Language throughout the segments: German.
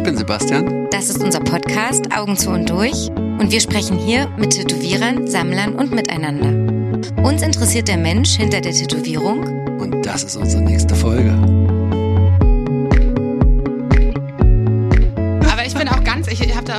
Ich bin Sebastian. Das ist unser Podcast Augen zu und durch und wir sprechen hier mit Tätowierern, Sammlern und miteinander. Uns interessiert der Mensch hinter der Tätowierung Und das ist unsere nächste Folge.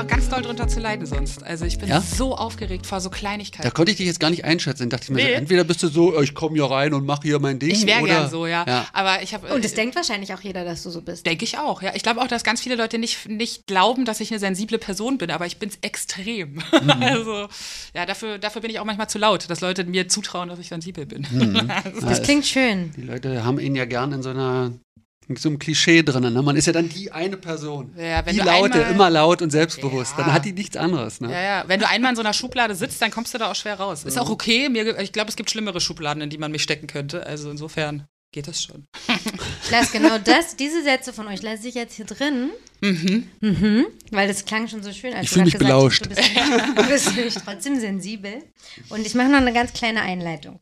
Auch ganz doll drunter zu leiden sonst. Also ich bin Ja? so aufgeregt vor so Da Kleinigkeiten. konnte ich dich jetzt gar nicht einschätzen. Dachte ich mir, so, Nee. entweder bist du so, ich komme hier rein und mache hier mein Ding. Ich wäre gern so, ja. ja. Aber ich habe. und es denkt wahrscheinlich auch jeder, dass du so bist. Denke ich auch, ja. Ich glaube auch, dass ganz viele Leute nicht, nicht glauben, dass ich eine sensible Person bin, aber ich bin's extrem. Mhm. also, ja, dafür, dafür bin ich auch manchmal zu laut, dass Leute mir zutrauen, dass ich sensibel bin. Mhm. Das klingt schön. Die Leute haben ihn ja gern in so einer in so einem Klischee drin. Ne? Man ist ja dann die eine Person. Ja, wenn die du Laute, einmal- immer laut und selbstbewusst. Ja. Dann hat die nichts anderes. Ne? Ja, ja. Wenn du einmal in so einer Schublade sitzt, dann kommst du da auch schwer raus. Ist auch Mhm. okay. Mir, ich glaube, es gibt schlimmere Schubladen, in die man mich stecken könnte. Also insofern geht das schon. Ich lasse genau das, diese Sätze von euch lasse ich jetzt hier drin. Mhm. Weil das klang schon so schön. Als Ich du fühl mich belauscht. hast, Du bist, du bist nämlich trotzdem sensibel. Und ich mache noch eine ganz kleine Einleitung.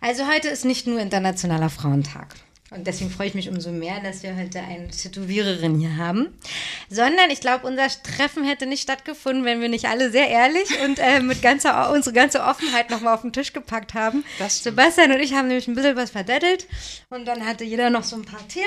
Also heute ist nicht nur Internationaler Frauentag. Und deswegen freue ich mich umso mehr, dass wir heute eine Tätowiererin hier haben. Sondern ich glaube, unser Treffen hätte nicht stattgefunden, wenn wir nicht alle sehr ehrlich und äh, mit ganzer, unsere ganze Offenheit nochmal auf den Tisch gepackt haben. Sebastian und ich haben nämlich ein bisschen was verdattelt und dann hatte jeder noch so ein paar Themen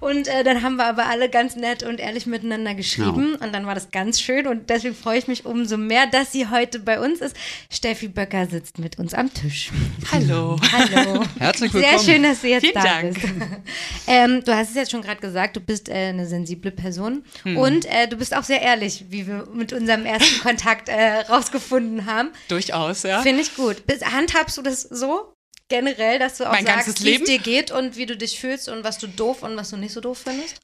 und äh, dann haben wir aber alle ganz nett und ehrlich miteinander geschrieben und dann war das ganz schön und deswegen freue ich mich umso mehr, dass sie heute bei uns ist. Steffi Böcker sitzt mit uns am Tisch. Hallo. Hallo. Herzlich Sehr willkommen. schön, dass du jetzt Vielen da Dank. bist. ähm, du hast es jetzt schon gerade gesagt, du bist äh, eine sensible Person Hm. und äh, du bist auch sehr ehrlich, wie wir mit unserem ersten Kontakt äh, rausgefunden haben. Durchaus, ja. Finde ich gut. Bis, handhabst du das so? Generell, dass du auch Mein ganzes sagst, wie es dir geht und wie du dich fühlst und was du doof und was du nicht so doof findest?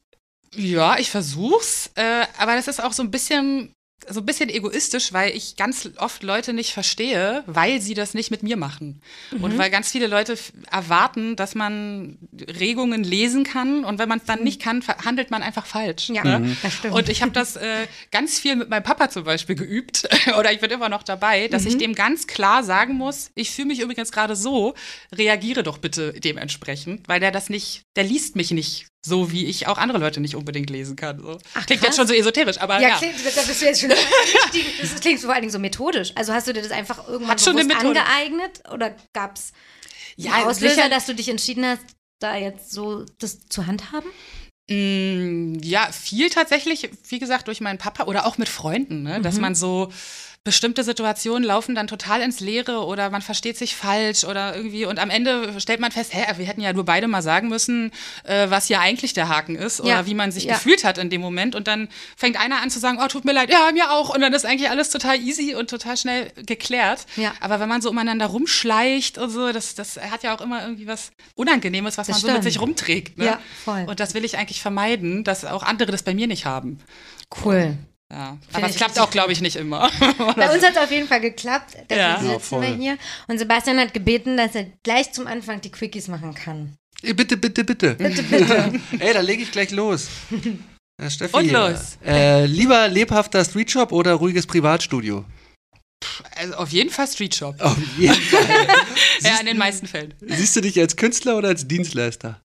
Ja, ich versuch's, äh, aber das ist auch so ein bisschen so ein bisschen egoistisch, weil ich ganz oft Leute nicht verstehe, weil sie das nicht mit mir machen. Und weil ganz viele Leute erwarten, dass man Regungen lesen kann und wenn man es dann nicht kann, handelt man einfach falsch. Ja, ne? das stimmt. Und ich habe das äh, ganz viel mit meinem Papa zum Beispiel geübt, oder ich bin immer noch dabei, dass ich dem ganz klar sagen muss, ich fühle mich übrigens gerade so, reagiere doch bitte dementsprechend, weil der das nicht, der liest mich nicht so, wie ich auch andere Leute nicht unbedingt lesen kann. So. Ach, Klingt krass. jetzt schon so esoterisch, aber ja, ja. Klingt, da bist du jetzt schon. Das klingt vor allen Dingen so methodisch. Also hast du dir das einfach irgendwann Hat bewusst angeeignet oder gab es Ja, Auslöser, sicher- dass du dich entschieden hast, da jetzt so das zu handhaben? Mm, ja, viel tatsächlich, wie gesagt, durch meinen Papa oder auch mit Freunden, ne? dass man so bestimmte Situationen laufen dann total ins Leere oder man versteht sich falsch oder irgendwie und am Ende stellt man fest, hä, wir hätten ja nur beide mal sagen müssen, äh, was hier eigentlich der Haken ist oder Ja, wie man sich ja. gefühlt hat in dem Moment und dann fängt einer an zu sagen, oh, tut mir leid, ja, mir auch und dann ist eigentlich alles total easy und total schnell geklärt. Ja. Aber wenn man so umeinander rumschleicht und so, das, das hat ja auch immer irgendwie was Unangenehmes, was Das man so mit stimmt. sich rumträgt. Ne? Ja, voll. Und das will ich eigentlich vermeiden, dass auch andere das bei mir nicht haben. Cool. Ja. Aber es klappt auch, glaube ich, nicht immer. Bei uns hat es auf jeden Fall geklappt. Deswegen Ja. sitzen Ja, wir hier. Und Sebastian hat gebeten, dass er gleich zum Anfang die Quickies machen kann. Bitte, bitte, bitte. Bitte, bitte. Ey, da lege ich gleich los. Steffi, Und los. Äh, lieber lebhafter Streetshop oder ruhiges Privatstudio? also auf jeden Fall Street Shop. Auf jeden Fall. Ja, in den meisten Fällen. Siehst du dich als Künstler oder als Dienstleister?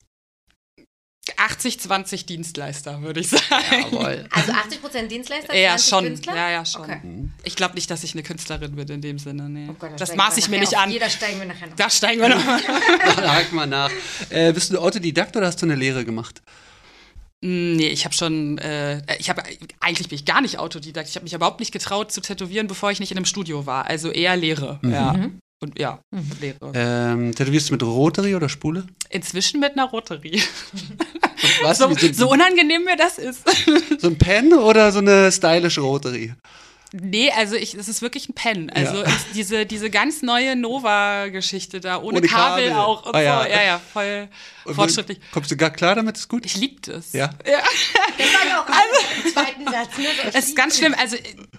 80-20 Dienstleister, würde ich sagen. Jawohl. Also 80% Dienstleister, Ja, 20 schon. Künstler? Ja, ja, schon. Okay. Ich glaube nicht, dass ich eine Künstlerin bin in dem Sinne. Nee. Oh Gott, da das steigen maß wir ich mir nicht auf. an. Jeder steigen wir nachher noch. Da steigen wir noch. Hack mal nach. Äh, bist du Autodidakt oder hast du eine Lehre gemacht? Mm, Nee, ich habe schon, äh, ich habe, eigentlich bin ich gar nicht Autodidakt. Ich habe mich überhaupt nicht getraut zu tätowieren, bevor ich nicht in einem Studio war. Also eher Lehre. Ja. Und ja, Lehre. Ähm, tätowierst du mit Rotary oder Spule? Inzwischen mit einer Rotary. Was? So, Wie so unangenehm mir das ist. so ein Pen oder so eine stylische Rotary? Nee, also ich, es ist wirklich ein Pen. Also Ja. es- diese, diese ganz neue Nova-Geschichte da, ohne, Ohne Kabel, Kabel. auch und Ah, ja. so. Ja, ja, voll Und fortschrittlich. Kommst du gar klar damit? Ist gut? Ich liebe das. Ja. ja. Das war ja auch also, im zweiten Satz. Ne? So, Es ist ganz schlimm. Also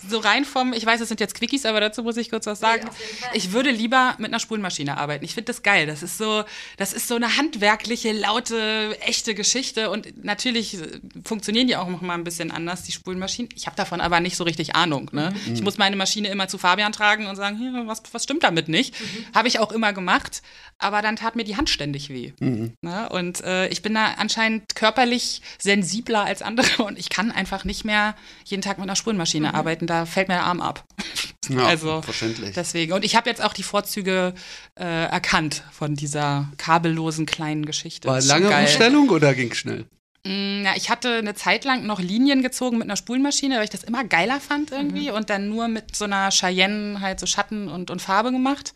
so rein vom, ich weiß, es sind jetzt Quickies, aber dazu muss ich kurz was sagen. Fall. Ich würde lieber mit einer Spulenmaschine arbeiten. Ich finde das geil. Das ist so, das ist so eine handwerkliche, laute, echte Geschichte. Und natürlich funktionieren die auch noch mal ein bisschen anders, die Spulenmaschinen. Ich habe davon aber nicht so richtig Ahnung. Ne? Ne? Ich muss meine Maschine immer zu Fabian tragen und sagen, hier, was, was stimmt damit nicht? Habe ich auch immer gemacht, aber dann tat mir die Hand ständig weh. Ne? Und äh, ich bin da anscheinend körperlich sensibler als andere und ich kann einfach nicht mehr jeden Tag mit einer Spulenmaschine arbeiten. Da fällt mir der Arm ab. Ja, also verständlich. deswegen. Und ich habe jetzt auch die Vorzüge äh, erkannt von dieser kabellosen kleinen Geschichte. War lange. Umstellung oder ging schnell? Mm, Ja, ich hatte eine Zeit lang noch Linien gezogen mit einer Spulmaschine, weil ich das immer geiler fand irgendwie und dann nur mit so einer Cheyenne halt so Schatten und, und Farbe gemacht.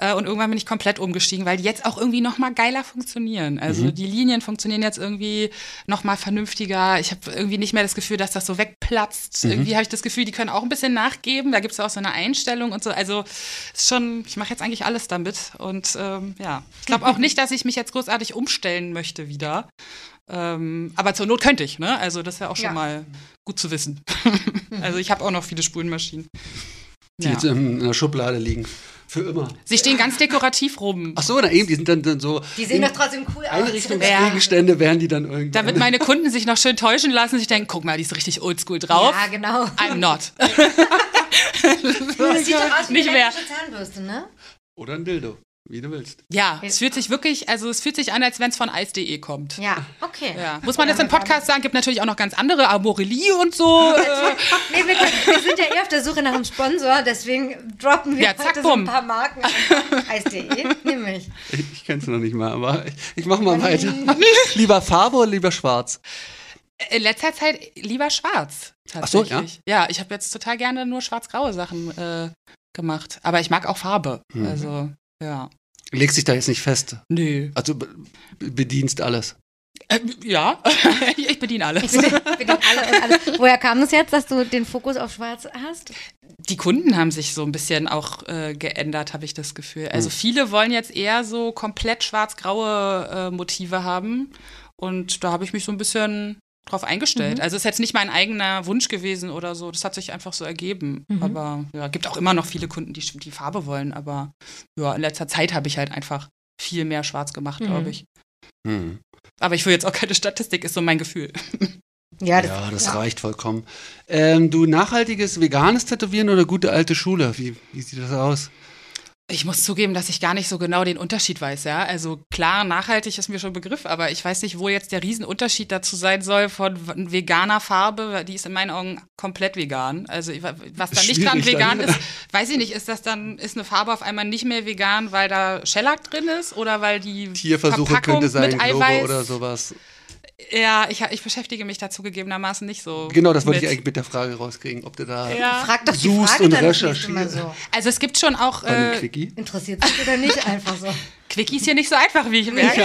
Äh, Und irgendwann bin ich komplett umgestiegen, weil die jetzt auch irgendwie noch mal geiler funktionieren. Also die Linien funktionieren jetzt irgendwie noch mal vernünftiger. Ich habe irgendwie nicht mehr das Gefühl, dass das so wegplatzt. Irgendwie habe ich das Gefühl, die können auch ein bisschen nachgeben. Da gibt es auch so eine Einstellung und so. Also ist schon, ich mache jetzt eigentlich alles damit. Und ähm, ja, ich glaube auch nicht, dass ich mich jetzt großartig umstellen möchte wieder. Ähm, aber zur Not könnte ich, ne? Also das wäre auch schon Ja. mal gut zu wissen. also ich habe auch noch viele Spulenmaschinen. Die Ja. jetzt in einer Schublade liegen. Für immer. Sie stehen ganz dekorativ rum. Ach so, na eben, die sind dann, dann so. Die sehen doch trotzdem cool aus. Einrichtungsgegenstände werden die dann irgendwie. Damit meine Kunden sich noch schön täuschen lassen, sich denken, guck mal, die ist richtig oldschool drauf. Ja, genau. I'm not. Das sieht doch aus wie Nicht eine mehr. elektrische Zahnbürste, ne? Oder ein Dildo, wie du willst. Ja, es fühlt sich wirklich, also es fühlt sich an, als wenn es von ice.de kommt. Ja, okay. Ja. Muss man jetzt im Podcast sagen, gibt natürlich auch noch ganz andere, Amorelie und so. äh, Nee, wir, wir sind ja eher auf der Suche nach einem Sponsor, deswegen droppen wir Ja, zack, heute so ein paar Marken. Eis.de, nämlich. Ich, ich kenn's noch nicht mal, aber ich, ich mach mal weiter. lieber Farbe oder lieber schwarz? In letzter Zeit lieber schwarz. Ach so, Tatsächlich. ja? ich habe jetzt total gerne nur schwarz-graue Sachen äh, gemacht. Aber ich mag auch Farbe. Mhm. Also, ja. Legst dich da jetzt nicht fest. Nö. Also be- bedienst alles. Äh, ja, ich bediene alles. Wir sind alle und alle. Woher kam es jetzt, dass du den Fokus auf Schwarz hast? Die Kunden haben sich so ein bisschen auch äh, geändert, habe ich das Gefühl. Also Hm. viele wollen jetzt eher so komplett schwarz-graue äh, Motive haben. Und da habe ich mich so ein bisschen drauf eingestellt. Mhm. Also ist jetzt nicht mein eigener Wunsch gewesen oder so. Das hat sich einfach so ergeben. Mhm. Aber ja, gibt auch immer noch viele Kunden, die die Farbe wollen. Aber ja, in letzter Zeit habe ich halt einfach viel mehr schwarz gemacht, Mhm. glaube ich. Hm. Aber ich will jetzt auch keine Statistik, ist so mein Gefühl. Ja, Ja, das reicht vollkommen. Ähm, du nachhaltiges veganes Tätowieren oder gute alte Schule? Wie, wie sieht das aus? Ich muss zugeben, dass ich gar nicht so genau den Unterschied weiß, ja. Also klar, nachhaltig ist mir schon ein Begriff, aber ich weiß nicht, wo jetzt der Riesenunterschied dazu sein soll von veganer Farbe, weil die ist in meinen Augen komplett vegan. Also was da nicht dran vegan dann. ist, weiß ich nicht, ist das dann, ist eine Farbe auf einmal nicht mehr vegan, weil da Shellac drin ist oder weil die Tierversuche Verpackung könnte sein, mit Globe Eiweiß, oder sowas. Ja, ich, ich beschäftige mich dazu gegebenermaßen nicht so. Genau, das wollte mit. ich eigentlich mit der Frage rauskriegen, ob du da Ja. Frag doch die Suchst Frage und recherchierst. so. Also es gibt schon auch äh. Interessiert sich oder nicht einfach so? Quickie ist hier nicht so einfach, wie ich merke.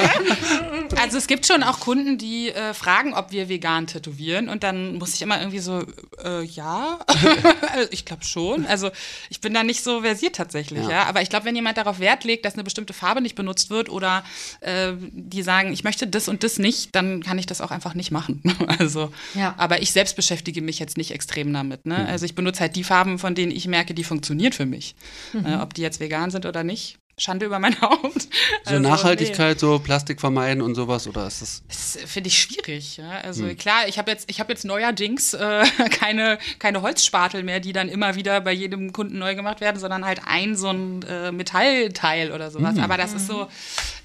Also es gibt schon auch Kunden, die äh, fragen, ob wir vegan tätowieren und dann muss ich immer irgendwie so, äh, ja, Also ich glaube schon. Also ich bin da nicht so versiert tatsächlich, ja. Ja. Aber ich glaube, wenn jemand darauf Wert legt, dass eine bestimmte Farbe nicht benutzt wird oder äh, die sagen, ich möchte das und das nicht, dann kann ich das auch einfach nicht machen. Also, Ja. aber ich selbst beschäftige mich jetzt nicht extrem damit. Ne? Also ich benutze halt die Farben, von denen ich merke, die funktionieren für mich. Äh, ob die jetzt vegan sind oder nicht. Schande über mein Haupt. So Also, Nachhaltigkeit, so Plastik vermeiden und sowas, oder ist das. das finde ich schwierig. Ja? Also Hm. klar, ich habe jetzt, ich habe jetzt neuerdings äh, keine, keine Holzspatel mehr, die dann immer wieder bei jedem Kunden neu gemacht werden, sondern halt ein so ein äh, Metallteil oder sowas. Hm. Aber das ist so,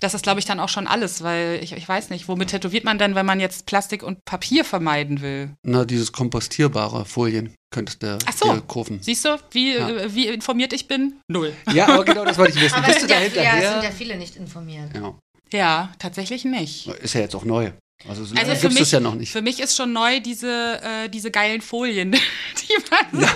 das ist, glaube ich, dann auch schon alles, weil ich, ich weiß nicht, womit tätowiert man denn, wenn man jetzt Plastik und Papier vermeiden will? Na, dieses kompostierbare Folien könntest du Ach so. dir kaufen. Siehst du, wie, Ja. äh, wie informiert ich bin? Null. Ja, aber genau das wollte ich wissen. Aber Bist es du sind, da ja, ja, es sind ja viele nicht informiert. Ja. Ja, tatsächlich nicht. Ist ja jetzt auch neu. Also so Also gibt mich, es ja noch nicht. für mich ist schon neu diese, äh, diese geilen Folien, die man so,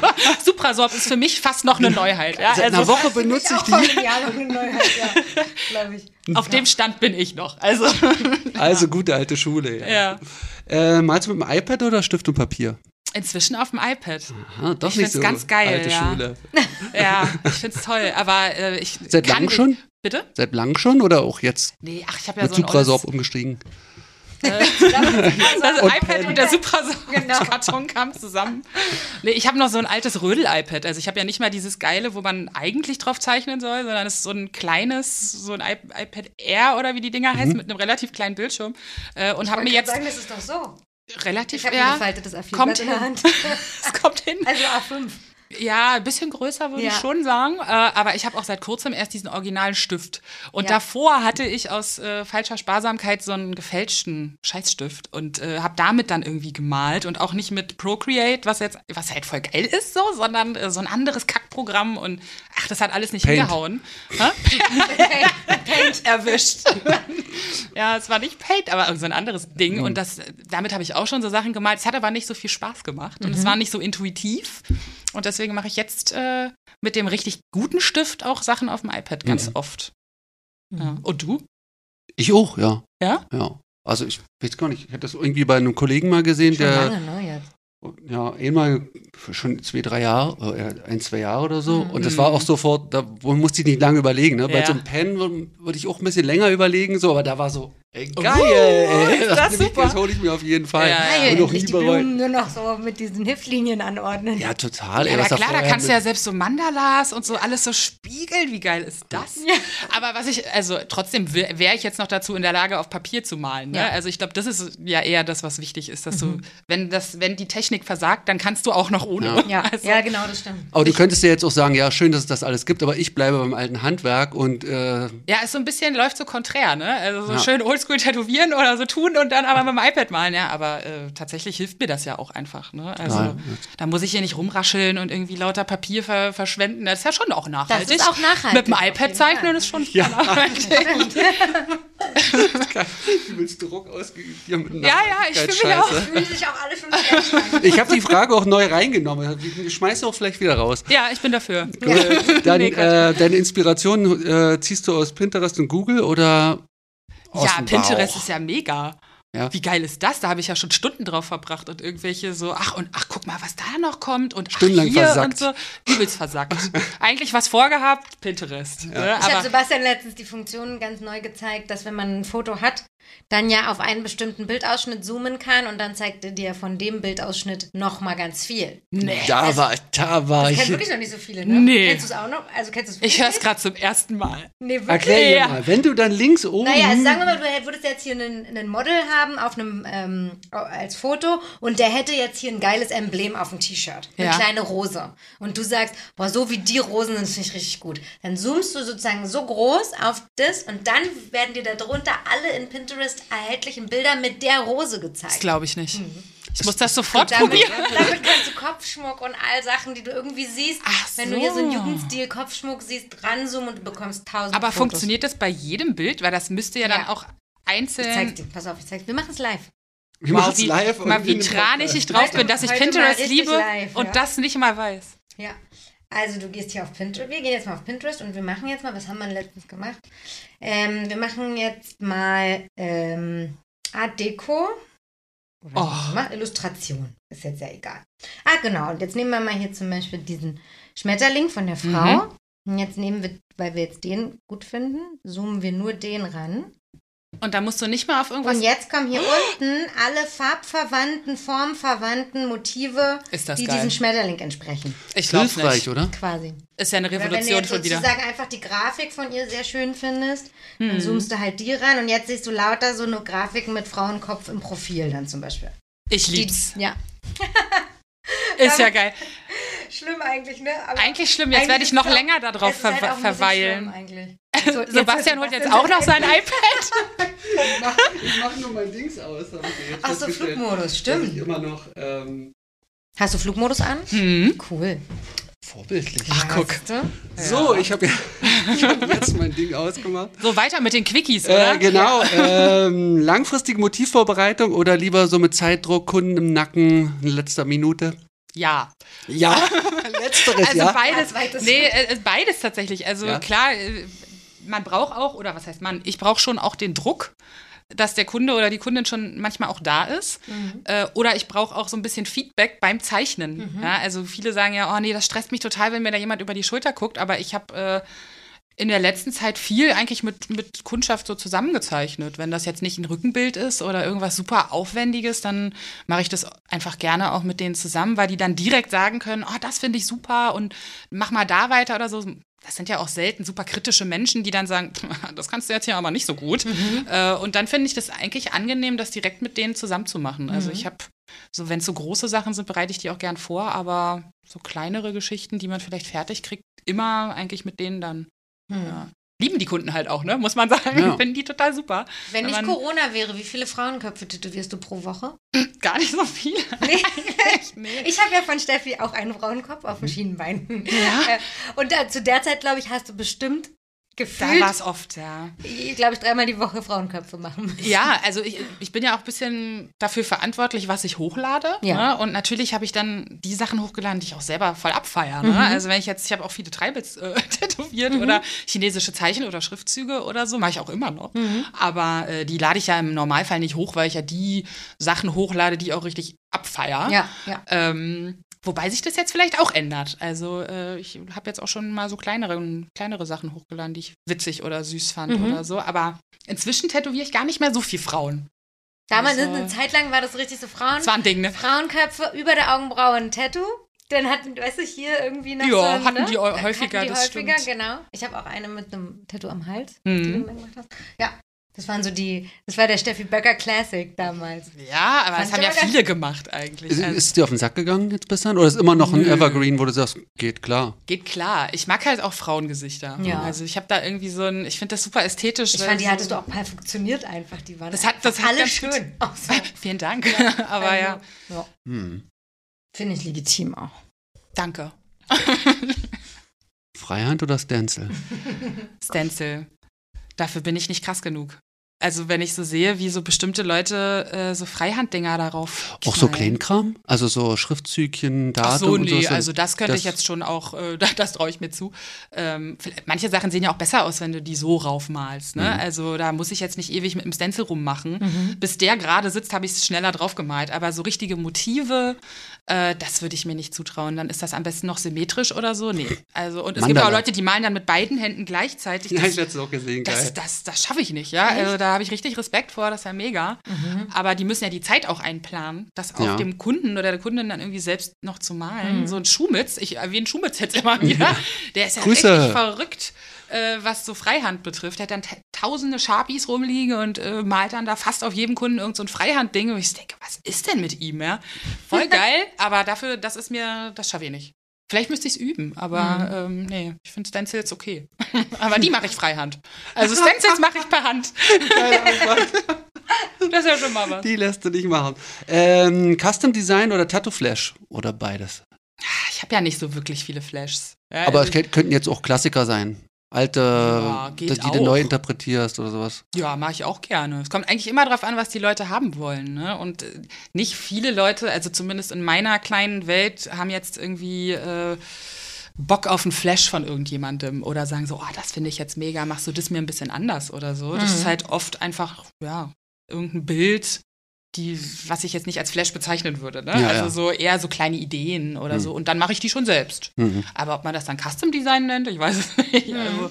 Suprasorb ist für mich fast noch eine Neuheit. Ja? Seit einer Also Woche benutze ich die. Jahr noch eine Neuheit, ja, glaube ich. auf dem Stand bin ich noch. Also Also gute alte Schule. Ja. ja. Äh, malst du mit dem iPad oder Stift und Papier? Inzwischen auf dem iPad. Ah, doch Ich nicht find's so ganz geil, alte ja. Schule. Ja, ich find's toll. Aber äh, ich Seit langem schon? Bitte? Seit lang schon oder auch jetzt Nee, ach, ich habe ja mit so ein Suprasorb umgestiegen? Das Und iPad Pen. und der Suprasorb Genau. Karton kamen zusammen. Nee, ich habe noch so ein altes Rödel-iPad. Also ich habe ja nicht mal dieses geile, wo man eigentlich drauf zeichnen soll, sondern es ist so ein kleines, so ein I iPad Air oder wie die Dinger Mhm. heißen, mit einem relativ kleinen Bildschirm. Äh, und habe mir Ich jetzt sagen, das ist doch so. relativ, Ich habe ja, ein gefaltetes A4 kommt in der hin. Hand. es kommt hin. Also A5. Ja, ein bisschen größer würde Ja. ich schon sagen. Äh, aber ich habe auch seit kurzem erst diesen originalen Stift. Und Ja. davor hatte ich aus äh, falscher Sparsamkeit so einen gefälschten Scheißstift und äh, habe damit dann irgendwie gemalt und auch nicht mit Procreate, was jetzt, was halt voll geil ist, so, sondern äh, so ein anderes Kackprogramm und ach, das hat alles nicht Paint. hingehauen. Hä? Paint erwischt. ja, es war nicht Paint, aber irgend so ein anderes Ding. Und das, damit habe ich auch schon so Sachen gemalt. Es hat aber nicht so viel Spaß gemacht und es war nicht so intuitiv. Und deswegen mache ich jetzt äh, mit dem richtig guten Stift auch Sachen auf dem iPad ganz oft. Ja. Und du? Ich auch, ja. Ja? Ja. Also ich weiß gar nicht, ich hatte das irgendwie bei einem Kollegen mal gesehen, Schon der lange, ne, jetzt. Ja einmal schon zwei, drei Jahre, äh, ein, zwei Jahre oder so. Mhm. Und das war auch sofort, da musste ich nicht lange überlegen. Ne? Bei Ja. so einem Pen würde würd ich auch ein bisschen länger überlegen, so, aber da war so, ey, geil, Uh, das super. das hole ich mir auf jeden Fall. Ja, ja. Und die. Blumen nur noch so mit diesen Hilfslinien anordnen. Ja, total. Ja, ey, klar, da kannst du ja selbst so Mandalas und so alles so spiegeln. Wie geil ist das? Aber was ich, also trotzdem wäre ich jetzt noch dazu in der Lage, auf Papier zu malen. Ne? Ja. Also ich glaube, das ist ja eher das, was wichtig ist, dass du, wenn das, wenn die Technik versagt, dann kannst du auch noch ohne. Ja. Ja, Also, ja, genau, das stimmt. Aber du könntest dir jetzt auch sagen, ja, schön, dass es das alles gibt, aber ich bleibe beim alten Handwerk und äh, Ja, ist so ein bisschen, läuft so konträr, ne? Also so Ja. schön oldschool tätowieren oder so tun und dann aber mit dem iPad malen, ja. Aber äh, tatsächlich hilft mir das ja auch einfach, ne? Also ja. da muss ich hier nicht rumrascheln und irgendwie lauter Papier ver verschwenden. Das ist ja schon auch nachhaltig. ist auch nachhaltig, Mit dem iPad zeichnen Fall. ist schon Ja. nachhaltig. du willst Druck ausgeübt Ja, ja, ich fühle mich auch. Fühlen sich auch alle fünf Ich habe die Frage auch neu reingenommen. Ich schmeiße auch vielleicht wieder raus. Ja, ich bin dafür. Äh, Dann, Nee, äh, deine Inspiration äh, ziehst du aus Pinterest und Google oder aus Ja, Pinterest Bauch? ist ja mega. Ja. Wie geil ist das? Da habe ich ja schon Stunden drauf verbracht und irgendwelche so, ach und ach, guck mal, was da noch kommt und ach, Stundenlang hier versackt. und so. Übelst versackt. Eigentlich was vorgehabt, Pinterest. Ne? Ich habe Aber Sebastian letztens die Funktion ganz neu gezeigt, dass wenn man ein Foto hat, dann ja auf einen bestimmten Bildausschnitt zoomen kann und dann zeigt er dir von dem Bildausschnitt noch mal ganz viel. nee. Da war, da war Das ich. kennen wirklich noch nicht so viele, ne? Nee. Kennst du es auch noch? Also kennst du es Ich höre es gerade zum ersten Mal. Nee, wirklich? Erklär dir Ja. mal, wenn du dann links oben. Naja, also sagen wir mal, du würdest jetzt hier einen, einen Model haben auf einem ähm, als Foto und der hätte jetzt hier ein geiles Emblem auf dem T-Shirt. Eine Ja. kleine Rose. Und du sagst, boah, so wie die Rosen sind, finde ich richtig gut. Dann zoomst du sozusagen so groß auf das und dann werden dir darunter alle in Pinterest erhältlichen Bilder mit der Rose Das gezeigt. glaube ich nicht. Ich muss das sofort Damit, probieren. damit kannst du Kopfschmuck und all Sachen, die du irgendwie siehst. Ach Wenn du hier so einen so. Jugendstil Kopfschmuck siehst, ranzoomen und du bekommst tausend Aber Fotos. funktioniert das bei jedem Bild? Weil das müsste ja, dann Ja. auch Ich einzeln. zeig's dir. Pass auf, ich zeig's dir. Wir machen es live. wir Wow, machen's wie, live und mal, wie tranig ich drauf Heute- bin, dass ich Pinterest liebe live, und ja. das nicht mal weiß. Ja. Also du gehst hier auf Pinterest. Wir gehen jetzt mal auf Pinterest und wir machen jetzt mal, was haben wir letztens gemacht? Ähm, wir machen jetzt mal ähm, Art Deco. Oder Oh. machen? Illustration. Ist jetzt ja egal. Ah, genau. Und jetzt nehmen wir mal hier zum Beispiel diesen Schmetterling von der Frau. Und jetzt nehmen wir, weil wir jetzt den gut finden, zoomen wir nur den ran. Und da musst du nicht mal auf irgendwas. Und jetzt kommen hier unten alle farbverwandten, formverwandten Motive, Ist das die geil. diesem Schmetterling entsprechen. Ich glaube Hilfreich, nicht. oder? Quasi. Ist ja eine Weil wenn du Revolution jetzt schon wieder. sozusagen einfach die Grafik von ihr sehr schön findest, Hm. dann zoomst du halt die ran und jetzt siehst du lauter so eine Grafiken mit Frauenkopf im Profil dann zum Beispiel. Ich Die, lieb's. ja. Ist ja geil. Schlimm eigentlich, ne? Aber Eigentlich schlimm. Jetzt eigentlich werde ich noch länger darauf halt ver bisschen verweilen. So, jetzt Sebastian holt jetzt auch noch sein iPad. Ich mach, ich mach nur mein Dings aus. Ach so, Flugmodus, dass Ich stimmt. immer noch ähm, Hast du Flugmodus an? Hm. Cool. Vorbildlich. Ach, guck. Du? So, ich habe ja, hab jetzt mein Ding ausgemacht. So, weiter mit den Quickies, oder? Äh, genau. Ähm, langfristige Motivvorbereitung oder lieber so mit Zeitdruck, Kunden im Nacken, in letzter Minute? Ja. Ja, letzteres, Also ja. beides. Zweites. Nee, äh, beides tatsächlich. Also Ja. klar, äh, man braucht auch, oder was heißt man, ich brauche schon auch den Druck, dass der Kunde oder die Kundin schon manchmal auch da ist. Äh, oder ich brauche auch so ein bisschen Feedback beim Zeichnen. Ja, also viele sagen ja, oh nee, das stresst mich total, wenn mir da jemand über die Schulter guckt, aber ich habe äh, in der letzten Zeit viel eigentlich mit, mit Kundschaft so zusammengezeichnet. Wenn das jetzt nicht ein Rückenbild ist oder irgendwas super Aufwendiges, dann mache ich das einfach gerne auch mit denen zusammen, weil die dann direkt sagen können, oh, das finde ich super und mach mal da weiter oder so. Das sind ja auch selten super kritische Menschen, die dann sagen, das kannst du jetzt hier aber nicht so gut. Äh, und dann finde ich das eigentlich angenehm, das direkt mit denen zusammenzumachen. Also ich habe So, wenn es so große Sachen sind, bereite ich die auch gern vor, aber so kleinere Geschichten, die man vielleicht fertig kriegt, immer eigentlich mit denen dann. Hm. Ja. Lieben die Kunden halt auch, ne? Muss man sagen. Ja. Finden die total super. Wenn nicht Corona wäre, wie viele Frauenköpfe tätowierst du pro Woche? Gar nicht so viel. Nee. nee. Ich habe ja von Steffi auch einen Frauenkopf auf dem Schienenbein. Ja. Äh, Und da, zu der Zeit, glaube ich, hast du bestimmt Da gefühlt, war es oft, ja. glaube ich, dreimal die Woche Frauenköpfe machen müssen. Ja, also ich, ich bin ja auch ein bisschen dafür verantwortlich, was ich hochlade. Ja. Ne? Und natürlich habe ich dann die Sachen hochgeladen, die ich auch selber voll abfeiere. Ne? Mhm. Also wenn ich jetzt, ich habe auch viele Treibels äh, tätowiert oder chinesische Zeichen oder Schriftzüge oder so, mache ich auch immer noch. Mhm. Aber äh, die lade ich ja im Normalfall nicht hoch, weil ich ja die Sachen hochlade, die ich auch richtig abfeier. Ja, ja. Ähm, wobei sich das jetzt vielleicht auch ändert. Also äh, ich habe jetzt auch schon mal so kleinere, kleinere Sachen hochgeladen, die ich witzig oder süß fand Mhm. oder so. Aber inzwischen tätowiere ich gar nicht mehr so viel Frauen. Damals, Also- eine Zeit lang war das richtig so Frauen, Das war ein Ding, ne? Frauenköpfe über der Augenbraue ein Tattoo. Dann hatten, weißt du, hier irgendwie noch Ja, so hatten ne? die häufiger, hatten die das häufiger, stimmt. genau. Ich habe auch eine mit einem Tattoo am Hals, Mhm. die du dann gemacht hast. Ja, das waren so die, das war der Steffi Böcker Classic damals. Ja, aber Fand das haben ja aber viele gemacht eigentlich. Ist, Also, ist es dir auf den Sack gegangen jetzt bis dann? Oder ist immer noch ein Nö. Evergreen, wo du sagst, geht klar? geht klar. Ich mag halt auch Frauengesichter. Ja. Also ich habe da irgendwie so ein, ich finde das super ästhetisch. Ich fand, die so- hattest du auch perfektioniert einfach. Die waren Das hat- das hat alle schön. Vielen Dank. aber ja, Also, ja. Hm. Finde ich legitim auch. danke. Freihand oder Stencil? Stencil. Dafür bin ich nicht krass genug. Also wenn ich so sehe, wie so bestimmte Leute äh, so Freihanddinger darauf Auch so knallen. Kleinkram? Also so Schriftzügchen, Datum Ach so, und nee, also das könnte das- ich jetzt schon auch, äh, das, das traue ich mir zu. Ähm, manche Sachen sehen ja auch besser aus, wenn du die so raufmalst. Ne? Mhm. Also da muss ich jetzt nicht ewig mit dem Stencil rummachen. Bis der gerade sitzt, habe ich es schneller drauf gemalt. Aber so richtige Motive, äh, das würde ich mir nicht zutrauen. Dann ist das am besten noch symmetrisch oder so. Nee. Also, und es gibt Mandala. auch Leute, die malen dann mit beiden Händen gleichzeitig. Ja, Das- ich hätte es auch gesehen, geil. das, das, das schaffe ich nicht, ja. Also da habe ich richtig Respekt vor, das ist ja mega. Aber die müssen ja die Zeit auch einplanen, das auch Ja. dem Kunden oder der Kundin dann irgendwie selbst noch zu malen. So ein Schumitz, ich erwähne Schumitz jetzt immer wieder, der ist ja Grüße. richtig verrückt, äh, was so Freihand betrifft. Der hat dann ta- tausende Sharpies rumliegen und äh, malt dann da fast auf jedem Kunden irgend so ein Freihand-Ding. Und ich denke, was ist denn mit ihm, ja? Voll geil, aber dafür, das ist mir, das schaffe ich nicht. Vielleicht müsste ich es üben, aber ähm, nee, ich finde Stencils okay. aber die mache ich freihand. Also Stencils mache ich per Hand. das ist ja schon mal was. Die lässt du nicht machen. Ähm, Custom Design oder Tattoo Flash? Oder beides? Ich habe ja nicht so wirklich viele Flashs. Ja, Aber also, es kö- könnten jetzt auch Klassiker sein. Alte, Ja, die du neu interpretierst oder sowas. Ja, mache ich auch gerne. Es kommt eigentlich immer darauf an, was die Leute haben wollen. Ne? Und äh, nicht viele Leute, also zumindest in meiner kleinen Welt, haben jetzt irgendwie äh, Bock auf einen Flash von irgendjemandem oder sagen so, oh, das finde ich jetzt mega, machst du das mir ein bisschen anders oder so. Das Mhm. ist halt oft einfach, ja, irgendein Bild, die, was ich jetzt nicht als Flash bezeichnen würde. Ne? Ja, also ja. so eher so kleine Ideen oder Mhm. so. Und dann mache ich die schon selbst. Mhm. Aber ob man das dann Custom Design nennt, ich weiß es nicht. Mhm. Also,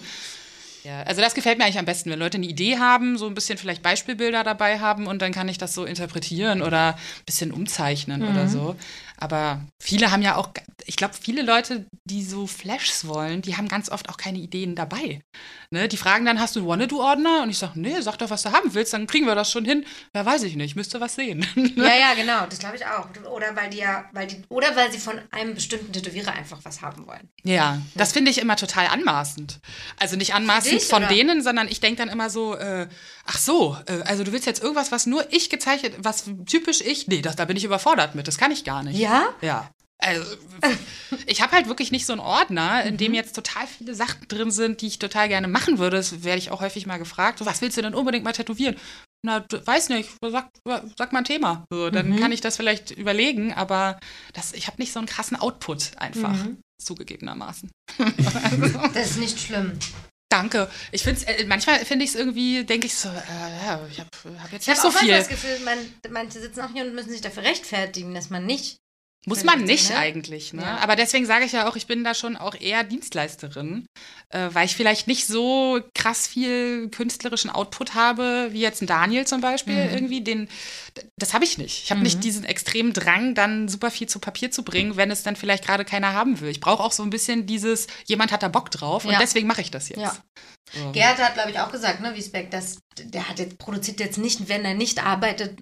ja, also das gefällt mir eigentlich am besten, wenn Leute eine Idee haben, so ein bisschen vielleicht Beispielbilder dabei haben und dann kann ich das so interpretieren oder ein bisschen umzeichnen Mhm. oder so. Aber viele haben ja auch, ich glaube, viele Leute, die so Flashs wollen, die haben ganz oft auch keine Ideen dabei. Ne? Die fragen dann, hast du einen Wanna-Do-Ordner? Und ich sage, nee, sag doch, was du haben willst, dann kriegen wir das schon hin. Ja, weiß ich nicht, müsste was sehen. Ja, ja, genau, das glaube ich auch. Oder weil die ja, weil die, oder weil sie von einem bestimmten Tätowierer einfach was haben wollen. Ja, das finde ich immer total anmaßend. Also nicht anmaßend Dich, von oder? denen, sondern ich denke dann immer so, äh, ach so, äh, also du willst jetzt irgendwas, was nur ich gezeichnet, was typisch ich, nee, das, da bin ich überfordert mit, das kann ich gar nicht. Ja? Ja. Also, ich habe halt wirklich nicht so einen Ordner, in Mhm. dem jetzt total viele Sachen drin sind, die ich total gerne machen würde. Das werde ich auch häufig mal gefragt. So, was willst du denn unbedingt mal tätowieren? Na, du- weiß nicht, sag, sag mal ein Thema. So, dann Mhm. kann ich das vielleicht überlegen, aber das, ich habe nicht so einen krassen Output einfach, Mhm. zugegebenermaßen. Das ist nicht schlimm. Danke. Ich finde äh, manchmal finde ich es irgendwie, denke ich so, äh, ja, ich habe hab jetzt Ich nicht habe so auch viel. das Gefühl, man, manche sitzen auch hier und müssen sich dafür rechtfertigen, dass man nicht. Muss man nicht ne? eigentlich, ne? Ja. Aber deswegen sage ich ja auch, ich bin da schon auch eher Dienstleisterin, äh, weil ich vielleicht nicht so krass viel künstlerischen Output habe, wie jetzt ein Daniel zum Beispiel Mhm. irgendwie. Den, das habe ich nicht. Ich habe nicht diesen extremen Drang, dann super viel zu Papier zu bringen, wenn es dann vielleicht gerade keiner haben will. Ich brauche auch so ein bisschen dieses, jemand hat da Bock drauf und Ja. deswegen mache ich das jetzt. Ja. So. Gerhard hat, glaube ich, auch gesagt, ne, Wiesbeck, dass der hat jetzt, produziert jetzt nicht, wenn er nicht arbeitet,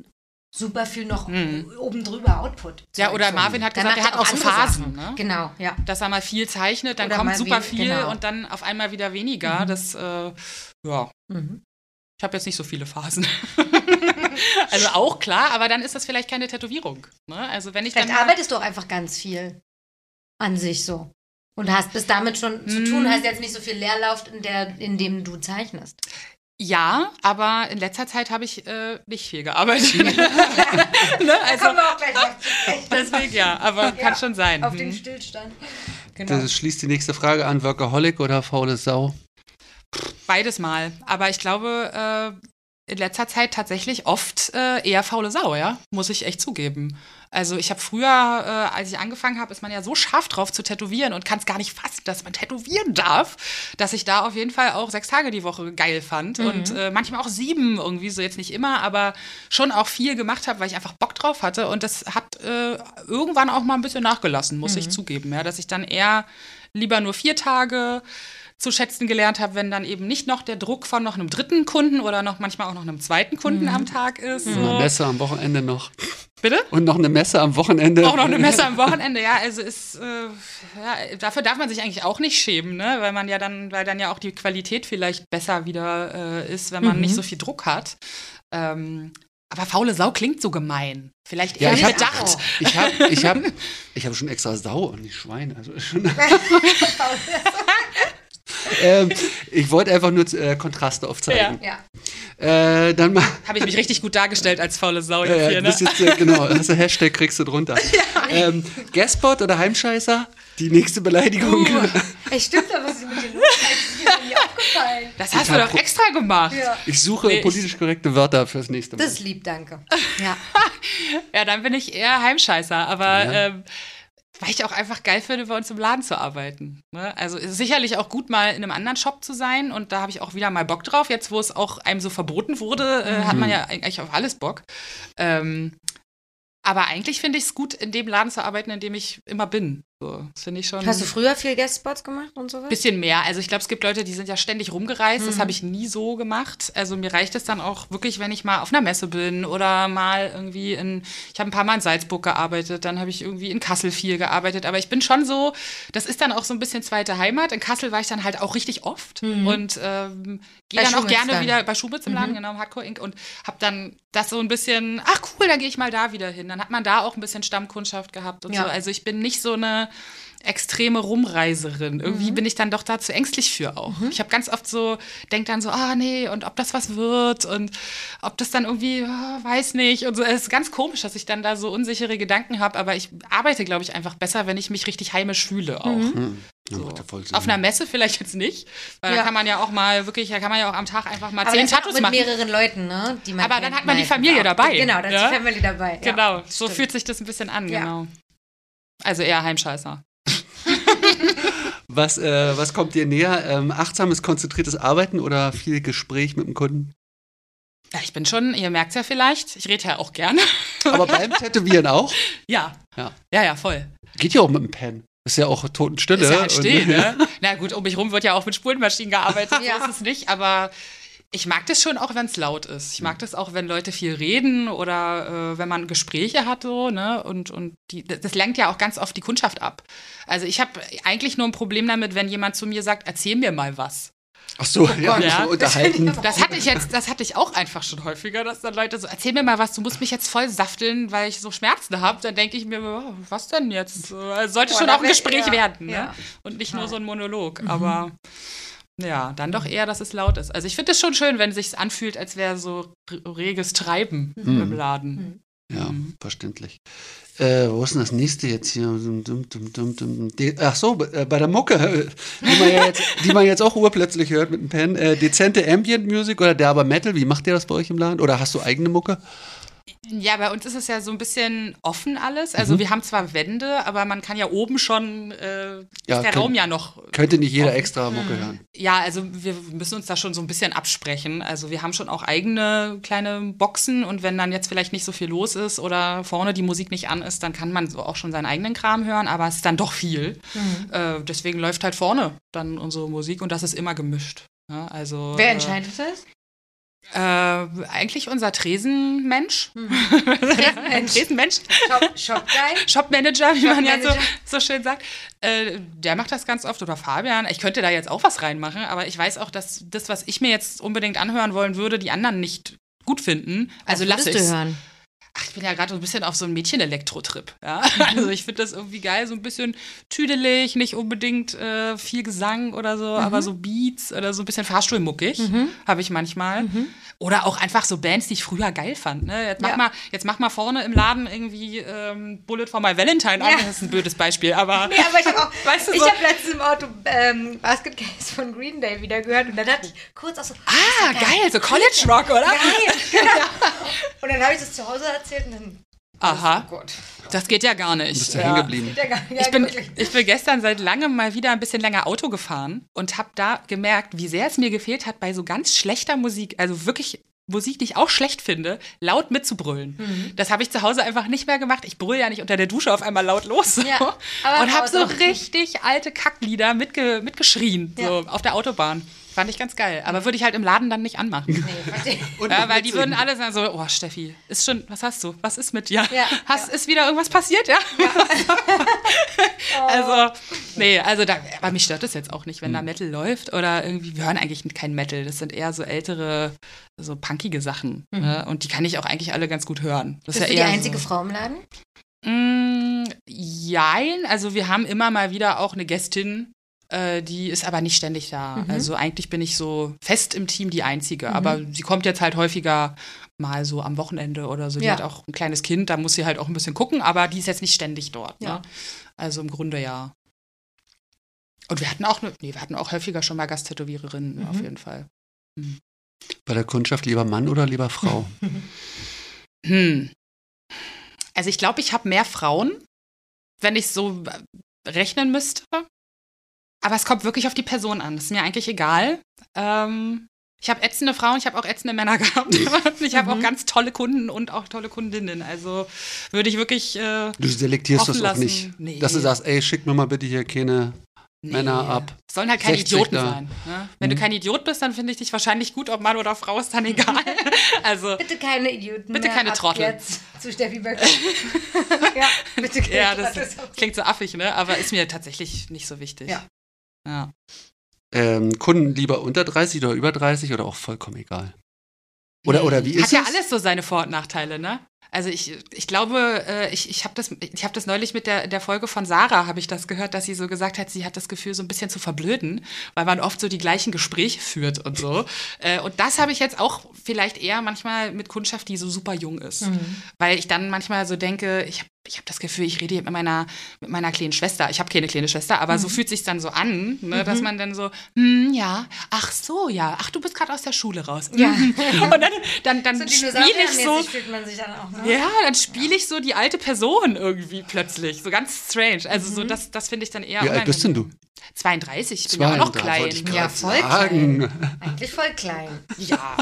super viel noch oben drüber Output. Mhm. Ja, oder. Marvin hat gesagt, er hat auch so Phasen. Ne? Genau, ja. Dass er mal viel zeichnet, dann Oder kommt super viel genau. und dann auf einmal wieder weniger. Das, äh, ja. Mhm. Ich habe jetzt nicht so viele Phasen. also auch klar, aber dann ist das vielleicht keine Tätowierung. Ne? Also wenn ich dann Vielleicht arbeitest du auch einfach ganz viel an sich so. Und hast bis damit schon zu tun, Mm. hast jetzt nicht so viel Leerlauf, in, der, in dem du zeichnest. Ja, aber in letzter Zeit habe ich äh, nicht viel gearbeitet. ne? Also wir auch gleich noch zu sprechen. deswegen ja, aber Ja, kann schon sein. Auf den Hm. Stillstand. Genau. Das schließt die nächste Frage an. Workaholic oder faule Sau? Beides mal. Aber ich glaube, äh, in letzter Zeit tatsächlich oft äh, eher faule Sau, ja, muss ich echt zugeben. Also ich habe früher, äh, als ich angefangen habe, ist man ja so scharf drauf zu tätowieren und kann es gar nicht fassen, dass man tätowieren darf, dass ich da auf jeden Fall auch sechs Tage die Woche geil fand und äh, manchmal auch sieben irgendwie, so jetzt nicht immer, aber schon auch viel gemacht habe, weil ich einfach Bock drauf hatte und das hat äh, irgendwann auch mal ein bisschen nachgelassen, muss ich zugeben, ja, dass ich dann eher lieber nur vier Tage zu schätzen gelernt habe, wenn dann eben nicht noch der Druck von noch einem dritten Kunden oder noch manchmal auch noch einem zweiten Kunden am Tag ist. Eine So. Messe am Wochenende noch. Bitte? Und noch eine Messe am Wochenende. Auch noch eine Messe am Wochenende, ja, also ist, äh, ja, dafür darf man sich eigentlich auch nicht schämen, ne? weil man ja dann, weil dann ja auch die Qualität vielleicht besser wieder äh, ist, wenn man nicht so viel Druck hat. Ähm, aber faule Sau klingt so gemein. Vielleicht Ja, eher ich hab- bedacht. Ich habe ich hab, ich hab schon extra Sau und nicht Schwein. Also ist schon ähm, ich wollte einfach nur äh, Kontraste aufzeigen. Ja. Äh, dann mal. Habe ich mich richtig gut dargestellt als faule Sau jetzt Äh, hier, ne? bist jetzt, äh, genau, hast du Hashtag kriegst du drunter. ähm, Gaspot oder Heimscheißer? Die nächste Beleidigung. Uh, ey, stimmt doch, was ist mit dir los? Das ist mir nie aufgefallen. Das hast Ich du doch extra gemacht. Ja. Ich suche Nee, ich- politisch korrekte Wörter fürs nächste Mal. Das ist lieb, danke. Ja. Ja, dann bin ich eher Heimscheißer, aber Ja. ähm, weil ich auch einfach geil finde, bei uns im Laden zu arbeiten. Ne? Also ist sicherlich auch gut, mal in einem anderen Shop zu sein und da habe ich auch wieder mal Bock drauf. Jetzt, wo es auch einem so verboten wurde, äh, hat man ja eigentlich auf alles Bock. Ähm, aber eigentlich finde ich es gut, in dem Laden zu arbeiten, in dem ich immer bin. So, das finde ich schon. Hast du früher viel Guestspots gemacht und sowas? Bisschen mehr. Also ich glaube, es gibt Leute, die sind ja ständig rumgereist. Das habe ich nie so gemacht. Also mir reicht es dann auch wirklich, wenn ich mal auf einer Messe bin oder mal irgendwie in, ich habe ein paar Mal in Salzburg gearbeitet, dann habe ich irgendwie in Kassel viel gearbeitet. Aber ich bin schon so, das ist dann auch so ein bisschen zweite Heimat. In Kassel war ich dann halt auch richtig oft und ähm, gehe dann auch Schubitz gerne dann. wieder bei Schubitz im Laden, genau, im Hardcore Inc. und habe dann das so ein bisschen, ach cool, dann gehe ich mal da wieder hin. Dann hat man da auch ein bisschen Stammkundschaft gehabt und Ja. so. Also ich bin nicht so eine extreme Rumreiserin. Irgendwie bin ich dann doch da zu ängstlich für auch. Ich habe ganz oft so, denk dann so, ah nee, und ob das was wird und ob das dann irgendwie, ah, weiß nicht. Und so. Es ist ganz komisch, dass ich dann da so unsichere Gedanken habe, aber ich arbeite, glaube ich, einfach besser, wenn ich mich richtig heimisch fühle auch. Ja, So. macht ja voll Sinn. Auf einer Messe vielleicht jetzt nicht, weil Ja. da kann man ja auch mal wirklich, da kann man ja auch am Tag einfach mal Aber zehn Tattoos mit machen. mehreren Leuten, ne? Die man Aber dann hat man die Familie auch. dabei, Genau, dann ja? ist die Family dabei. Ja, Genau, so stimmt. fühlt sich das ein bisschen an, Ja. genau. Also eher Heimscheißer. Was, äh, was kommt dir näher? Ähm, achtsames, konzentriertes Arbeiten oder viel Gespräch mit dem Kunden? Ja, ich bin schon, ihr merkt es ja vielleicht, ich rede ja auch gerne. Aber beim Tätowieren auch? Ja. Ja. Ja, ja, voll. Geht ja auch mit dem Pen. Ist ja auch Totenstille. Ist ja halt und- still, ne? Na gut, um mich rum wird ja auch mit Spulenmaschinen gearbeitet, Ja. so ist es nicht, aber ich mag das schon auch, wenn es laut ist. Ich mag das auch, wenn Leute viel reden oder äh, wenn man Gespräche hat, so, ne? Und, und die, das lenkt ja auch ganz oft die Kundschaft ab. Also ich habe eigentlich nur ein Problem damit, wenn jemand zu mir sagt, erzähl mir mal was. Ach so, ja, Gott, ja. so unterhalten. Das hatte ich jetzt, das hatte ich auch einfach schon häufiger, dass dann Leute so, erzähl mir mal was, du musst mich jetzt voll safteln, weil ich so Schmerzen habe. Dann denke ich mir, oh, was denn jetzt? Sollte Boah, schon auch ein Gespräch ja, werden, ne? ja. Und nicht nur so ein Monolog. Aber ja, dann doch eher, dass es laut ist. Also ich finde es schon schön, wenn es sich anfühlt, als wäre so re- reges Treiben im Laden. Ja, verständlich. Äh, wo ist denn das nächste jetzt hier? Dum, dum, dum, dum, dum. De Ach so, äh, bei der Mucke, die man, ja jetzt, die man jetzt auch urplötzlich hört mit dem Pen. Äh, dezente Ambient Music oder derber Metal, wie macht ihr das bei euch im Laden? Oder hast du eigene Mucke? Ja, bei uns ist es ja so ein bisschen offen alles. Mhm. Also wir haben zwar Wände, aber man kann ja oben schon, äh, ist Ja, der könnt- Raum ja noch Könnte nicht jeder extra Mucke hören. Ja, also wir müssen uns da schon so ein bisschen absprechen. Also wir haben schon auch eigene kleine Boxen und wenn dann jetzt vielleicht nicht so viel los ist oder vorne die Musik nicht an ist, dann kann man so auch schon seinen eigenen Kram hören, aber es ist dann doch viel. Äh, deswegen läuft halt vorne dann unsere Musik und das ist immer gemischt. Ja, also, Wer äh, entscheidet das? Äh, eigentlich unser Tresenmensch. Tresenmensch. Tresenmensch. Shop, Shop. Shopmanager, wie man ja so, so schön sagt. Äh, der macht das ganz oft. Oder Fabian. Ich könnte da jetzt auch was reinmachen, aber ich weiß auch, dass das, was ich mir jetzt unbedingt anhören wollen würde, die anderen nicht gut finden. Also lasse ich hören? Ach, ich bin ja gerade so ein bisschen auf so einem Mädchen-Elektro-Trip. Ja? Mhm. Also ich finde das irgendwie geil, so ein bisschen tüdelig, nicht unbedingt äh, viel Gesang oder so, Mhm. aber so Beats oder so ein bisschen Fahrstuhlmuckig habe ich manchmal. Oder auch einfach so Bands, die ich früher geil fand. Ne? Jetzt, mach Ja. mal, jetzt mach mal vorne im Laden irgendwie ähm, Bullet for my Valentine an. Ja. Das ist ein blödes Beispiel, aber Nee, aber ich habe auch, Weißt du ich so- habe letztens im Auto ähm, Basket Case von Green Day wieder gehört und dann dachte ich kurz auch so, ah, geil, so College Rock, oder? geil. Genau. Und dann habe ich das zu Hause erzählt und dann, Aha, oh Gott. das geht ja gar nicht. Bist du Ja. hängen ja, Ich bin, ich bin gestern seit langem mal wieder ein bisschen länger Auto gefahren und habe da gemerkt, wie sehr es mir gefehlt hat, bei so ganz schlechter Musik, also wirklich Musik, die ich auch schlecht finde, laut mitzubrüllen. Mhm. Das habe ich zu Hause einfach nicht mehr gemacht. Ich brülle ja nicht unter der Dusche auf einmal laut los. So. Ja, aber und habe so richtig alte Kacklieder mitge mitgeschrien, so auf der Autobahn. Fand ich ganz geil. Aber würde ich halt im Laden dann nicht anmachen. Nee, Ja, weil die würden alle sagen so, oh Steffi, ist schon, was hast du? Was ist mit dir? Ja, hast, Ist wieder irgendwas passiert, ja? also, nee, also da, aber mich stört das jetzt auch nicht, wenn Hm. da Metal läuft oder irgendwie, wir hören eigentlich kein Metal, das sind eher so ältere, so punkige Sachen. Ne? Und die kann ich auch eigentlich alle ganz gut hören. Das Mhm. Bist ist du ja die eher einzige so, Frau im Laden? Mm, jein, also wir haben immer mal wieder auch eine Gästin, äh, die ist aber nicht ständig da. Mhm. Also eigentlich bin ich so fest im Team die Einzige. Aber sie kommt jetzt halt häufiger mal so am Wochenende oder so. Die Ja. hat auch ein kleines Kind, da muss sie halt auch ein bisschen gucken, aber die ist jetzt nicht ständig dort. Ja. Ne? Also im Grunde ja. Und wir hatten auch, ne, nee, wir hatten auch häufiger schon mal Gasttätowiererinnen, Mhm. auf jeden Fall. Bei der Kundschaft lieber Mann oder lieber Frau? Hm. Also ich glaube, ich habe mehr Frauen, wenn ich so äh, rechnen müsste. Aber es kommt wirklich auf die Person an. Das ist mir eigentlich egal. Ähm, ich habe ätzende Frauen, ich habe auch ätzende Männer gehabt. ich habe auch ganz tolle Kunden und auch tolle Kundinnen. Also würde ich wirklich. Äh, Du selektierst Offen das auch lassen. nicht. Nee. Dass du sagst, ey, schick mir mal bitte hier keine Männer ab. Sollen halt keine 60 Idioten da. sein. Ne? Wenn Mhm. du kein Idiot bist, dann finde ich dich wahrscheinlich gut, ob Mann oder Frau ist dann egal. also Bitte keine Idioten. Bitte keine Trottel. Jetzt zu Steffi Böck. ja, bitte keine ja, das Trottel. klingt so affig, ne? Aber ist mir tatsächlich nicht so wichtig. Ja. Ja. Ähm, Kunden lieber unter 30 oder über 30 oder auch vollkommen egal? Oder, oder wie ist Hat ja es? alles so seine Vor- und Nachteile, ne? Also ich, ich glaube, äh, ich, ich habe das, ich hab das neulich mit der, der Folge von Sarah, habe ich das gehört, dass sie so gesagt hat, sie hat das Gefühl, so ein bisschen zu verblöden, weil man oft so die gleichen Gespräche führt und so. Äh, und das habe ich jetzt auch vielleicht eher manchmal mit Kundschaft, die so super jung ist. Weil ich dann manchmal so denke, ich habe ich hab das Gefühl, ich rede hier mit meiner, mit meiner kleinen Schwester. Ich habe keine kleine Schwester, aber so fühlt sich dann so an, ne, dass man dann so, hm, ja, ach so, ja, ach, du bist gerade aus der Schule raus. Ja. Mhm. Und dann, dann, dann So spiele ich so, fühlt man sich dann auch. Ne? ja, dann spiele ich so die alte Person irgendwie plötzlich. So ganz strange. Also so, das, das finde ich dann eher Wie alt bist denn du? 32, ich bin ja auch noch 32, wollte ich klein. Ja, voll sagen. Eigentlich voll klein. Ja.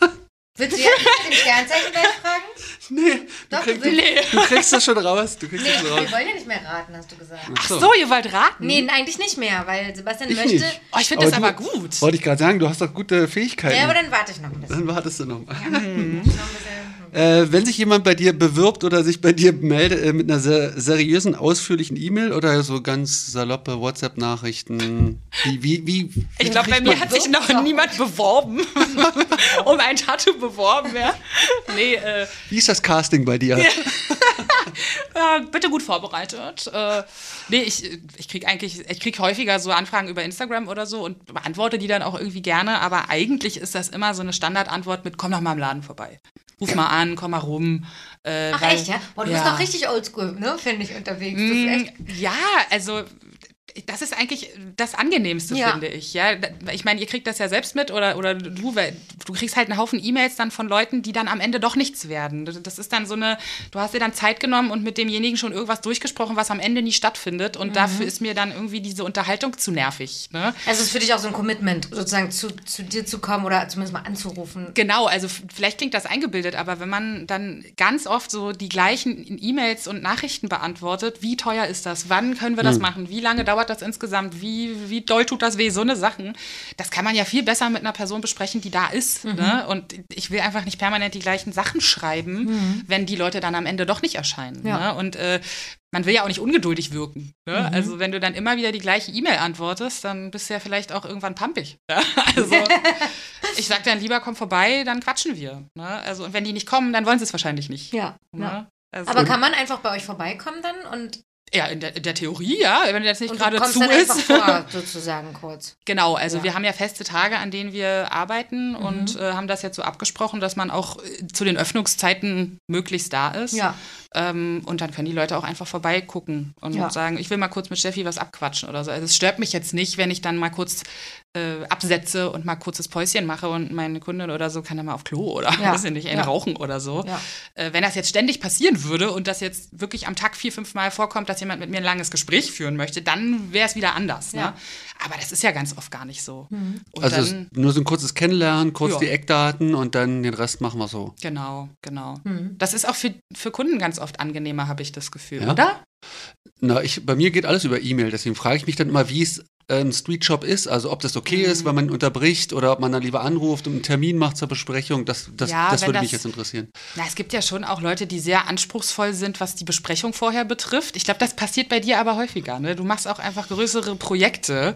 Willst du jetzt den Sternzeichen gleich fragen? Nee, du, Doch, du du, willst- du kriegst das schon raus. Du kriegst Nee, das schon raus. wir wollen ja nicht mehr raten, hast du gesagt. Ach so, ihr wollt raten? Nee, eigentlich nicht mehr, weil Sebastian Ich möchte. nicht. Oh, ich finde das Aber gut. Wollte ich gerade sagen, du hast doch gute Fähigkeiten. Ja, aber dann warte ich noch ein bisschen. Dann wartest du noch mal. Noch ein bisschen. Äh, wenn sich jemand bei dir bewirbt oder sich bei dir meldet äh, mit einer ser seriösen, ausführlichen E-Mail oder so ganz saloppe WhatsApp-Nachrichten, wie, wie, wie, Ich glaube, bei mir hat sich noch niemand beworben, um ein Tattoo beworben, ja. Nee, äh, wie ist das Casting bei dir? äh, bitte gut vorbereitet. Äh, nee, ich, ich kriege eigentlich, ich kriege häufiger so Anfragen über Instagram oder so und beantworte die dann auch irgendwie gerne, aber eigentlich ist das immer so eine Standardantwort mit, komm doch mal im Laden vorbei. Ruf mal an, komm mal rum. Äh, Ach weil- echt, ja? Boah, du bist ja. doch richtig oldschool, ne? Finde ich unterwegs. Mm. Ja, also das ist eigentlich das Angenehmste, Ja. finde ich. Ja, ich meine, ihr kriegt das ja selbst mit oder, oder du, weil du kriegst halt einen Haufen E-Mails dann von Leuten, die dann am Ende doch nichts werden. Das ist dann so eine, du hast dir dann Zeit genommen und mit demjenigen schon irgendwas durchgesprochen, was am Ende nie stattfindet. Und dafür ist mir dann irgendwie diese Unterhaltung zu nervig. Ne? Also es ist für dich auch so ein Commitment, sozusagen zu, zu dir zu kommen oder zumindest mal anzurufen. Genau, also vielleicht klingt das eingebildet, aber wenn man dann ganz oft so die gleichen E-Mails und Nachrichten beantwortet, wie teuer ist das? Wann können wir das machen? Wie lange dauert dauert das insgesamt? Wie, wie doll tut das weh? So eine Sachen. Das kann man ja viel besser mit einer Person besprechen, die da ist. Mhm. Ne? Und ich will einfach nicht permanent die gleichen Sachen schreiben, wenn die Leute dann am Ende doch nicht erscheinen. Mhm. Ja. Ne? Und äh, man will ja auch nicht ungeduldig wirken. Ne? Mhm. Also wenn du dann immer wieder die gleiche E-Mail antwortest, dann bist du ja vielleicht auch irgendwann pampig. Ja? Also ich sag dann lieber, komm vorbei, dann quatschen wir. Ne? Also und wenn die nicht kommen, dann wollen sie es wahrscheinlich nicht. Ja. Ne? ja. Also, Aber kann man einfach bei euch vorbeikommen dann und, ja, in der, in der Theorie, ja, wenn jetzt nicht gerade zu dann ist. vor, sozusagen kurz. Genau, also Ja. wir haben ja feste Tage, an denen wir arbeiten Mhm. und äh, haben das jetzt so abgesprochen, dass man auch äh, zu den Öffnungszeiten möglichst da ist. Ja. Ähm, und dann können die Leute auch einfach vorbeigucken und Ja. sagen, ich will mal kurz mit Steffi was abquatschen oder so. Also es stört mich jetzt nicht, wenn ich dann mal kurz äh, absetze und mal kurzes Päuschen mache und meine Kundin oder so kann dann mal auf Klo oder Ja. weiß ich nicht, einen Ja. rauchen oder so. Ja. Äh, wenn das jetzt ständig passieren würde und das jetzt wirklich am Tag vier, fünf Mal vorkommt, dass jemand mit mir ein langes Gespräch führen möchte, dann wäre es wieder anders. Ja. Ne? Aber das ist ja ganz oft gar nicht so. Und Also dann, nur so ein kurzes Kennenlernen, kurz Ja. die Eckdaten und dann den Rest machen wir so. genau, genau. Mhm. Das ist auch für, für Kunden ganz oft angenehmer, habe ich das Gefühl, Ja? oder? Na, ich, bei mir geht alles über E-Mail, deswegen frage ich mich dann immer, wie es ein Streetshop ist, also ob das okay Mhm. ist, wenn man unterbricht oder ob man dann lieber anruft und einen Termin macht zur Besprechung, das, das, Ja, das würde mich das- jetzt interessieren. Na, es gibt ja schon auch Leute, die sehr anspruchsvoll sind, was die Besprechung vorher betrifft. Ich glaube, das passiert bei dir aber häufiger. Ne? Du machst auch einfach größere Projekte.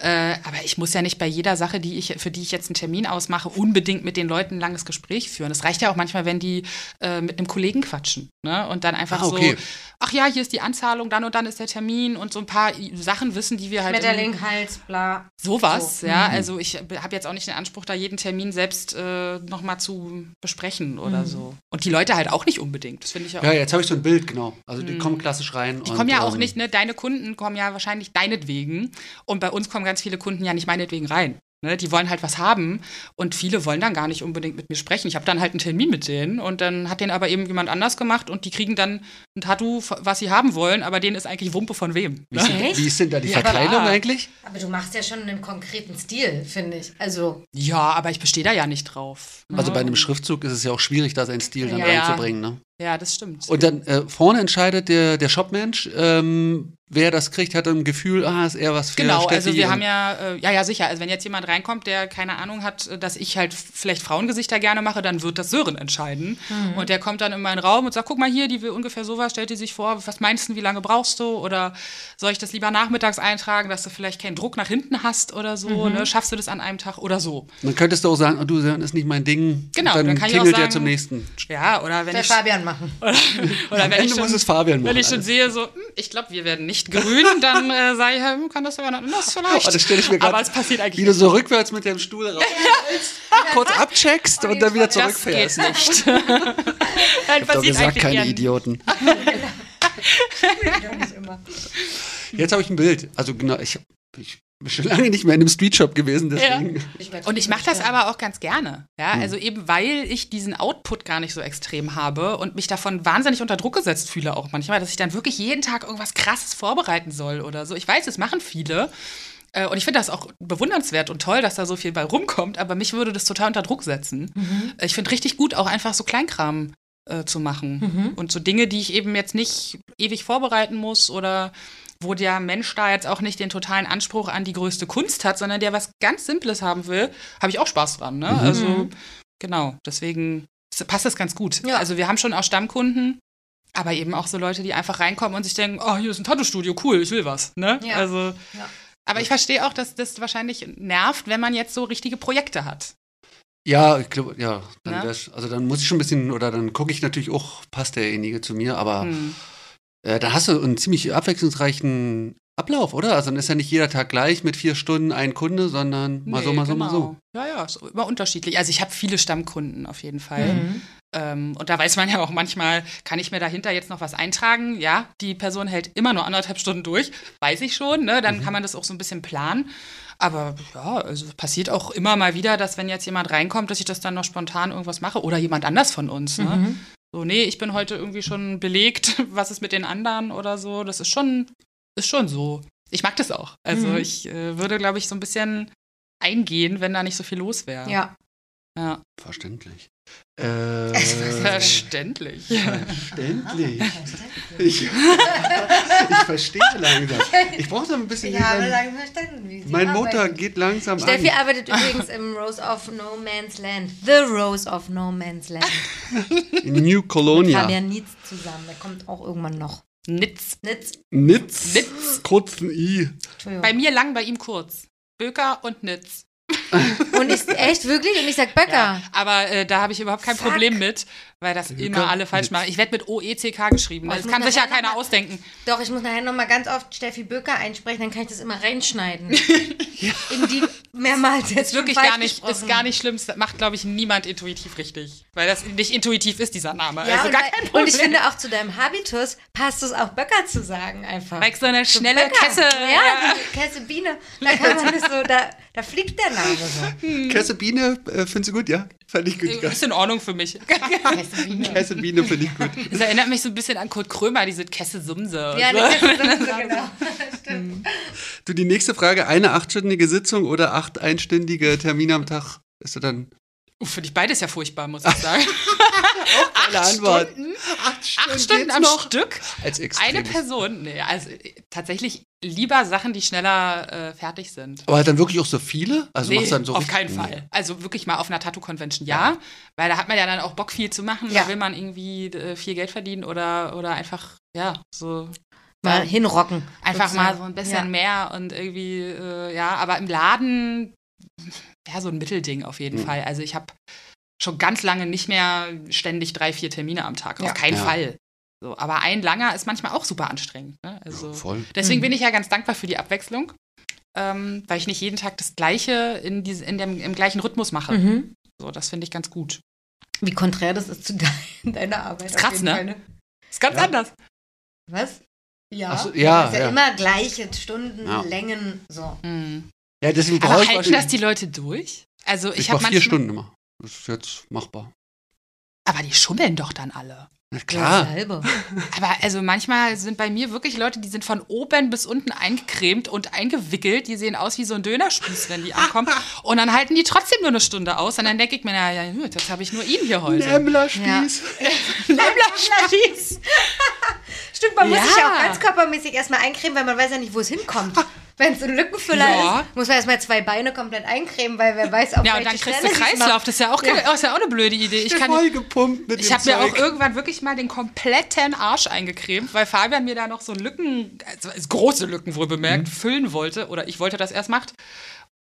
Äh, aber ich muss ja nicht bei jeder Sache, die ich, für die ich jetzt einen Termin ausmache, unbedingt mit den Leuten ein langes Gespräch führen. Es reicht ja auch manchmal, wenn die äh, mit einem Kollegen quatschen. Ne? Und dann einfach Ah, okay. so, ach ja, hier ist die Anzahlung, dann und dann ist der Termin und so ein paar Sachen wissen, die wir halt. im- Schmetterling, Hals, bla. Sowas, So. ja. Mhm. Also ich habe jetzt auch nicht den Anspruch, da jeden Termin selbst äh, nochmal zu besprechen oder Mhm. so. Und die Leute halt auch nicht unbedingt. Das finde ich ja auch. Ja, jetzt habe ich so ein Bild, genau. Also die kommen klassisch rein. Mhm. Die und, kommen ja auch ähm, nicht, ne? Deine Kunden kommen ja wahrscheinlich deinetwegen. Und bei uns kommen ganz viele Kunden ja nicht meinetwegen rein. Ne? Die wollen halt was haben und viele wollen dann gar nicht unbedingt mit mir sprechen. Ich habe dann halt einen Termin mit denen und dann hat den aber eben jemand anders gemacht und die kriegen dann ein Tattoo, was sie haben wollen, aber denen ist eigentlich Wumpe von wem. Wie ist, denn, Echt? wie ist denn da die Ja, Verteilung klar. eigentlich? Aber du machst ja schon einen konkreten Stil, finde ich. Also, Ja, aber ich bestehe da ja nicht drauf. ne? Also bei einem Schriftzug ist es ja auch schwierig, da seinen Stil dann Ja. reinzubringen. Ne? Ja, das stimmt. Und dann äh, vorne entscheidet der, der Shopmensch, ähm, wer das kriegt, hat ein Gefühl, ah, ist eher was für Genau, Steffi also wir haben ja, äh, ja, ja, sicher. Also wenn jetzt jemand reinkommt, der keine Ahnung hat, äh, dass ich halt vielleicht Frauengesichter gerne mache, dann wird das Sören entscheiden. Mhm. Und der kommt dann in meinen Raum und sagt, guck mal hier, die will ungefähr sowas, stellt die sich vor, was meinst du, wie lange brauchst du? Oder soll ich das lieber nachmittags eintragen, dass du vielleicht keinen Druck nach hinten hast oder so, Mhm. ne? Schaffst du das an einem Tag oder so? Dann könntest du auch sagen, oh, du, das ist nicht mein Ding. Genau, dann, dann kann ich auch klingelt er sagen- zum nächsten. Ja, oder wenn soll ich, Fabian machen. oder Am wenn ich schon, muss es Fabian machen. wenn ich schon alles. sehe, so, hm, ich glaube, wir werden nicht grün, dann äh, sage ich, hm, kann das aber anders vielleicht. Oh, das stelle ich mir aber grad- es passiert eigentlich Wie du so rückwärts mit dem Stuhl raus, kurz abcheckst und dann wieder Das geht zurückfährst. nicht. Nein, Doch, wir passiert sagt eigentlich keine eher Idioten. nicht immer. Jetzt habe ich ein Bild. Also genau, ich, ich schon lange nicht mehr in einem Streetshop gewesen, deswegen. Und ich mache das aber auch ganz gerne. Ja, Hm. also eben weil ich diesen Output gar nicht so extrem habe und mich davon wahnsinnig unter Druck gesetzt fühle auch manchmal, dass ich dann wirklich jeden Tag irgendwas krasses vorbereiten soll oder so. Ich weiß, das machen viele. Äh, Und ich finde das auch bewundernswert und toll, dass da so viel bei rumkommt, aber mich würde das total unter Druck setzen. Mhm. Ich finde richtig gut, auch einfach so Kleinkram äh, zu machen. Mhm. Und so Dinge, die ich eben jetzt nicht ewig vorbereiten muss oder wo der Mensch da jetzt auch nicht den totalen Anspruch an die größte Kunst hat, sondern der was ganz Simples haben will, habe ich auch Spaß dran. Ne? Mhm. Also genau, deswegen passt das ganz gut. Ja. Also wir haben schon auch Stammkunden, aber eben auch so Leute, die einfach reinkommen und sich denken, oh, hier ist ein Tattoo-Studio, cool, ich will was. Ne? Ja. Also, Ja. aber ich verstehe auch, dass das wahrscheinlich nervt, wenn man jetzt so richtige Projekte hat. Ja, ich glaube, ja, dann wär's, also dann muss ich schon ein bisschen, oder dann gucke ich natürlich auch, passt derjenige zu mir, aber Hm. Äh, da hast du einen ziemlich abwechslungsreichen Ablauf, oder? Also dann ist ja nicht jeder Tag gleich mit vier Stunden ein Kunde, sondern mal so, mal so, mal so. genau. Ja, ja, ist immer unterschiedlich. Also ich habe viele Stammkunden auf jeden Fall. Mhm. Ähm, und da weiß man ja auch manchmal, kann ich mir dahinter jetzt noch was eintragen? Ja, die Person hält immer nur anderthalb Stunden durch, weiß ich schon. Ne? Mhm. Dann kann man das auch so ein bisschen planen. Aber ja, also passiert auch immer mal wieder, dass wenn jetzt jemand reinkommt, dass ich das dann noch spontan irgendwas mache oder jemand anders von uns. Ne? Mhm. So, nee, ich bin heute irgendwie schon belegt, was ist mit den anderen oder so. Das ist schon, ist schon so. Ich mag das auch. Also Mhm. ich äh, würde, glaube ich, so ein bisschen eingehen, wenn da nicht so viel los wäre. Ja. Ja. Verständlich. Äh, Verständlich. verständlich. Ich, ich verstehe langsam. Ich brauche da ein bisschen. Ich habe mein, lange verstanden, wie sie mein Motor arbeiten. geht langsam Steffi an. arbeitet übrigens im Rose of No Man's Land. The Rose of No Man's Land. In New Colonia. Fabian Nietz zusammen. Der kommt auch irgendwann noch. Nitz. Nitz. Nitz. Nitz. Kurz ein I. Bei mir lang, bei ihm kurz. Böker und Nitz. Und ich, echt, wirklich? Und ich sag Böcker. Ja, aber äh, da habe ich überhaupt kein Fuck. Problem mit, weil das immer alle falsch machen. Ich werde mit OECK geschrieben. Oh, Das kann sich ja keiner mal- ausdenken. Doch, ich muss nachher nochmal ganz oft Steffi Böcker einsprechen, dann kann ich das immer reinschneiden. In die mehrmals jetzt Ist wirklich gar nicht, ist gar nicht schlimm. Das macht, glaube ich, niemand intuitiv richtig. Weil das nicht intuitiv ist, dieser Name. Ja, also und, gar weil- kein Problem. und ich finde auch zu deinem Habitus passt es auch Böcker zu sagen einfach. Weil ich so eine schnelle Böcker. Kesse. Ja, diese Kesse Biene. Da kann man das so, da, da fliegt der Name so. Kesse Biene, äh, findest du gut? Ja, fand ich gut. Ist in Ordnung für mich. Kesse Biene. Kesse Biene finde ich gut. Das erinnert mich so ein bisschen an Kurt Krömer, diese Kesse Sumse. und Ja, so. genau. Stimmt. Du, die nächste Frage, eine achtstündige Sitzung oder acht einstündige Termine am Tag? Ist du dann Finde ich beides ja furchtbar, muss ich sagen. eine Antwort? Stunden? Acht Acht Stunden am noch? Stück? Als Eine. Person? Nee, also äh, tatsächlich lieber Sachen, die schneller äh, fertig sind. Aber dann wirklich auch so viele? Also nee, machst du dann so auf keinen Fall. Also wirklich mal auf einer Tattoo-Convention, ja. Weil da hat man ja dann auch Bock, viel zu machen. Ja. Da will man irgendwie äh, viel Geld verdienen oder, oder einfach, ja, so Mal hinrocken. einfach sozusagen. mal so ein bisschen Ja. mehr und irgendwie, äh, ja, aber im Laden, ja, so ein Mittelding auf jeden Mhm. Fall. Also ich habe schon ganz lange nicht mehr ständig drei, vier Termine am Tag. Ja. Auf keinen Ja. Fall. So, aber ein langer ist manchmal auch super anstrengend. Ne? Also, Voll. deswegen Mhm. bin ich ja ganz dankbar für die Abwechslung, ähm, weil ich nicht jeden Tag das Gleiche in, diese, in dem, im gleichen Rhythmus mache. Mhm. So, das finde ich ganz gut. Wie konträr das ist zu dein, deiner Arbeit. Ist krass, ne? Fall, Ist ganz Ja. anders. Was? Ja. So, ja, Das ist ja, ja. immer gleiche Stunden, Ja. Längen, so. Mhm. Ja, deswegen Aber ich halten das die Leute durch? Also ich, Ich habe mache vier Stunden immer. Das ist jetzt machbar. aber die schummeln doch dann alle. Na Ja, klar. selber. Aber also manchmal sind bei mir wirklich Leute, die sind von oben bis unten eingecremt und eingewickelt. Die sehen aus wie so ein Dönerspieß, wenn die ankommen. Und dann halten die trotzdem nur eine Stunde aus. Und dann denke ich mir, naja, jetzt habe ich nur ihn hier heute. Lämmlerspieß. Lämmlerspieß. Stimmt, man muss Ja. sich ja auch ganz körpermäßig erstmal eincremen, weil man weiß ja nicht, wo es hinkommt. Wenn es ein Lückenfüller Ja. ist, muss man erstmal zwei Beine komplett eincremen, weil wer weiß, auf Ja, und dann kriegst Stelle du Kreislauf. Das ist ja auch, keine, ist ja auch eine blöde Idee. Ich kann, vollgepumpt mit Ich habe mir auch irgendwann wirklich mal den kompletten Arsch eingecremt, weil Fabian mir da noch so Lücken, also große Lücken wohl bemerkt, füllen wollte. Oder ich wollte das erst macht.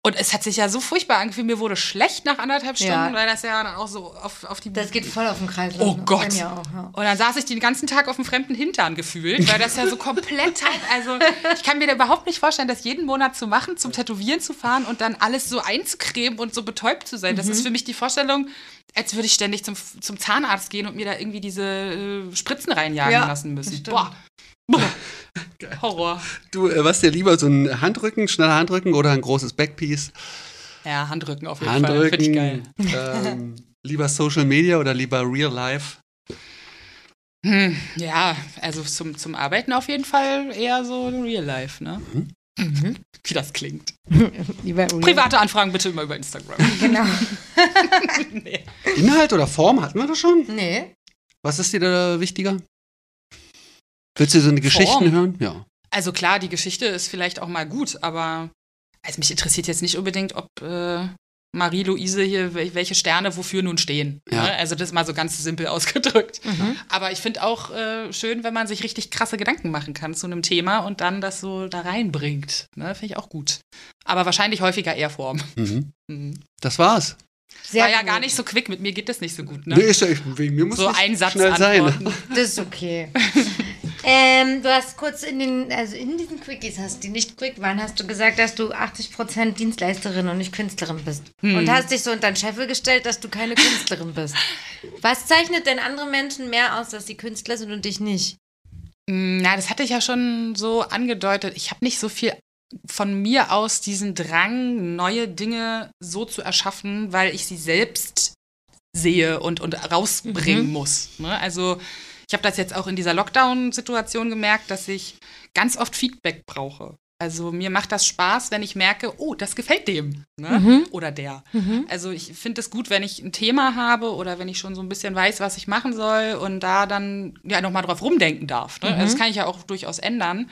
Und es hat sich ja so furchtbar angefühlt. Mir wurde schlecht nach anderthalb Stunden, Ja. weil das ja dann auch so auf, auf die. Das geht voll auf den Kreislauf. Oh ne? Gott. Auch, ja. und dann saß ich den ganzen Tag auf dem fremden Hintern gefühlt, weil das ja so komplett hat. Also ich kann mir da überhaupt nicht vorstellen, das jeden Monat zu machen, zum Tätowieren zu fahren und dann alles so einzucremen und so betäubt zu sein. Das Mhm. ist für mich die Vorstellung, als würde ich ständig zum, zum Zahnarzt gehen und mir da irgendwie diese äh, Spritzen reinjagen Ja, lassen müssen. stimmt. Boah. Boah. Horror. Du, äh, was dir lieber, so ein Handrücken, schneller Handrücken oder ein großes Backpiece? Ja, Handrücken auf jeden Fall. Finde ich geil. Handrücken. ähm, lieber Social Media oder lieber Real Life? Hm, ja, also zum, zum Arbeiten auf jeden Fall eher so Real Life, ne? Mhm. Wie das klingt. Private Anfragen bitte immer über Instagram. Genau. nee. Inhalt oder Form hatten wir das schon? Nee. Was ist dir da wichtiger? Willst du so eine Geschichten hören? Ja. Also klar, die Geschichte ist vielleicht auch mal gut, aber also mich interessiert jetzt nicht unbedingt, ob äh, Marie-Louise hier, wel- welche Sterne wofür nun stehen. Ja. Ne? Also das ist mal so ganz simpel ausgedrückt. Mhm. Aber ich finde auch äh, schön, wenn man sich richtig krasse Gedanken machen kann zu einem Thema und dann das so da reinbringt. Ne? Finde ich auch gut. Aber wahrscheinlich häufiger eher Form. Mhm. Mhm. Das war's. Sehr War ja gut. gar nicht so quick, mit mir geht das nicht so gut. Ne? Nee, ist ja, wegen mir muss so ein Satz schnell sein. antworten. Das ist okay. ähm, du hast kurz in den, also in diesen Quickies hast, die nicht quick waren, hast du gesagt, dass du 80% Dienstleisterin und nicht Künstlerin bist. Hm. Und hast dich so unter den Scheffel gestellt, dass du keine Künstlerin bist. Was zeichnet denn andere Menschen mehr aus, dass sie Künstler sind und dich nicht? Mm, Na, das hatte ich ja schon so angedeutet. Ich habe nicht so viel von mir aus diesen Drang, neue Dinge so zu erschaffen, weil ich sie selbst sehe und, und rausbringen Mhm. muss. Ne? Also ich habe das jetzt auch in dieser Lockdown-Situation gemerkt, dass ich ganz oft Feedback brauche. Also mir macht das Spaß, wenn ich merke, oh, das gefällt dem ne? oder der. Also ich finde es gut, wenn ich ein Thema habe oder wenn ich schon so ein bisschen weiß, was ich machen soll und da dann ja nochmal drauf rumdenken darf. Ne? Also das kann ich ja auch durchaus ändern.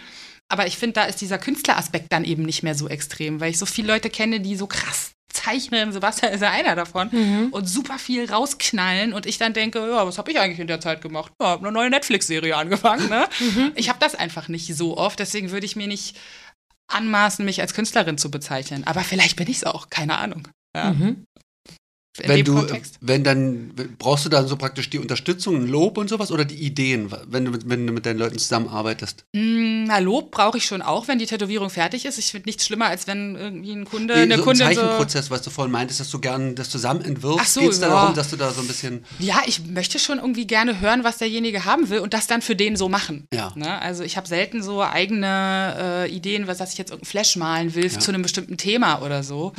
Aber ich finde, da ist dieser Künstleraspekt dann eben nicht mehr so extrem, weil ich so viele Leute kenne, die so krass zeichnen. Sebastian ist ja einer davon. Und super viel rausknallen. Und ich dann denke, ja, was habe ich eigentlich in der Zeit gemacht? Ja, habe eine neue Netflix-Serie angefangen. Ne? Ich habe das einfach nicht so oft. Deswegen würde ich mir nicht anmaßen, mich als Künstlerin zu bezeichnen. Aber vielleicht bin ich es auch. Keine Ahnung. Ja. In wenn dem du, Kontext. wenn dann, brauchst du dann so praktisch die Unterstützung, ein Lob und sowas oder die Ideen, wenn du mit, wenn du mit deinen Leuten zusammenarbeitest? Mm, Na, Lob brauche ich schon auch, wenn die Tätowierung fertig ist. Ich finde nichts schlimmer, als wenn irgendwie ein Kunde, Nee, eine so Kundin Im so. Zeichenprozess, was du vorhin meintest, dass du gern das zusammen entwirfst. Ach so, Geht's da ja. darum, dass du da so ein bisschen. Ja, ich möchte schon irgendwie gerne hören, was derjenige haben will und das dann für den so machen. Ja. Ne? Also ich habe selten so eigene äh, Ideen, was dass ich jetzt irgendein Flash malen will Ja. zu einem bestimmten Thema oder so.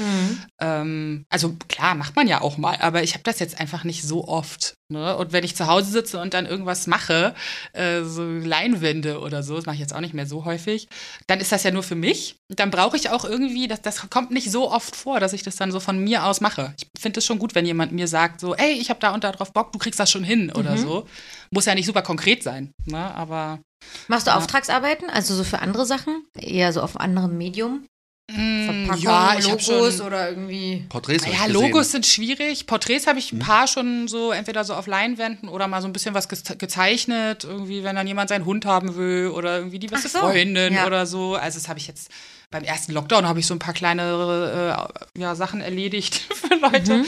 Ähm, also klar, macht man ja auch mal, aber ich habe das jetzt einfach nicht so oft. Ne? Und wenn ich zu Hause sitze und dann irgendwas mache, äh, so Leinwände oder so, das mache ich jetzt auch nicht mehr so häufig, dann ist das ja nur für mich. Und dann brauche ich auch irgendwie, das, das kommt nicht so oft vor, dass ich das dann so von mir aus mache. Ich finde es schon gut, wenn jemand mir sagt, so, ey, ich habe da und da drauf Bock, du kriegst das schon hin oder so. Muss ja nicht super konkret sein, ne? aber Machst du Auftragsarbeiten, also so für andere Sachen? Eher so auf einem anderen Medium? Mm, Verpackung, ja, ich Logos schon, oder irgendwie. Porträts Ja. Logos sind schwierig. Porträts habe ich ein paar schon so, entweder so auf Leinwänden oder mal so ein bisschen was ge gezeichnet. Irgendwie, wenn dann jemand seinen Hund haben will oder irgendwie die beste so, Freundin ja. oder so. Also, das habe ich jetzt beim ersten Lockdown habe ich so ein paar kleinere äh, ja, Sachen erledigt für Leute. Mhm.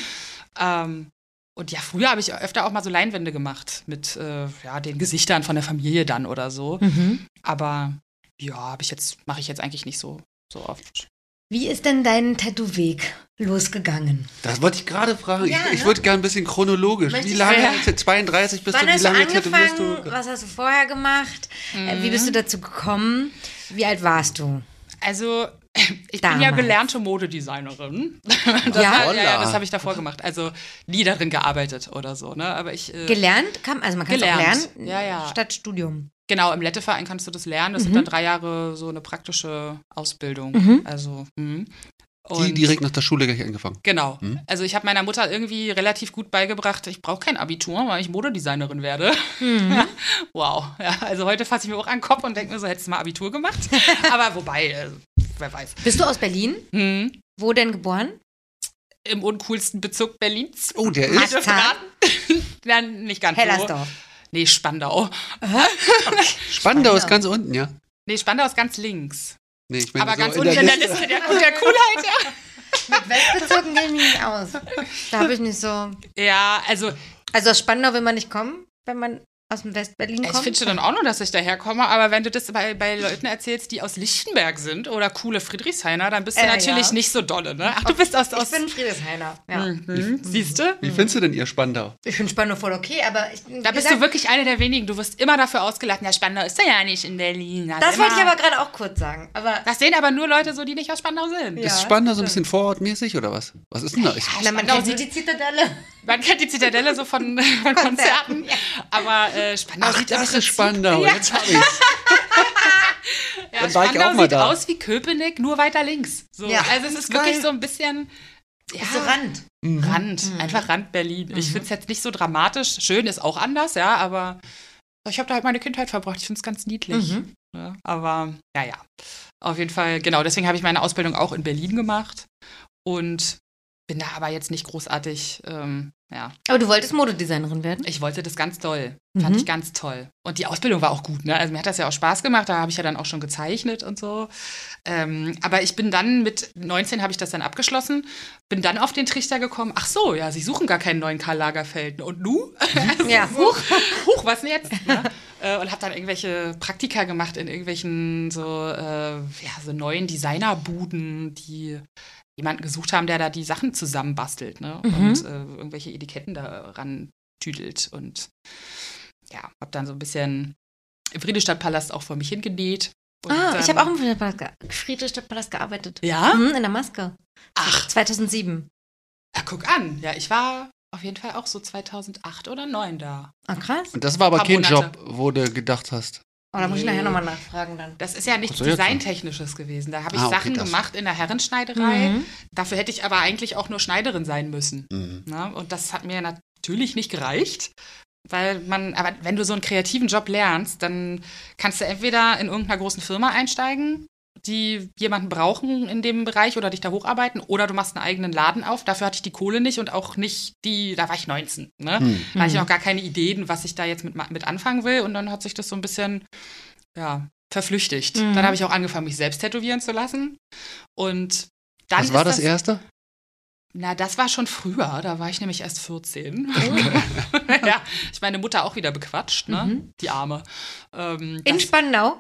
Ähm, und ja, früher habe ich öfter auch mal so Leinwände gemacht mit äh, ja, den Gesichtern von der Familie dann oder so. Mhm. Aber ja, habe ich jetzt, mache ich jetzt eigentlich nicht so, so oft. Wie ist denn dein Tattoo-Weg losgegangen? Das wollte ich gerade fragen. Ja, ich ich ne? würde gerne ein bisschen chronologisch. Möchte Wie lange? Ja. 32 bist Wann du? Wie hast du lange tätowierst angefangen? du? Was hast du vorher gemacht? Äh, Wie bist du dazu gekommen? Wie alt warst du? Also, ich bin ja Damals. gelernte Modedesignerin. Das, Ja? ja, das habe ich davor gemacht. Also nie darin gearbeitet oder so, ne? Aber ich. Äh, Gelernt? Kann, also man kann es lernen Ja, ja. statt Studium. Genau, im Letteverein kannst du das lernen. Das Mhm. sind dann drei Jahre so eine praktische Ausbildung. Mhm. Also, mhm. Die Und- direkt nach der Schule gleich angefangen. Genau. Mhm. Also ich habe meiner Mutter irgendwie relativ gut beigebracht, ich brauche kein Abitur, weil ich Modedesignerin werde. Mhm. wow. Ja, also heute fasse ich mir auch an den Kopf und denke mir so, hättest du mal Abitur gemacht. Aber wobei, äh, wer weiß. Bist du aus Berlin? Hm. Wo denn geboren? Im uncoolsten Bezirk Berlins. Oh, der ist. Ja, nicht ganz Hellersdorf. so. Nee, Spandau. Spandau ist ganz unten, ja. Nee, Spandau ist ganz links. Nee, ich meine Aber so ganz unten der in der Liste. Liste der, der Coolheit. Ja. Mit Westbezirken kenne ich mich nicht aus. Da habe ich nicht so. ja, also Also aus Spandau will man nicht kommen, wenn man aus dem Westberlin ich kommt. finde schon in Ordnung, dass ich daherkomme, aber wenn du das bei, bei Leuten erzählst, die aus Lichtenberg sind oder coole Friedrichshainer, dann bist du Äh, natürlich ja. nicht so dolle, ne? Ach, du bist aus... ich aus bin Friedrichshainer. Ja. mhm. Siehst du? Wie findest du denn ihr Spandau? Ich finde Spandau voll okay, aber ich, Da bist du wirklich eine der wenigen. Du wirst immer dafür ausgelacht, ja, Spandau ist ja nicht in Berlin. Also Das wollte ich aber gerade auch kurz sagen. Aber Das sehen aber nur Leute so, die nicht aus Spandau sind. Ja. ist Spandau so ein bisschen vorortmäßig oder was? Was ist denn da? Ich, na, man kennt sieht- die Zitadelle. Man kennt die Zitadelle so von, von Konzerten, ja. aber äh, Spandau Ach, sieht das ist Spandau. Jetzt hab ich's. Ja, Dann war ich Spandau auch mal sieht da. aus wie Köpenick, nur weiter links. So. Ja, also es ist wirklich so ein bisschen ja, Ist so Rand. Rand, einfach Rand Berlin. Ich finde es jetzt nicht so dramatisch. Schön ist auch anders, ja, aber ich habe da halt meine Kindheit verbracht. Ich finde es ganz niedlich. Mhm. Ja, aber ja, ja. Auf jeden Fall, genau. Deswegen habe ich meine Ausbildung auch in Berlin gemacht und bin da aber jetzt nicht großartig, ähm, ja. Aber du wolltest Modedesignerin werden? Ich wollte das ganz doll. Fand Mhm. ich ganz toll. Und die Ausbildung war auch gut, ne? Also mir hat das ja auch Spaß gemacht, da habe ich ja dann auch schon gezeichnet und so. Ähm, aber ich bin dann mit 19 habe ich das dann abgeschlossen, bin dann auf den Trichter gekommen, ach so, ja, sie suchen gar keinen neuen Karl Lagerfeld. Und nu? Also Ja. so, huch, was denn jetzt? Ne? Äh, und habe dann irgendwelche Praktika gemacht in irgendwelchen so, äh, ja, so neuen Designerbuden, die jemanden gesucht haben, der da die Sachen zusammenbastelt ne? Mhm. und äh, irgendwelche Etiketten da ran tüdelt. Und ja, habe dann so ein bisschen im Friedrichstadtpalast auch vor mich hingenäht. Und Ah, dann, ich habe auch im Friedrichstadtpalast ge- Friedrichstadtpalast gearbeitet. Ja? Mhm, in der Maske. Ach, 2007. ja, guck an. Ja, ich war auf jeden Fall auch so 2008 oder 2009 da. Ah, krass. Und das war aber kein Monate. Job, wo du gedacht hast. Oh, da muss ich nachher nochmal nachfragen dann. Das ist ja nichts so, Designtechnisches gewesen. Da habe ich Ah, okay, Sachen das. gemacht in der Herrenschneiderei. Mhm. Dafür hätte ich aber eigentlich auch nur Schneiderin sein müssen. Mhm. Ne? Und das hat mir natürlich nicht gereicht. Weil man, aber wenn du so einen kreativen Job lernst, dann kannst du entweder in irgendeiner großen Firma einsteigen, die jemanden brauchen in dem Bereich oder dich da hocharbeiten, oder du machst einen eigenen Laden auf. Dafür hatte ich die Kohle nicht und auch nicht die, da war ich 19. Ne? Hm. Da hatte ich noch gar keine Ideen, was ich da jetzt mit, mit anfangen will. Und dann hat sich das so ein bisschen, ja, verflüchtigt. Mhm. Dann habe ich auch angefangen, mich selbst tätowieren zu lassen. Und dann Was war ist das erste? na, das war schon früher, da war ich nämlich erst 14. Oh. ja, ich meine Mutter auch wieder bequatscht, ne? Mhm. Die Arme. Ähm, In das, Spandau?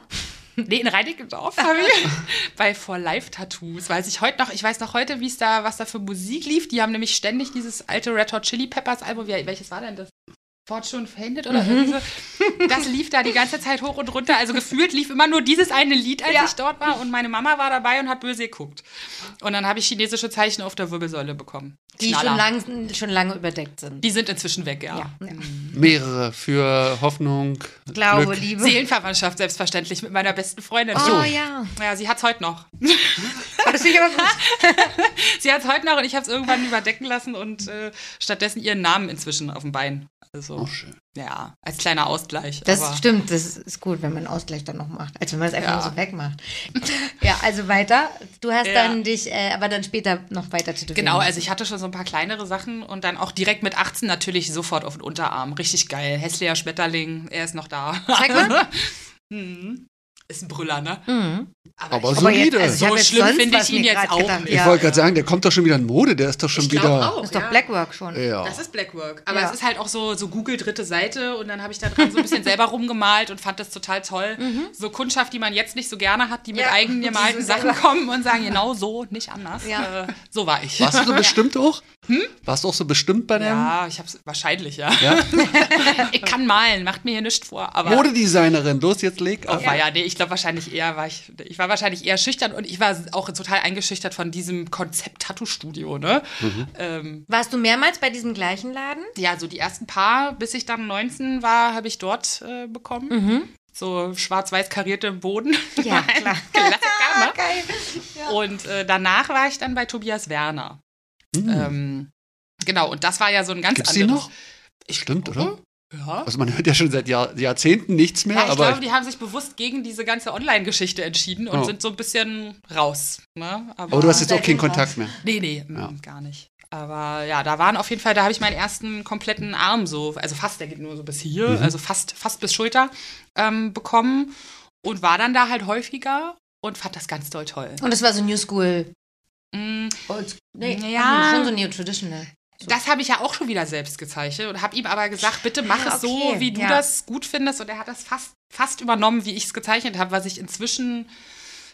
nee, in Reinickendorf habe ich bei For Life Tattoos. Weiß ich heute noch, ich weiß noch heute, wie es da, was da für Musik lief. Die haben nämlich ständig dieses alte Red Hot Chili Peppers Album, welches war denn das? Fortune Fainted oder irgendwie so. Das lief da die ganze Zeit hoch und runter. Also gefühlt lief immer nur dieses eine Lied, als Ja. ich dort war. Und meine Mama war dabei und hat böse geguckt. Und dann habe ich chinesische Zeichen auf der Wirbelsäule bekommen. Die schon, lang, schon lange überdeckt sind. Die sind inzwischen weg, ja. Ja. Mehrere für Hoffnung, Glaube, Glück. Liebe. Seelenverwandtschaft, selbstverständlich, mit meiner besten Freundin. Oh ja. Ja, sie hat's heute noch. Das ich aber gut. Sie hat's heute noch und ich habe es irgendwann überdecken lassen und äh, stattdessen ihren Namen inzwischen auf dem Bein. Also, Oh, schön. ja, als kleiner Ausgleich. Das aber stimmt, das ist gut, wenn man einen Ausgleich dann noch macht, als wenn man es einfach Ja. nur so wegmacht. ja, also weiter. Du hast Ja. dann dich, äh, aber dann später noch weiter tätowieren. Genau, also ich hatte schon so ein paar kleinere Sachen und dann auch direkt mit 18 natürlich sofort auf den Unterarm. Richtig geil. Hässlicher Schmetterling, er ist noch da. Zeig mal. Mhm. Ist ein Brüller, ne? Mhm. Aber Aber jetzt, solide. also ich So jetzt schlimm finde ich ihn jetzt auch gedacht, nicht. ich Ja. wollte gerade sagen, der kommt doch schon wieder in Mode, der ist doch schon Ich wieder. auch. Das ist doch ja. Blackwork schon. Ja. Das ist Blackwork. Aber Ja. es ist halt auch so, so Google dritte Seite und dann habe ich da dran so ein bisschen selber rumgemalt und fand das total toll. So Kundschaft, die man jetzt nicht so gerne hat, die mit Ja, eigen die gemalten so Sachen selber- kommen und sagen, genau so, nicht anders. Ja. Äh, so war ich. Warst du so bestimmt auch? Warst du auch so bestimmt bei dem? Ja, ich hab's wahrscheinlich, ja. Ja? Ich kann malen, macht mir hier nichts vor. Aber Modedesignerin, los, jetzt leg auf. Ja, nee, ich glaube wahrscheinlich eher war ich, ich war wahrscheinlich eher schüchtern und ich war auch total eingeschüchtert von diesem Konzept Tattoo-Studio, ne? Ähm, Warst du mehrmals bei diesem gleichen Laden? ja, so die ersten paar, bis ich dann 19 war, habe ich dort äh, bekommen. So schwarz-weiß karierte Boden. Ja, klar. Klassiker, ne? Geil. Und äh, danach war ich dann bei Tobias Werner. Ähm, genau, und das war ja so ein ganz Gibt's die anderes. noch? Stimmt, oder? Ja. Also man hört ja schon seit Jahr, Jahrzehnten nichts mehr, Ja, ich aber glaube, die haben sich bewusst gegen diese ganze Online-Geschichte entschieden und Oh. sind so ein bisschen raus. Ne? aber du hast jetzt auch keinen Kontakt mehr. Nee, nee, mm, Ja. gar nicht. Aber ja, da waren auf jeden Fall, da habe ich meinen ersten kompletten Arm so, also fast, der geht nur so bis hier, Mhm. also fast, fast bis Schulter ähm, bekommen und war dann da halt häufiger und fand das ganz doll toll. Und das war so New School. Mm, Old, nee, Ja. schon so Das habe ich ja auch schon wieder selbst gezeichnet und habe ihm aber gesagt, bitte mach Ah, es so, wie du ja. das gut findest. Und er hat das fast, fast übernommen, wie ich es gezeichnet habe, was ich inzwischen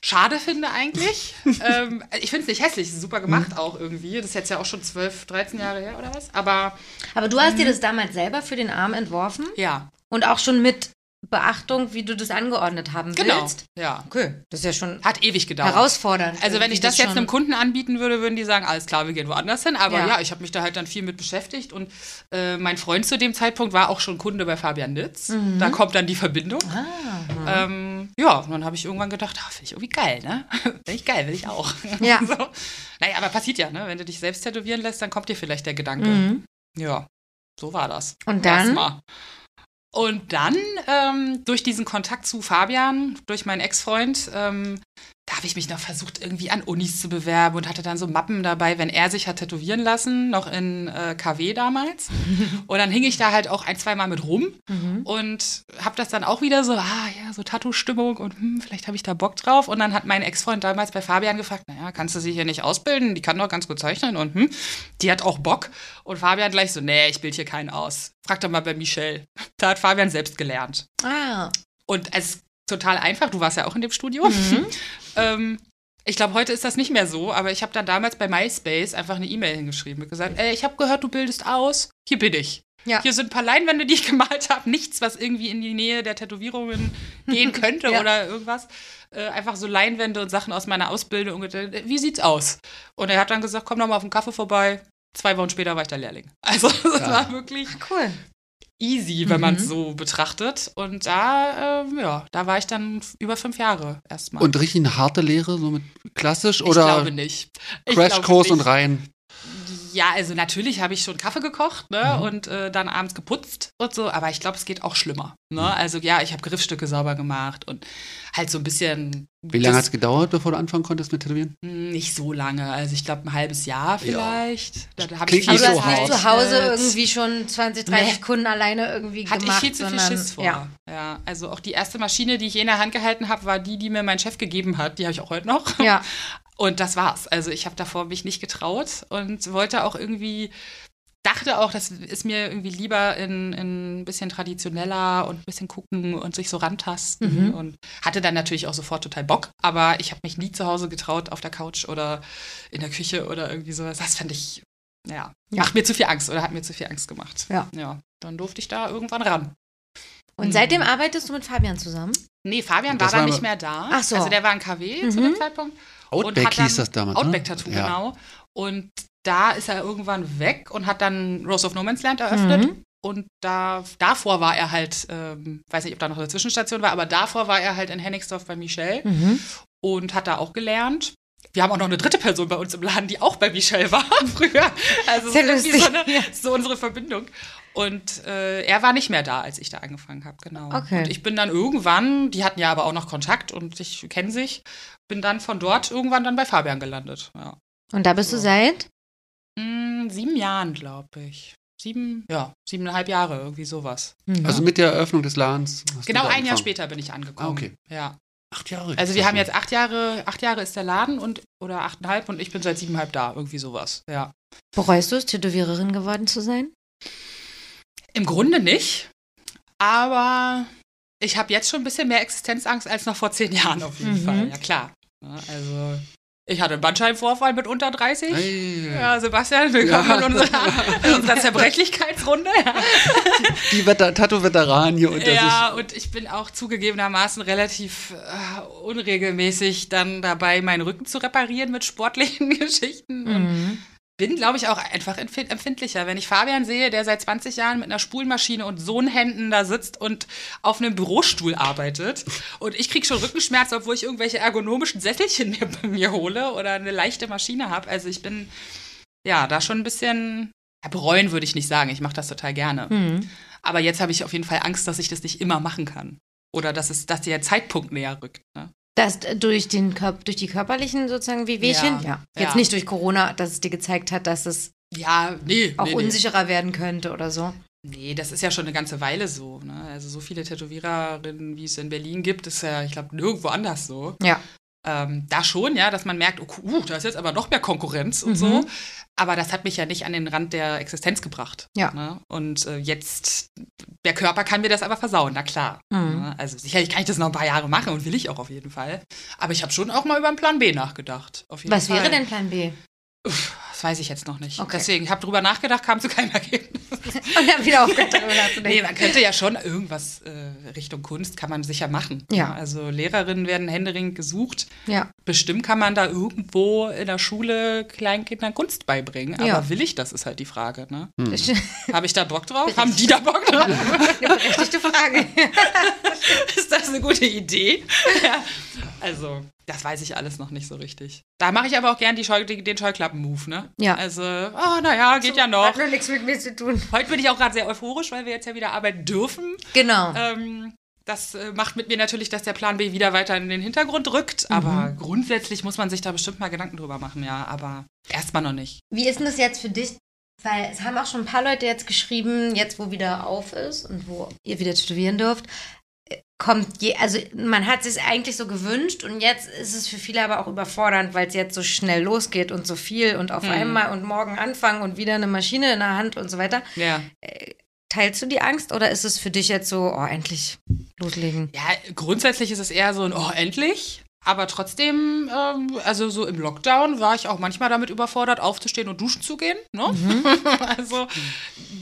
schade finde eigentlich. ähm, ich finde es nicht hässlich, es ist super Mhm. gemacht auch irgendwie. Das ist jetzt ja auch schon 12, 13 Jahre her oder was. Aber Aber du hast dir das damals selber für den Arm entworfen ja, und auch schon mit Beachtung, wie du das angeordnet haben genau. willst. Ja. Okay, das ist ja schon Hat ewig gedauert. herausfordernd. Also wenn ich irgendwie das jetzt einem Kunden anbieten würde, würden die sagen, alles klar, wir gehen woanders hin. Aber Ja. ja, ich habe mich da halt dann viel mit beschäftigt und äh, mein Freund zu dem Zeitpunkt war auch schon Kunde bei Fabian Nitz. Mhm. Da kommt dann die Verbindung. Ah, Ähm, ja, und dann habe ich irgendwann gedacht, ah, finde ich irgendwie geil, ne? Finde ich geil, will ich auch. Ja. so. Naja, aber passiert ja, ne? Wenn du dich selbst tätowieren lässt, dann kommt dir vielleicht der Gedanke. Mhm. Ja, so war das. Und dann? Erstmal. Und dann, ähm, durch diesen Kontakt zu Fabian, durch meinen Ex-Freund, ähm, da habe ich mich noch versucht, irgendwie an Unis zu bewerben und hatte dann so Mappen dabei, wenn er sich hat tätowieren lassen, noch in äh, KW damals. und dann hing ich da halt auch ein, zwei Mal mit rum Mhm. und habe das dann auch wieder so, ah ja, so Tattoo-Stimmung und hm, vielleicht habe ich da Bock drauf. Und dann hat mein Ex-Freund damals bei Fabian gefragt, naja, kannst du sie hier nicht ausbilden? Die kann doch ganz gut zeichnen und hm, die hat auch Bock. Und Fabian gleich so, nee, ich bild hier keinen aus. Frag doch mal bei Michelle. Da hat Fabian selbst gelernt. Ah, Und es ist total einfach, du warst ja auch in dem Studio. Mhm. ähm, ich glaube, heute ist das nicht mehr so, aber ich habe dann damals bei MySpace einfach eine E-Mail hingeschrieben und gesagt, ey, ich habe gehört, du bildest aus, hier bin ich. Ja. Hier sind ein paar Leinwände, die ich gemalt habe, nichts, was irgendwie in die Nähe der Tätowierungen gehen könnte Ja. oder irgendwas. Äh, einfach so Leinwände und Sachen aus meiner Ausbildung. Und, äh, wie sieht's aus? Und er hat dann gesagt, komm doch mal auf den Kaffee vorbei. Zwei Wochen später war ich der Lehrling. Also, das Ja. war wirklich cool. Easy, wenn man Mhm. es so betrachtet. Und da, ähm, ja, da war ich dann über fünf Jahre erstmal. Und richtig eine harte Lehre, so mit klassisch ich oder glaube nicht. Ich glaube Crashkurs und nicht. rein? Ja, also natürlich habe ich schon Kaffee gekocht ne, Mhm. und äh, dann abends geputzt und so, aber ich glaube, es geht auch schlimmer. Mhm. Ne? Also ja, ich habe Griffstücke sauber gemacht und halt so ein bisschen. Wie lange hat es gedauert, bevor du anfangen konntest mit Tätowieren? Nicht so lange, also ich glaube ein halbes Jahr vielleicht. Da, da habe Klingt ich nicht du so hast nicht hart. zu Hause irgendwie schon 20, 30 Nee. Kunden alleine irgendwie Hatte gemacht. ich viel zu viel Schiss vor. Ja. Ja. also auch die erste Maschine, die ich je in der Hand gehalten habe, war die, die mir mein Chef gegeben hat. Die habe ich auch heute noch. ja. Und das war's. Also ich habe davor mich nicht getraut und wollte auch irgendwie, dachte auch, das ist mir irgendwie lieber in, in ein bisschen traditioneller und ein bisschen gucken und sich so rantasten Mhm. und hatte dann natürlich auch sofort total Bock, aber ich habe mich nie zu Hause getraut auf der Couch oder in der Küche oder irgendwie sowas. Das fand ich, ja, Ja. macht mir zu viel Angst oder hat mir zu viel Angst gemacht. Ja. Ja, dann durfte ich da irgendwann ran. Und Mhm. seitdem arbeitest du mit Fabian zusammen? Nee, Fabian Das war dann war- nicht mehr da. Ach so. Also der war in KW zu Mhm. dem Zeitpunkt. Outback hieß das damals. Outback-Tattoo, ne? Genau. Und da ist er irgendwann weg und hat dann Rose of No Man's Land eröffnet. Mhm. Und da, davor war er halt, ähm, weiß nicht, ob da noch eine Zwischenstation war, aber davor war er halt in Hennigsdorf bei Michelle Mhm. und hat da auch gelernt. Wir haben auch noch eine dritte Person bei uns im Laden, die auch bei Michelle war früher. Also Sehr so, eine, so unsere Verbindung. Und äh, er war nicht mehr da, als ich da angefangen habe, genau. Okay. Und ich bin dann irgendwann, die hatten ja aber auch noch Kontakt und ich kennen sich, bin dann von dort irgendwann dann bei Fabian gelandet. Ja. Und da bist du So. seit? Mm, sieben Jahren, glaube ich. Sieben, ja, siebeneinhalb Jahre, irgendwie sowas. Mhm. Also mit der Eröffnung des Ladens. hast du Genau ein Jahr später bin ich angekommen. Ah, okay. Ja. Acht Jahre. Also wir haben jetzt acht Jahre, acht Jahre ist der Laden und oder achteinhalb und ich bin seit siebeneinhalb da, irgendwie sowas. Ja. Bereust du es, Tätowiererin geworden zu sein? Im Grunde nicht, aber ich habe jetzt schon ein bisschen mehr Existenzangst als noch vor zehn Jahren auf jeden Mhm. Fall. Ja klar. Ja, also ich hatte einen Bandscheibenvorfall mit unter 30. Hey, Ja, Sebastian, willkommen Ja. in unserer, in unserer Zerbrechlichkeitsrunde. Die Tattoo-Veteranen hier unter Ja, und ich bin auch zugegebenermaßen relativ äh, unregelmäßig dann dabei, meinen Rücken zu reparieren mit sportlichen Geschichten. Mhm. Bin, glaube ich, auch einfach empf- empfindlicher. Wenn ich Fabian sehe, der seit 20 Jahren mit einer Spulmaschine und Sohnhänden da sitzt und auf einem Bürostuhl arbeitet und ich kriege schon Rückenschmerzen, obwohl ich irgendwelche ergonomischen Sesselchen mir bei mir hole oder eine leichte Maschine habe. Also ich bin ja da schon ein bisschen ja, bereuen würde ich nicht sagen. Ich mache das total gerne. Mhm. Aber jetzt habe ich auf jeden Fall Angst, dass ich das nicht immer machen kann. Oder dass, es, dass der Zeitpunkt näher rückt. Ne? Das äh, durch, den Körp durch die körperlichen sozusagen Wehwehchen? Ja. Jetzt Ja. nicht durch Corona, dass es dir gezeigt hat, dass es Ja, nee. auch nee, nee. unsicherer werden könnte oder so. Nee, das ist ja schon eine ganze Weile so. Ne? Also so viele Tätowiererinnen, wie es in Berlin gibt, ist ja, ich glaube, nirgendwo anders so. Ja. Ähm, da schon, ja, dass man merkt, oh, uh, da ist jetzt aber noch mehr Konkurrenz und Mhm. so. Aber das hat mich ja nicht an den Rand der Existenz gebracht. Ja. Ne? Und äh, jetzt, der Körper kann mir das aber versauen, na klar. Mhm. Ne? Also sicherlich kann ich das noch ein paar Jahre machen und will ich auch auf jeden Fall. Aber ich habe schon auch mal über einen Plan B nachgedacht. Auf jeden Was Fall. wäre denn Plan B? Uff, das weiß ich jetzt noch nicht. Okay. Deswegen, ich habe drüber nachgedacht, kam zu keinem Ergebnis. Und dann wieder aufgehört, darüber Nee, man könnte ja schon irgendwas äh, Richtung Kunst kann man sicher machen. Ja. Also Lehrerinnen werden händeringend gesucht. Ja. Bestimmt kann man da irgendwo in der Schule Kleinkindern Kunst beibringen. Aber Ja. will ich das, ist halt die Frage. Ne? Ist Habe ich da Bock drauf? Haben die da Bock drauf? eine berechtigte Frage. ist das eine gute Idee? ja. Also, das weiß ich alles noch nicht so richtig. Da mache ich aber auch gern die Scheu den Scheuklappen-Move, ne? Ja. Also, oh, naja, geht ja noch. Hat nur nichts mit mir zu tun. Heute bin ich auch gerade sehr euphorisch, weil wir jetzt ja wieder arbeiten dürfen. Genau. Ähm, das äh, macht mit mir natürlich, dass der Plan B wieder weiter in den Hintergrund rückt. Aber grundsätzlich muss man sich da bestimmt mal Gedanken drüber machen, ja. Aber erstmal noch nicht. Wie ist denn das jetzt für dich? Weil es haben auch schon ein paar Leute jetzt geschrieben, jetzt wo wieder auf ist und wo ihr wieder tätowieren dürft, kommt je, also man hat es eigentlich so gewünscht und jetzt ist es für viele aber auch überfordernd, weil es jetzt so schnell losgeht und so viel und auf einmal und morgen anfangen und wieder eine Maschine in der Hand und so weiter. Ja. Teilst du die Angst oder ist es für dich jetzt so, oh, endlich loslegen? Ja, grundsätzlich ist es eher so ein, oh, endlich. Aber trotzdem, ähm, also so im Lockdown war ich auch manchmal damit überfordert, aufzustehen und duschen zu gehen. Ne? also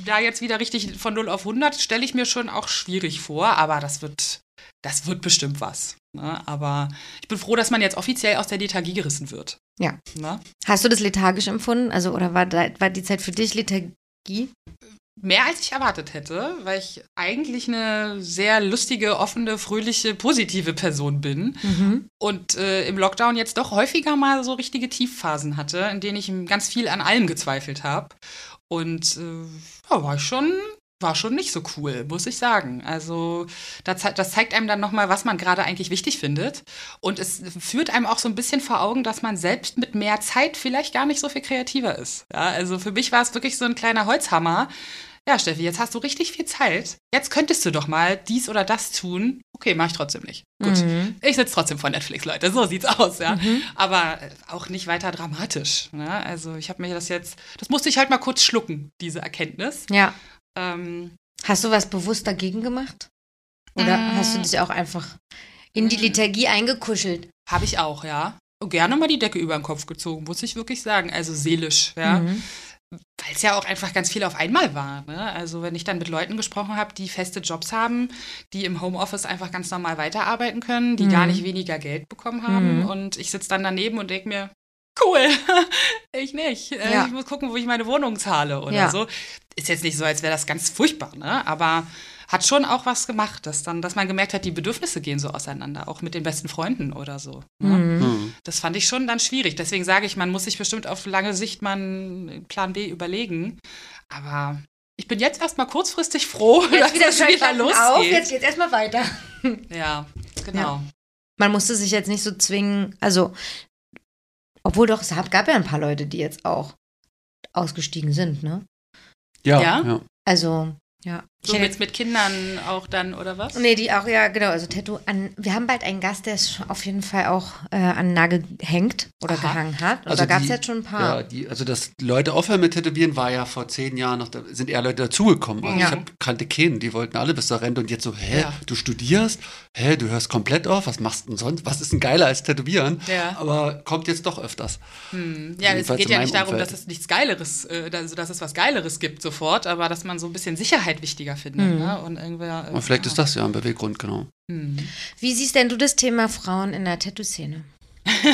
da jetzt wieder richtig von 0 auf 100 stelle ich mir schon auch schwierig vor, aber das wird, das wird bestimmt was. Ne? Aber ich bin froh, dass man jetzt offiziell aus der Lethargie gerissen wird. Ja. Ne? Hast du das lethargisch empfunden? Also, oder war, da, war die Zeit für dich Lethargie? Mehr als ich erwartet hätte, weil ich eigentlich eine sehr lustige, offene, fröhliche, positive Person bin. Mhm. Und äh, im Lockdown jetzt doch häufiger mal so richtige Tiefphasen hatte, in denen ich ganz viel an allem gezweifelt habe. Und äh, ja, war ich schon war schon nicht so cool, muss ich sagen. Also das, das zeigt einem dann nochmal, was man gerade eigentlich wichtig findet. Und es führt einem auch so ein bisschen vor Augen, dass man selbst mit mehr Zeit vielleicht gar nicht so viel kreativer ist. Ja, also für mich war es wirklich so ein kleiner Holzhammer. Ja, Steffi, jetzt hast du richtig viel Zeit. Jetzt könntest du doch mal dies oder das tun. Okay, mache ich trotzdem nicht. Gut. Mhm. Ich sitze trotzdem vor Netflix, Leute. So sieht's aus, ja. Aber äh, auch nicht weiter dramatisch. Ne? Also ich habe mir das jetzt, das musste ich halt mal kurz schlucken, diese Erkenntnis. Ja. Ähm, Hast du was bewusst dagegen gemacht? Oder Mm. hast du dich auch einfach in die Liturgie eingekuschelt? Habe ich auch, ja. Gerne mal die Decke über den Kopf gezogen, muss ich wirklich sagen. Also seelisch, ja. Mhm. Weil es ja auch einfach ganz viel auf einmal war. Ne? Also wenn ich dann mit Leuten gesprochen habe, die feste Jobs haben, die im Homeoffice einfach ganz normal weiterarbeiten können, die Mhm. gar nicht weniger Geld bekommen haben. Mhm. Und ich sitze dann daneben und denke mir, cool, ich nicht. Äh, Ja. Ich muss gucken, wo ich meine Wohnung zahle oder Ja. so. Ist jetzt nicht so, als wäre das ganz furchtbar, ne? aber hat schon auch was gemacht, dass, dann, dass man gemerkt hat, die Bedürfnisse gehen so auseinander, auch mit den besten Freunden oder so. Ne? Mhm. Hm. Das fand ich schon dann schwierig. Deswegen sage ich, man muss sich bestimmt auf lange Sicht mal einen Plan B überlegen. Aber ich bin jetzt erstmal kurzfristig froh, Jetzt wieder dass es wieder losgeht. auf, jetzt geht's erstmal weiter. Ja, genau. Man musste sich jetzt nicht so zwingen, also, obwohl doch, es gab ja ein paar Leute, die jetzt auch ausgestiegen sind, ne? Ja, Ja? ja. Also, ja. So Ich- mit, mit Kindern auch dann, oder was? Nee, die auch, ja, genau. Also Tattoo an. Wir haben bald einen Gast, der es auf jeden Fall auch äh, an den Nagel hängt oder Aha. gehangen hat. Und Also da gab es jetzt schon ein paar. Ja, die, also dass Leute aufhören mit Tätowieren war ja vor zehn Jahren noch, da sind eher Leute dazugekommen. Also Ja. ich hab, kannte keinen, die wollten alle bis zur Rente und jetzt so, hä, Ja. du studierst? Hä, du hörst komplett auf? Was machst du denn sonst? Was ist denn geiler als Tätowieren? Ja. Aber kommt jetzt doch öfters. Hm. Ja, es geht in ja nicht darum, Umfeld. dass es nichts Geileres, äh, also dass es was Geileres gibt sofort, aber dass man so ein bisschen Sicherheit wichtiger findet. Mhm. Ne? Und irgendwer, Und vielleicht ja. ist das ja ein Beweggrund, genau. Hm. Wie siehst denn du das Thema Frauen in der Tattoo-Szene?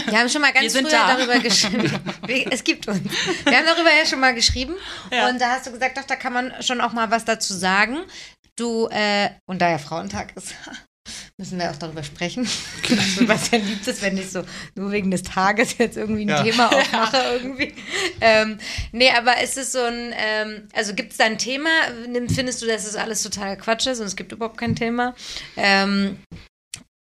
Wir haben schon mal ganz früher da. darüber geschrieben. Es gibt uns. Wir haben darüber ja schon mal geschrieben. Ja. Und da hast du gesagt, doch, da kann man schon auch mal was dazu sagen. Du, äh, und da ja Frauentag ist, müssen wir auch darüber sprechen. was ja liebt es, wenn ich so nur wegen des Tages jetzt irgendwie ein Ja. Thema aufmache irgendwie. Ähm, nee, aber ist es so ein, ähm, also gibt es da ein Thema? Findest du, dass es alles total Quatsch ist und es gibt überhaupt kein Thema? Ähm,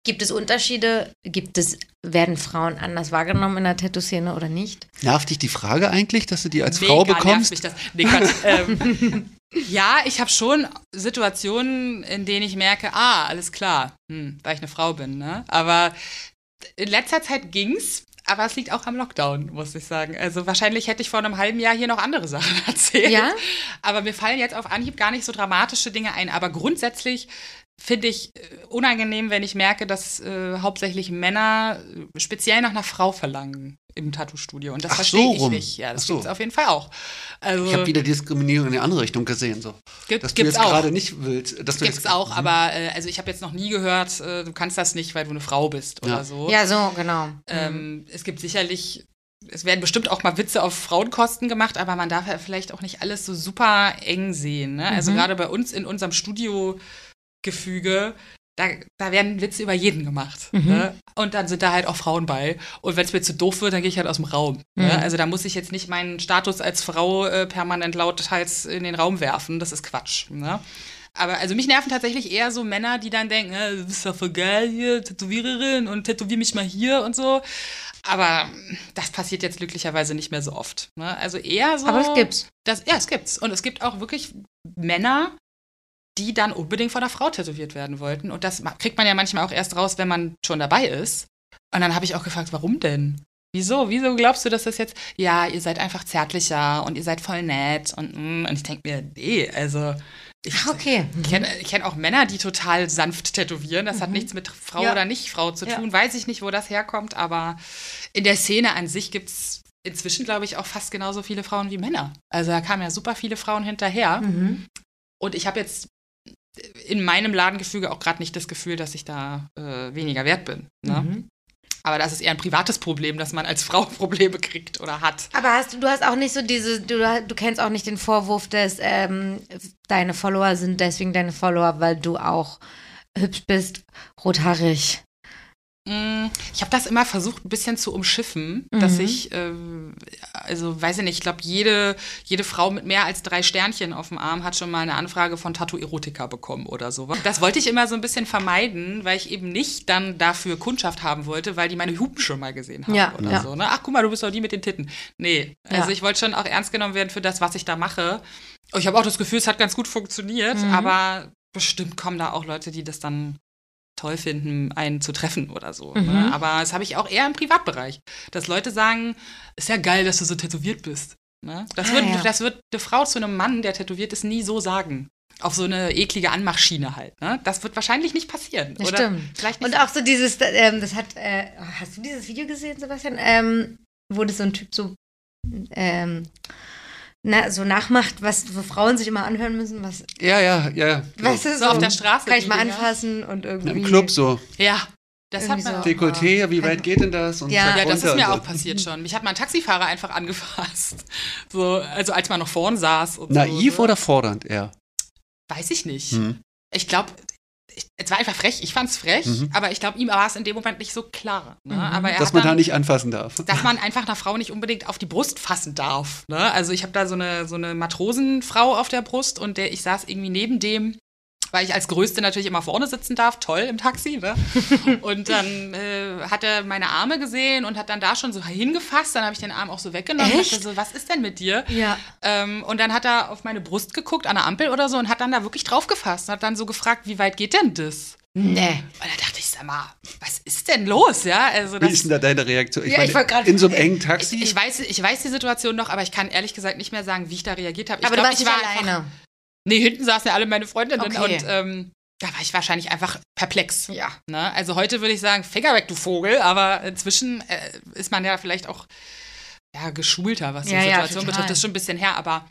Gibt es Unterschiede? Gibt es, werden Frauen anders wahrgenommen in der Tattoo-Szene oder nicht? Nervt dich die Frage eigentlich, dass du die als Mega Frau nervt bekommst? Mich das. Nee, Quatsch. ähm, ja, ich habe schon Situationen, in denen ich merke, ah, alles klar, hm, weil ich eine Frau bin. Ne? Aber in letzter Zeit ging's. Aber es liegt auch am Lockdown, muss ich sagen. Also wahrscheinlich hätte ich vor einem halben Jahr hier noch andere Sachen erzählt. Ja? Aber mir fallen jetzt auf Anhieb gar nicht so dramatische Dinge ein. Aber grundsätzlich finde ich äh, unangenehm, wenn ich merke, dass äh, hauptsächlich Männer äh, speziell nach einer Frau verlangen im Tattoo-Studio. Und das Ach verstehe so ich rum. nicht. Ja, das so. gibt's auf jeden Fall auch. Also, Ich habe wieder Diskriminierung in die andere Richtung gesehen, so. gibt, Dass du jetzt auch. gerade nicht willst. Dass du Gibt's jetzt- auch, aber äh, also ich habe jetzt noch nie gehört, äh, du kannst das nicht, weil du eine Frau bist oder Ja. so. Ja, so, genau. Ähm, es gibt sicherlich, es werden bestimmt auch mal Witze auf Frauenkosten gemacht, aber man darf ja vielleicht auch nicht alles so super eng sehen. Ne? Also Mhm. gerade bei uns in unserem Studiogefüge, da, da werden Witze über jeden gemacht. Mhm. Ne? Und dann sind da halt auch Frauen bei. Und wenn es mir zu doof wird, dann gehe ich halt aus dem Raum. Mhm. Ne? Also da muss ich jetzt nicht meinen Status als Frau äh, permanent lauthals in den Raum werfen. Das ist Quatsch. Ne? Aber also mich nerven tatsächlich eher so Männer, die dann denken, äh, du bist doch voll geil hier, Tätowiererin und tätowier mich mal hier und so. Aber das passiert jetzt glücklicherweise nicht mehr so oft. Ne? Also eher so. Aber es gibt's. Das, ja, es gibt's. Und es gibt auch wirklich Männer, die dann unbedingt von einer Frau tätowiert werden wollten. Und das kriegt man ja manchmal auch erst raus, wenn man schon dabei ist. Und dann habe ich auch gefragt, warum denn? Wieso? Wieso glaubst du, dass das jetzt, ja, ihr seid einfach zärtlicher und ihr seid voll nett und, mm, und ich denke mir, nee, also ich, Ach, okay. ich kenne kenn auch Männer, die total sanft tätowieren. Das hat nichts mit Frau Ja. oder Nicht-Frau zu Ja. tun. Weiß ich nicht, wo das herkommt, aber in der Szene an sich gibt es inzwischen, glaube ich, auch fast genauso viele Frauen wie Männer. Also da kamen ja super viele Frauen hinterher. Mhm. Und ich habe jetzt in meinem Ladengefüge auch gerade nicht das Gefühl, dass ich da äh, weniger wert bin. Ne? Mhm. Aber das ist eher ein privates Problem, dass man als Frau Probleme kriegt oder hat. Aber hast, du du hast auch nicht so diese, du, du kennst auch nicht den Vorwurf, dass ähm, deine Follower sind deswegen deine Follower, weil du auch hübsch bist, rothaarig. Mm, Ich habe das immer versucht, ein bisschen zu umschiffen, dass Mhm. ich, äh, also weiß ich nicht, ich glaube, jede, jede Frau mit mehr als drei Sternchen auf dem Arm hat schon mal eine Anfrage von Tattoo-Erotika bekommen oder sowas. Das wollte ich immer so ein bisschen vermeiden, weil ich eben nicht dann dafür Kundschaft haben wollte, weil die meine Hupen schon mal gesehen haben Ja, oder ja. so. Ne? Ach, guck mal, du bist doch die mit den Titten. Nee, also Ja. ich wollte schon auch ernst genommen werden für das, was ich da mache. Ich habe auch das Gefühl, es hat ganz gut funktioniert, Mhm. aber bestimmt kommen da auch Leute, die das dann toll finden, einen zu treffen oder so. Mhm. Ne? Aber das habe ich auch eher im Privatbereich. Dass Leute sagen, ist ja geil, dass du so tätowiert bist. Ne? Das, Ah, wird, ja. das wird eine Frau zu einem Mann, der tätowiert ist, nie so sagen. Auf so eine eklige Anmachschiene halt. Ne? Das wird wahrscheinlich nicht passieren. Das oder stimmt. Vielleicht Und auch so dieses, ähm, das hat, äh, hast du dieses Video gesehen, Sebastian? Ähm, wo das so ein Typ so, ähm, na, so nachmacht, was wo Frauen sich immer anhören müssen, was, Ja, ja, ja. ja. weißt du, so auf der Straße. kann ich mal anfassen und irgendwie. Im Club so. Ja, das hat man so. Dekolleté, wie weit geht denn das? Und Ja. Ja, das ist mir auch so. passiert schon. Mich hat mal ein Taxifahrer einfach angefasst. So, also als man noch vorn saß. Und Naiv so, ne? oder fordernd eher? Weiß ich nicht. Hm. Ich glaube, es war einfach frech. Ich fand's frech, Mhm. aber ich glaube, ihm war es in dem Moment nicht so klar. Ne? Mhm. Aber er Dass man dann, da nicht anfassen darf. dass man einfach einer Frau nicht unbedingt auf die Brust fassen darf. Ne? Also ich habe da so eine, so eine Matrosenfrau auf der Brust und der, ich saß irgendwie neben dem, weil ich als Größte natürlich immer vorne sitzen darf, toll im Taxi. Ne? Und dann äh, hat er meine Arme gesehen und hat dann da schon so hingefasst. Dann habe ich den Arm auch so weggenommen und Echt? dachte so, was ist denn mit dir? Ja. Ähm, und dann hat er auf meine Brust geguckt, an der Ampel oder so, und hat dann da wirklich drauf gefasst. Und hat dann so gefragt, wie weit geht denn das? Nee. Und da dachte ich, sag mal, was ist denn los? Ja, also Wie ist denn da deine Reaktion? Ja, ich wollt grad- in so einem engen Taxi? ich, ich, weiß, ich weiß die Situation noch, aber ich kann ehrlich gesagt nicht mehr sagen, wie ich da reagiert habe. Ich Aber du glaub, warst ich war einfach- alleine. Nee, hinten saßen ja alle meine Freundinnen Okay. und ähm, da war ich wahrscheinlich einfach perplex. Ja. Ne? Also heute würde ich sagen, Finger weg, du Vogel, aber inzwischen äh, ist man ja vielleicht auch ja, geschulter, was die Ja, ja, Situation total. betrifft. Das ist schon ein bisschen her, aber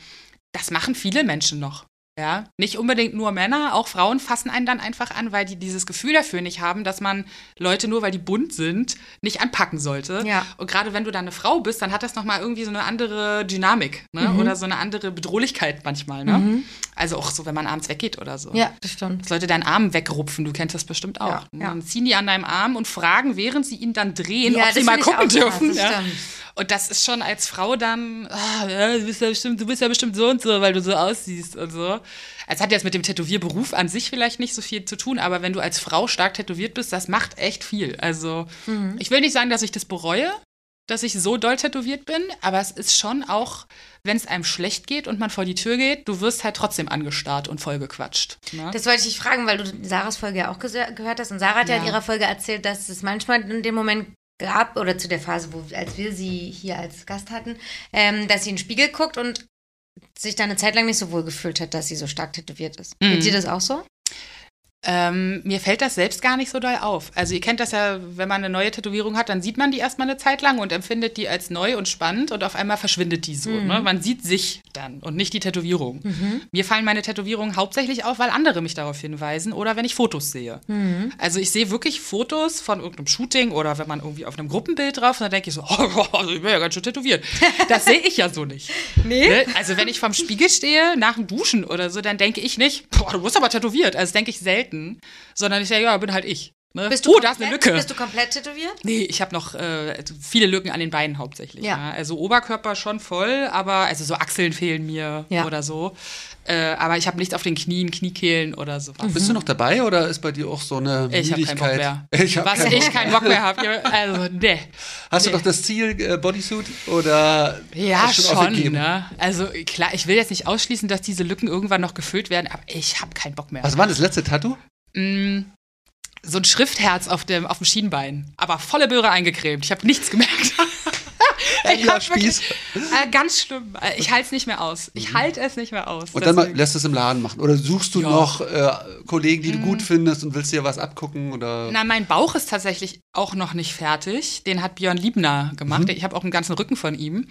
das machen viele Menschen noch. Ja, nicht unbedingt nur Männer, auch Frauen fassen einen dann einfach an, weil die dieses Gefühl dafür nicht haben, dass man Leute nur, weil die bunt sind, nicht anpacken sollte. Ja. Und gerade wenn du dann eine Frau bist, dann hat das nochmal irgendwie so eine andere Dynamik, ne? Mhm. Oder so eine andere Bedrohlichkeit manchmal, ne? Also auch so, wenn man abends weggeht oder so. Ja, das stimmt. Dass Leute deinen Arm wegrupfen, du kennst das bestimmt auch. Ja, ja. Dann ziehen die an deinem Arm und fragen, während sie ihn dann drehen, Ja, ob sie mal gucken dürfen. krass, das ja. stimmt. Und das ist schon als Frau dann, ah, ja, du, bist ja bestimmt, du bist ja bestimmt so und so, weil du so aussiehst und so. Es hat jetzt mit dem Tätowierberuf an sich vielleicht nicht so viel zu tun, aber wenn du als Frau stark tätowiert bist, das macht echt viel. Also Mhm. ich will nicht sagen, dass ich das bereue, dass ich so doll tätowiert bin, aber es ist schon auch, wenn es einem schlecht geht und man vor die Tür geht, du wirst halt trotzdem angestarrt und vollgequatscht. Ne? Das wollte ich dich fragen, weil du Sarahs Folge ja auch gehört hast. Und Sarah hat ja. in Ja. ihrer Folge erzählt, dass es manchmal in dem Moment gab, oder zu der Phase, wo, als wir sie hier als Gast hatten, ähm, dass sie in den Spiegel guckt und sich dann eine Zeit lang nicht so wohl gefühlt hat, dass sie so stark tätowiert ist. Mhm. Geht dir das auch so? Ähm, mir fällt das selbst gar nicht so doll auf. Also ihr kennt das ja, wenn man eine neue Tätowierung hat, dann sieht man die erstmal eine Zeit lang und empfindet die als neu und spannend und auf einmal verschwindet die so. Ne? Man sieht sich dann und nicht die Tätowierung. Mir fallen meine Tätowierungen hauptsächlich auf, weil andere mich darauf hinweisen oder wenn ich Fotos sehe. Also ich sehe wirklich Fotos von irgendeinem Shooting oder wenn man irgendwie auf einem Gruppenbild drauf ist, dann denke ich so, oh, ich bin ja ganz schön tätowiert. Das sehe ich ja so nicht. Nee. Ne? Also wenn ich vorm Spiegel stehe, nach dem Duschen oder so, dann denke ich nicht, boah, du bist aber tätowiert. Also denke ich selten, sondern ich denke, ja, bin halt ich. Ne? Bist du oh, komplett, da ist eine Lücke. Bist du komplett tätowiert? Nee, ich habe noch äh, viele Lücken an den Beinen hauptsächlich. Ja. Ja. Also Oberkörper schon voll, aber also so Achseln fehlen mir Ja. oder so. Äh, aber ich habe nichts auf den Knien, Kniekehlen oder sowas. Bist du noch dabei oder ist bei dir auch so eine Ich habe keinen Bock Müdigkeit? mehr. Ich hab Was ich Bock. keinen Bock mehr habe. Also, nee. Hast du Nee. doch das Ziel äh, Bodysuit oder Ja, du schon. aufgegeben? Ne? Also klar, ich will jetzt nicht ausschließen, dass diese Lücken irgendwann noch gefüllt werden, aber ich habe keinen Bock mehr. Was war das letzte Tattoo? Mm, so ein Schriftherz auf dem, auf dem Schienbein, aber volle Möhre eingecremt. Ich habe nichts gemerkt. Daimler-Spieß. Äh, ganz schlimm. Äh, Ich halte es nicht mehr aus. Ich halte es nicht mehr aus. Mhm. Und dann mal, lässt es im Laden machen. Oder suchst du Ja. Mhm. noch äh, Kollegen, die du gut findest und willst dir was abgucken? Oder Na, mein Bauch ist tatsächlich auch noch nicht fertig. Den hat Björn Liebner gemacht. Ich habe auch einen ganzen Rücken von ihm.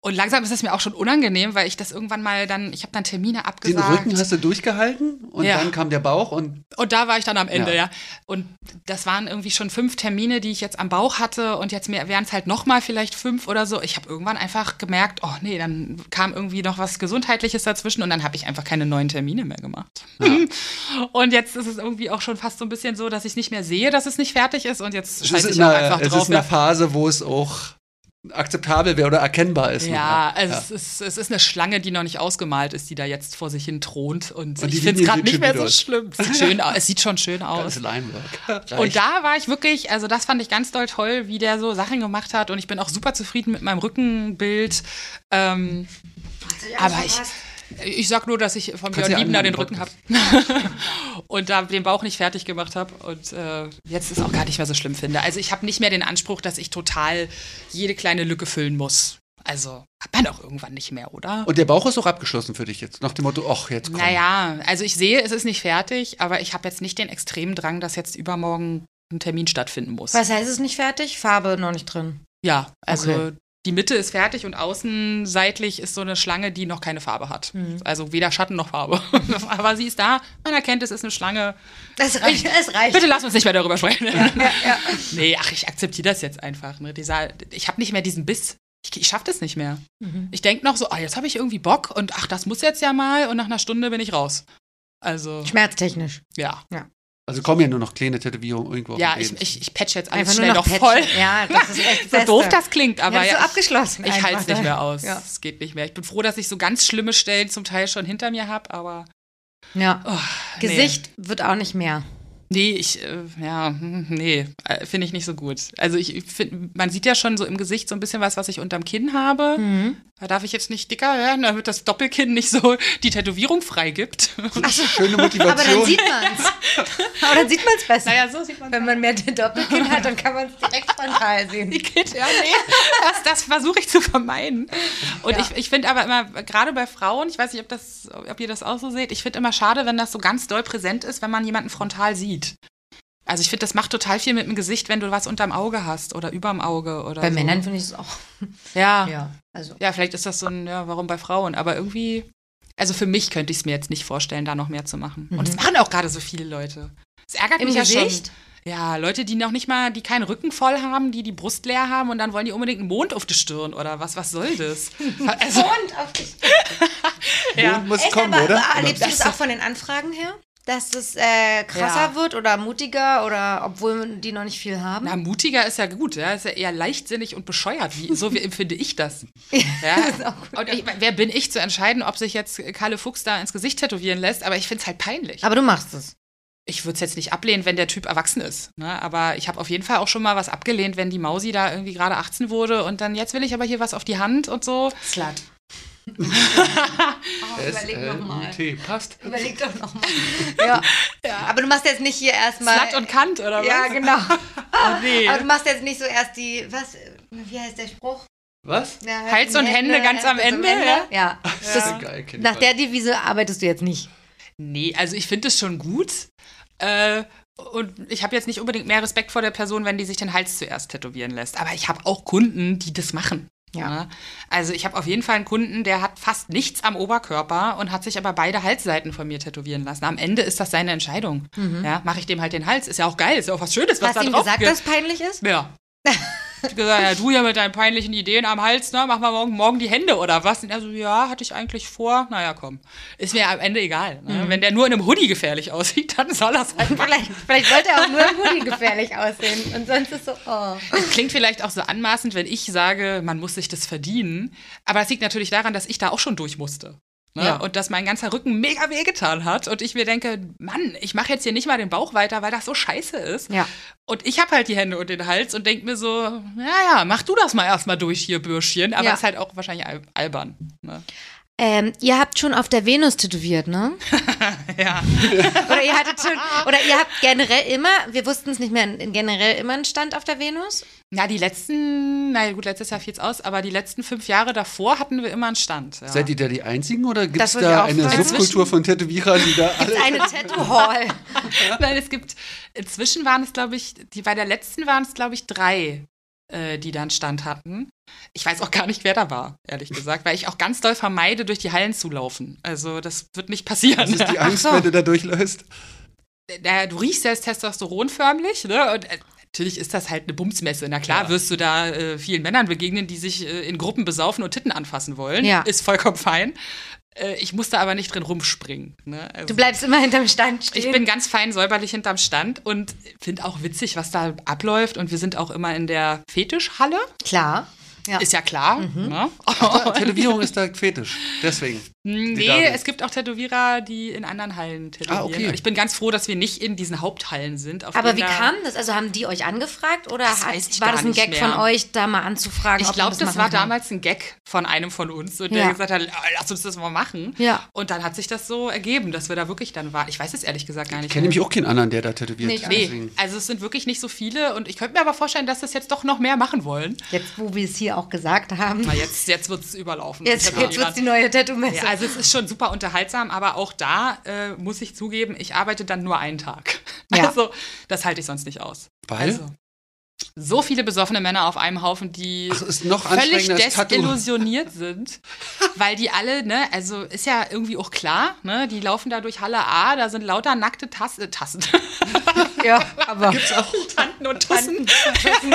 Und langsam ist es mir auch schon unangenehm, weil ich das irgendwann mal dann, ich habe dann Termine den abgesagt. Rücken hast du durchgehalten und Ja. dann kam der Bauch und Und da war ich dann am Ende, Ja. ja. Und das waren irgendwie schon fünf Termine, die ich jetzt am Bauch hatte. Und jetzt wären es halt noch mal vielleicht fünf oder so. Ich habe irgendwann einfach gemerkt, oh nee, dann kam irgendwie noch was Gesundheitliches dazwischen und dann habe ich einfach keine neuen Termine mehr gemacht. Und jetzt ist es irgendwie auch schon fast so ein bisschen so, dass ich nicht mehr sehe, dass es nicht fertig ist. Und jetzt es ist, scheiße ich auch einfach es drauf. ist in einer Phase, wo es auch akzeptabel wäre oder erkennbar ist. Ja, also Es, ist, es ist eine Schlange, die noch nicht ausgemalt ist, die da jetzt vor sich hin thront. Und, Und die ich finde es gerade nicht mehr so aus. schlimm. Es sieht, schön aus. es sieht schon schön aus. Linework. Und da war ich wirklich, also das fand ich ganz doll toll, wie der so Sachen gemacht hat. Und ich bin auch super zufrieden mit meinem Rückenbild. Ähm, aber ich, ich sag nur, dass ich von Kannst Björn Liebner den Rücken habe. und da den Bauch nicht fertig gemacht habe. Und äh, jetzt ist auch gar nicht mehr so schlimm finde. Also ich habe nicht mehr den Anspruch, dass ich total jede kleine Lücke füllen muss. Also hat man auch irgendwann nicht mehr, oder? Und der Bauch ist auch abgeschlossen für dich jetzt. Nach dem Motto, ach, jetzt komm. Naja, also ich sehe, es ist nicht fertig, aber ich habe jetzt nicht den extremen Drang, dass jetzt übermorgen ein Termin stattfinden muss. Was heißt es nicht fertig? Farbe noch nicht drin. Ja, also Okay. Die Mitte ist fertig und außenseitlich ist so eine Schlange, die noch keine Farbe hat. Mhm. Also weder Schatten noch Farbe. Aber sie ist da, man erkennt, es ist eine Schlange. Es reicht. Es reicht. Bitte lass uns nicht mehr darüber sprechen. Ja, ja. Nee, ach, ich akzeptiere das jetzt einfach. Ne? Dieser, ich habe nicht mehr diesen Biss. Ich, ich schaffe das nicht mehr. Mhm. Ich denke noch so, ah, jetzt habe ich irgendwie Bock und ach, das muss jetzt ja mal und nach einer Stunde bin ich raus. Also, Schmerztechnisch. ja. Also kommen ja nur noch kleine Tätowierungen irgendwo. auf Ja, dem ich, ich, ich patch jetzt alles Einfach nur schnell noch noch voll. Ja, das ist echt So doof das klingt, aber ja, das ist ja, so abgeschlossen. Ich halte es nicht mehr aus. Ja. Es geht nicht mehr. Ich bin froh, dass ich so ganz schlimme Stellen zum Teil schon hinter mir habe, aber ja. oh, Gesicht wird auch nicht mehr. Nee, ich, äh, ja, hm, nee, äh, finde ich nicht so gut. Also ich finde, man sieht ja schon so im Gesicht so ein bisschen was, was ich unterm Kinn habe. Mhm. Da darf ich jetzt nicht dicker werden, damit das Doppelkinn nicht so die Tätowierung freigibt. Schöne Aber Motivation. dann sieht man's. Aber dann sieht man's besser. naja, so sieht man Wenn man mehr den Doppelkinn hat, dann kann man es direkt frontal sehen. Die Kid, ja, nee. Das, das versuche ich zu vermeiden. Und Ja. ich, ich finde aber immer, gerade bei Frauen, ich weiß nicht, ob, das, ob ihr das auch so seht, ich finde immer schade, wenn das so ganz doll präsent ist, wenn man jemanden frontal sieht. Also ich finde, das macht total viel mit dem Gesicht, wenn du was unterm Auge hast oder überm Auge oder Bei so. Männern finde ich es auch. Ja. ja. Ja, also. vielleicht ist das so ein, ja, warum bei Frauen? Aber irgendwie, also für mich könnte ich es mir jetzt nicht vorstellen, da noch mehr zu machen. Und Mhm. das machen auch gerade so viele Leute. Das ärgert Im mich ja Gesicht? schon. Ja, Leute, die noch nicht mal, die keinen Rücken voll haben, die die Brust leer haben und dann wollen die unbedingt einen Mond auf die Stirn oder was, was soll das? Also, Und auf dich. ja. Mond muss Echt, kommen, aber, oder? erlebst du das auch von den Anfragen her? Dass es äh, krasser Ja. wird oder mutiger oder obwohl die noch nicht viel haben? Na, mutiger ist ja gut, ja, ist ja eher leichtsinnig und bescheuert. Wie, so wie empfinde ich das. Ja. das. Und ich, wer bin ich zu entscheiden, ob sich jetzt Kalle Fuchs da ins Gesicht tätowieren lässt? Aber ich finde es halt peinlich. Aber du machst es. ich würde es jetzt nicht ablehnen, wenn der Typ erwachsen ist. Ne? Aber ich habe auf jeden Fall auch schon mal was abgelehnt, wenn die Mausi da irgendwie gerade 18 wurde und dann jetzt will ich aber hier was auf die Hand und so. Slut. oh, überleg noch mal. S-L-U-T. Passt. Überleg doch noch mal. ja. Aber du machst jetzt nicht hier erstmal. Slut und Kant oder was? Ja, genau. Oh, nee. Aber du machst jetzt nicht so erst die, was, wie heißt der Spruch? Was? Ja, Hals und Hände ganz am Ende, ja? Ja. Das ist geil, kenn ich nach der Devise arbeitest du jetzt nicht. Nee, also ich finde es schon gut. Äh, und ich habe jetzt nicht unbedingt mehr Respekt vor der Person, wenn die sich den Hals zuerst tätowieren lässt. Aber ich habe auch Kunden, die das machen. Ja. Ne? Also ich habe auf jeden Fall einen Kunden, der hat fast nichts am Oberkörper und hat sich aber beide Halsseiten von mir tätowieren lassen. Am Ende ist das seine Entscheidung. Ja, mache ich dem halt den Hals. Ist ja auch geil, ist ja auch was Schönes, was Hast da du ihm drauf gesagt, dass es peinlich ist? Ja. Ich gesagt, ja, du ja mit deinen peinlichen Ideen am Hals, ne? Mach mal morgen, morgen die Hände oder was? Und er so, ja, hatte ich eigentlich vor. Naja, komm. Ist mir am Ende egal. Ne? Mhm. Wenn der nur in einem Hoodie gefährlich aussieht, dann soll das halt. Vielleicht, vielleicht wollte er auch nur im Hoodie gefährlich aussehen. Und sonst ist so, oh. Klingt vielleicht auch so anmaßend, wenn ich sage, man muss sich das verdienen. Aber es liegt natürlich daran, dass ich da auch schon durch musste. Ne? Ja. Und dass mein ganzer Rücken mega wehgetan hat. Und ich mir denke, Mann, ich mache jetzt hier nicht mal den Bauch weiter, weil das so scheiße ist. Ja. Und ich habe halt die Hände und den Hals und denke mir so, ja, ja, mach du das mal erstmal durch hier, Bürschchen. Aber Ja. ist halt auch wahrscheinlich al albern. Ne? Ähm, ihr habt schon auf der Venus tätowiert, ne? Ja. Oder ihr hattet schon, oder ihr habt generell immer, wir wussten es nicht mehr, generell immer einen Stand auf der Venus? Ja, die letzten, na gut, letztes Jahr fiel es aus, aber die letzten fünf Jahre davor hatten wir immer einen Stand. Ja. Seid ihr da die Einzigen oder gibt es da eine fragen. Subkultur von Tätowierern, die da alle. Eine Tattoo-Hall. Nein, es gibt, inzwischen waren es, glaube ich, die, bei der letzten waren es, glaube ich, drei, äh, die dann Stand hatten. Ich weiß auch gar nicht, wer da war, ehrlich gesagt, weil ich auch ganz doll vermeide, durch die Hallen zu laufen. Also das wird nicht passieren. Das ist die Angst, so. wenn du da durchläufst. Naja, du riechst ja das Testosteron förmlich, ne? Und äh, natürlich ist das halt eine Bumsmesse. Na klar, Ja. wirst du da äh, vielen Männern begegnen, die sich äh, in Gruppen besaufen und Titten anfassen wollen. Ja. Ist vollkommen fein. Äh, ich muss da aber nicht drin rumspringen. Ne? Also, Du bleibst immer hinterm Stand stehen. ich bin ganz fein säuberlich hinterm Stand und finde auch witzig, was da abläuft. Und wir sind auch immer in der Fetischhalle. klar. Ja. Ist ja klar. Ne? Tätowierung ist da Fetisch. Deswegen. Nee, es gibt auch Tätowierer, die in anderen Hallen tätowieren. Ah, okay. Und ich bin ganz froh, dass wir nicht in diesen Haupthallen sind. auf Aber wie da- kam das? Also haben die euch angefragt oder Das ich war das ein Gag mehr. von euch, da mal anzufragen? Ich glaube, das machen war kann? damals ein Gag von einem von uns, und Ja. der gesagt hat, "Ah, lass uns das mal machen. Ja. Und dann hat sich das so ergeben, dass wir da wirklich dann waren. Ich weiß es ehrlich gesagt gar nicht. Ich kenne nämlich auch keinen anderen, der da tätowiert. Nee, Nee, also es sind wirklich nicht so viele und ich könnte mir aber vorstellen, dass das jetzt doch noch mehr machen wollen. Jetzt, wo wir es hier auch gesagt haben. Na, jetzt, jetzt wird es überlaufen. Jetzt, jetzt wird es die neue Tattoo-Messe. ja, also es ist schon super unterhaltsam, aber auch da äh, muss ich zugeben, ich arbeite dann nur einen Tag. Ja. Also das halte ich sonst nicht aus. Weil? Also, so viele besoffene Männer auf einem Haufen, die Ach, ist noch völlig desillusioniert sind, weil die alle, ne, also ist ja irgendwie auch klar, ne, die laufen da durch Halle A, da sind lauter nackte Tass äh, Tassen, ja, aber Gibt's auch. Tanten und Tussen, Tassen.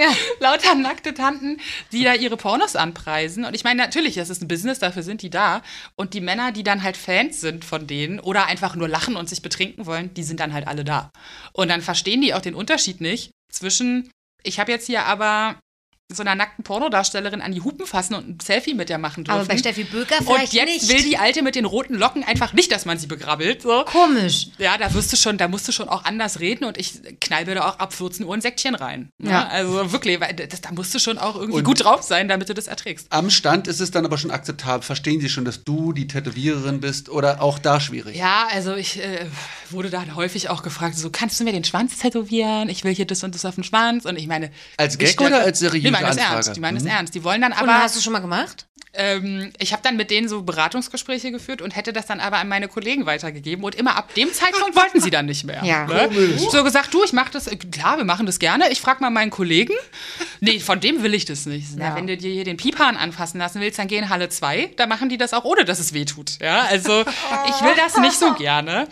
ja. lauter nackte Tanten, die da ihre Pornos anpreisen. Und ich meine, natürlich, das ist ein Business, dafür sind die da. Und die Männer, die dann halt Fans sind von denen oder einfach nur lachen und sich betrinken wollen, die sind dann halt alle da. Und dann verstehen die auch den Unterschied nicht zwischen, ich habe jetzt hier aber so einer nackten Pornodarstellerin an die Hupen fassen und ein Selfie mit der machen dürfen. Aber bei Steffi Böker und vielleicht jetzt nicht. will die Alte mit den roten Locken einfach nicht, dass man sie begrabbelt. So. Komisch. Ja, da wirst du schon, da musst du schon auch anders reden und ich mir da auch ab 14 Uhr ein Säckchen rein. Ne? Ja. Also wirklich, weil das, da musst du schon auch irgendwie Und- gut drauf sein, damit du das erträgst. Am Stand ist es dann aber schon akzeptabel. Verstehen Sie schon, dass du die Tätowiererin bist oder auch da schwierig? Ja, also ich äh, wurde dann häufig auch gefragt, so kannst du mir den Schwanz tätowieren? Ich will hier das und das auf den Schwanz. Und ich meine, Als Gag oder als seriöse Die meinen das ernst. Die meinen das Mhm. ernst. Die wollen dann Und aber. hast du schon mal gemacht? Ähm, ich habe dann mit denen so Beratungsgespräche geführt und hätte das dann aber an meine Kollegen weitergegeben. Und immer ab dem Zeitpunkt wollten sie dann nicht mehr. Ja. ne? So gesagt, du, ich mache das, äh, klar, wir machen das gerne. Ich frage mal meinen Kollegen. Nee, von dem will ich das nicht. Na, Ja. wenn du dir hier den Pipan anfassen lassen willst, dann geh in Halle 2. Da machen die das auch, ohne dass es weh tut. Ja, also ich will das nicht so gerne.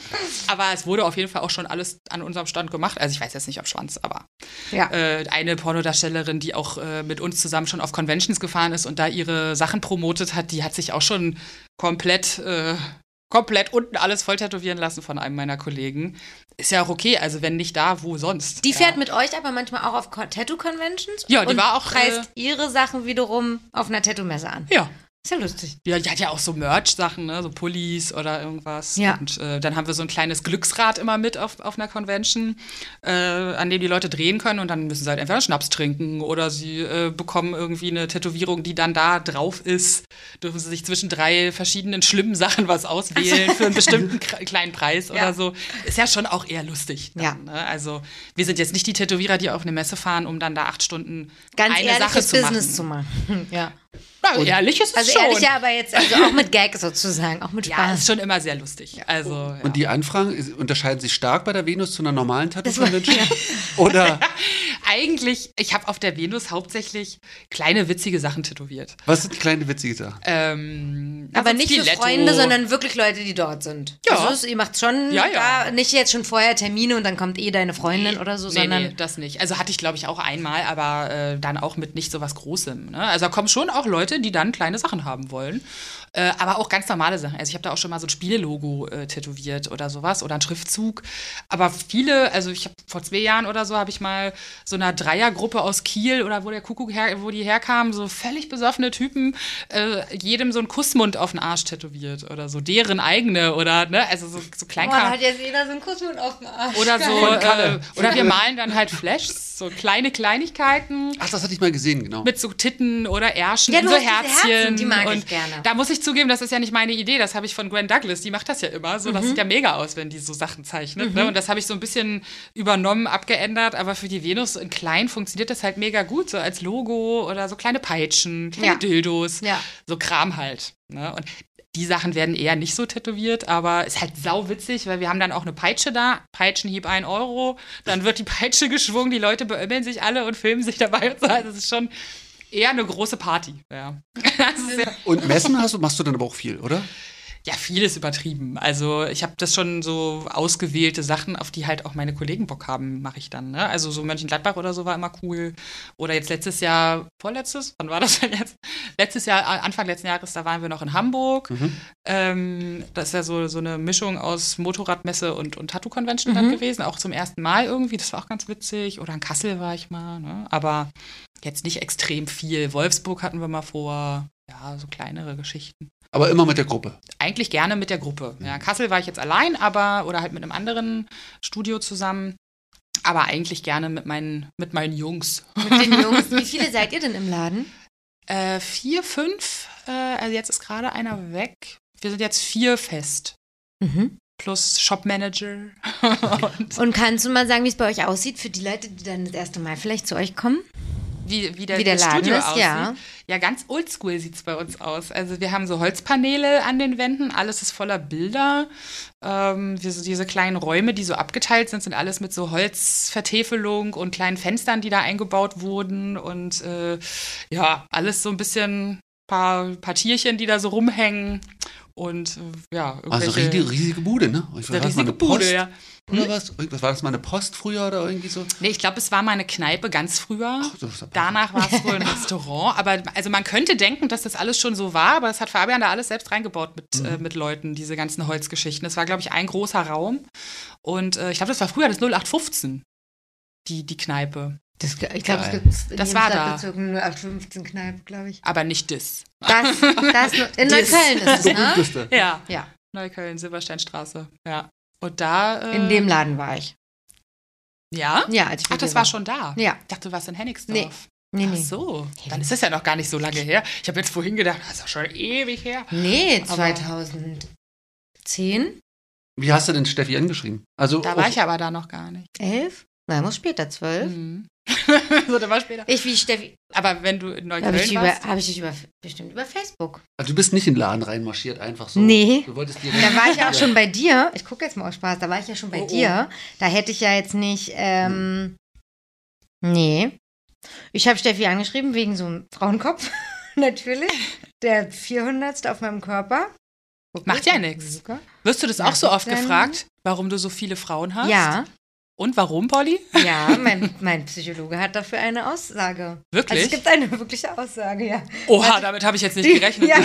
Aber es wurde auf jeden Fall auch schon alles an unserem Stand gemacht. Also ich weiß jetzt nicht, ob Schwanz, aber Ja. äh, eine Pornodarstellerin, die auch äh, mit uns zusammen schon auf Conventions gefahren ist und da ihre Sachen promotet hat, die hat sich auch schon komplett, äh, komplett unten alles voll tätowieren lassen von einem meiner Kollegen. Ist ja auch okay, also wenn nicht da, wo sonst? Die ja. fährt mit euch aber manchmal auch auf Tattoo-Conventions. Ja, die und war auch, preist ihre Sachen wiederum auf einer Tattoo-Messe an. Ja. Ist ja lustig. Ja, die hat ja auch so Merch-Sachen, ne? so Pullis oder irgendwas. Ja. Und äh, dann haben wir so ein kleines Glücksrad immer mit auf, auf einer Convention, äh, an dem die Leute drehen können und dann müssen sie halt entweder Schnaps trinken oder sie äh, bekommen irgendwie eine Tätowierung, die dann da drauf ist. Dürfen sie sich zwischen drei verschiedenen schlimmen Sachen was auswählen für einen bestimmten kleinen Preis Ja. oder so. Ist ja schon auch eher lustig. Dann, Ja. Ne? Also wir sind jetzt nicht die Tätowierer, die auf eine Messe fahren, um dann da acht Stunden Ganz eine Sache zu Business machen. zu machen. Ja. Na, ehrlich ist es Also schon. ehrlich, ja, aber jetzt also auch mit Gag sozusagen, auch mit Ja, Spaß. ist schon immer sehr lustig. Also, ja. Und die Anfragen unterscheiden sich stark bei der Venus zu einer normalen war- Tattoo-Convention? Oder eigentlich, ich habe auf der Venus hauptsächlich kleine witzige Sachen tätowiert. was sind kleine witzige Sachen? Ähm, aber nicht für. Freunde, sondern wirklich Leute, die dort sind. Ja. Also ihr macht schon Ja, ja. Da, nicht jetzt schon vorher Termine und dann kommt eh deine Freundin oder so, Nee, sondern nee, das nicht. Also hatte ich, glaube ich, auch einmal, aber äh, dann auch mit nicht so was Großem. Ne? Also da kommen schon auch Leute, die dann kleine Sachen haben wollen. Äh, aber auch ganz normale Sachen. Also ich habe da auch schon mal so ein Spielelogo äh, tätowiert oder sowas oder ein Schriftzug. Aber viele, also ich habe vor zwei Jahren oder so, habe ich mal so einer Dreiergruppe aus Kiel oder wo der Kuckuck her, wo die herkamen, so völlig besoffene Typen, äh, jedem so einen Kussmund auf den Arsch tätowiert oder so, deren eigene oder, ne, also so, so oh, Kleinkram. da hat jetzt jeder so einen Kussmund auf dem Arsch. Oder so, äh, oder wir malen dann halt Flashs, so kleine Kleinigkeiten Ach, das hatte ich mal gesehen, genau. mit so Titten oder Ärschen, Ja, so Herzchen. Herzen, die mag ich und gerne. Da muss ich ich zugeben, das ist ja nicht meine Idee. Das habe ich von Gwen Douglas. Die macht das ja immer. So, das sieht ja mega aus, wenn die so Sachen zeichnet. Ne? Und das habe ich so ein bisschen übernommen, abgeändert. Aber für die Venus in klein funktioniert das halt mega gut. So als Logo oder so kleine Peitschen, kleine Ja. Dildos. Ja. So Kram halt. Ne? Und die Sachen werden eher nicht so tätowiert, aber ist halt sau witzig, weil wir haben dann auch eine Peitsche da. Peitschenhieb 1 Euro. Dann wird die Peitsche geschwungen, die Leute beömmeln sich alle und filmen sich dabei. und so. Also, Das ist schon eher eine große Party. Ja. Und Messen hast du, machst du dann aber auch viel, oder? ja, vieles übertrieben. Also ich habe das schon so ausgewählte Sachen, auf die halt auch meine Kollegen Bock haben, mache ich dann. Ne? Also so Mönchengladbach oder so war immer cool. Oder jetzt letztes Jahr, vorletztes, wann war das denn jetzt? Letztes Jahr, äh, Anfang letzten Jahres, da waren wir noch in Hamburg. Ähm, das ist ja so, so eine Mischung aus Motorradmesse und, und Tattoo-Convention dann gewesen, auch zum ersten Mal irgendwie. Das war auch ganz witzig. Oder in Kassel war ich mal, ne? aber jetzt nicht extrem viel. Wolfsburg hatten wir mal vor. Ja, so kleinere Geschichten Aber immer mit der Gruppe. eigentlich gerne mit der Gruppe. Ja, Kassel war ich jetzt allein, aber oder halt mit einem anderen Studio zusammen. Aber eigentlich gerne mit meinen, mit meinen Jungs. Mit den Jungs. Wie viele seid ihr denn im Laden? Äh, vier, fünf, äh, also jetzt ist gerade einer weg. Wir sind jetzt vier fest. Mhm. Plus Shopmanager. und Und kannst du mal sagen, wie es bei euch aussieht für die Leute, die dann das erste Mal vielleicht zu euch kommen? Wie, wie der, Wie der Laden Studio ist, aussieht. ja. Ja, ganz oldschool sieht es bei uns aus. Also wir haben so Holzpaneele an den Wänden, alles ist voller Bilder. Ähm, wir, so diese kleinen Räume, die so abgeteilt sind, sind alles mit so Holzvertäfelung und kleinen Fenstern, die da eingebaut wurden. Und äh, ja, alles so ein bisschen paar, paar Tierchen, die da so rumhängen. Und äh, ja, Also riesige, riesige Bude, ne? Ich eine riesige Bude, ja. Oder was? Was war das mal eine Post früher oder irgendwie so? Nee, ich glaube, es war mal eine Kneipe ganz früher. Ach, das Danach war es wohl ein Restaurant. Aber also man könnte denken, dass das alles schon so war, aber das hat Fabian da alles selbst reingebaut mit, Mhm. äh, mit Leuten, diese ganzen Holzgeschichten. Das war, glaube ich, ein großer Raum. Und äh, ich glaube, das war früher das 0815, die, die Kneipe. Das, ich glaube, es gibt Das war da. Stadtbezirk eine 0815 Kneipe, glaube ich. Aber nicht das. Das, das in Neukölln ist es, ne? Ja. Ja, Neukölln, Silbersteinstraße. Ja. Und da. Äh, in dem Laden war ich. Ja? Ja, als ich Ach, das war schon da. Ja. Ich dachte, du warst in Hennigsdorf. Nee. Nee, Ach nee. so, dann ist das ja noch gar nicht so lange her. Ich habe jetzt vorhin gedacht, das ist doch schon ewig her. Nee, Aber- 2010, Wie hast du denn Steffi angeschrieben? Also Da war ich aber da noch gar nicht. 11? Nein, muss später, 12. Mhm. so, dann war später. Ich wie Steffi, Aber wenn du in habe Neukölln ich, dich über, warst, hab ich dich über, bestimmt über Facebook. also du bist nicht in den Laden reinmarschiert, einfach so. Nee. Du wolltest dir Da war ich auch schon bei dir. Ich gucke jetzt mal aus Spaß. Da war ich ja schon bei Oh, oh. dir. Da hätte ich ja jetzt nicht. Ähm, nee. Ich habe Steffi angeschrieben wegen so einem Frauenkopf. Natürlich. Der 400. auf meinem Körper. Guck Macht ja nix. wirst du das auch so oft gefragt, warum du so viele Frauen hast? Ja, Und warum, Polly? ja, mein, mein Psychologe hat dafür eine Aussage. Wirklich? Also es gibt eine wirkliche Aussage, ja. Oha, damit habe ich jetzt nicht gerechnet. Ja.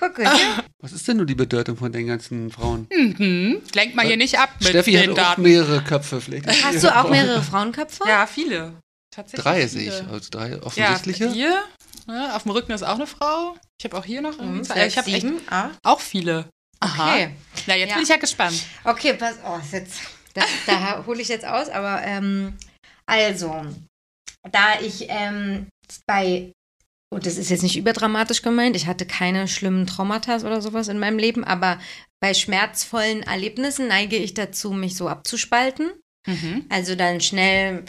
Guck mal hier. Was ist denn nur die Bedeutung von den ganzen Frauen? Mhm. Lenk mal hier nicht ab mit Steffi den hat auch Daten. mehrere Köpfe. Vielleicht Hast du auch mehrere Frauenköpfe? Ja, viele. Tatsächlich Drei viele. sehe ich. Also drei Ja, offensichtliche. hier, ne, auf dem Rücken ist auch eine Frau. Ich habe auch hier noch Mhm, zwei. Ich habe echt acht. auch viele. Aha. Okay. Na, jetzt Ja. bin ich ja gespannt. Okay, pass oh, ist jetzt, da, da hole ich jetzt aus, aber ähm, also, da ich ähm, bei, und das ist jetzt nicht überdramatisch gemeint, ich hatte keine schlimmen Traumata oder sowas in meinem Leben, aber bei schmerzvollen Erlebnissen neige ich dazu, mich so abzuspalten. Mhm. Also dann schnell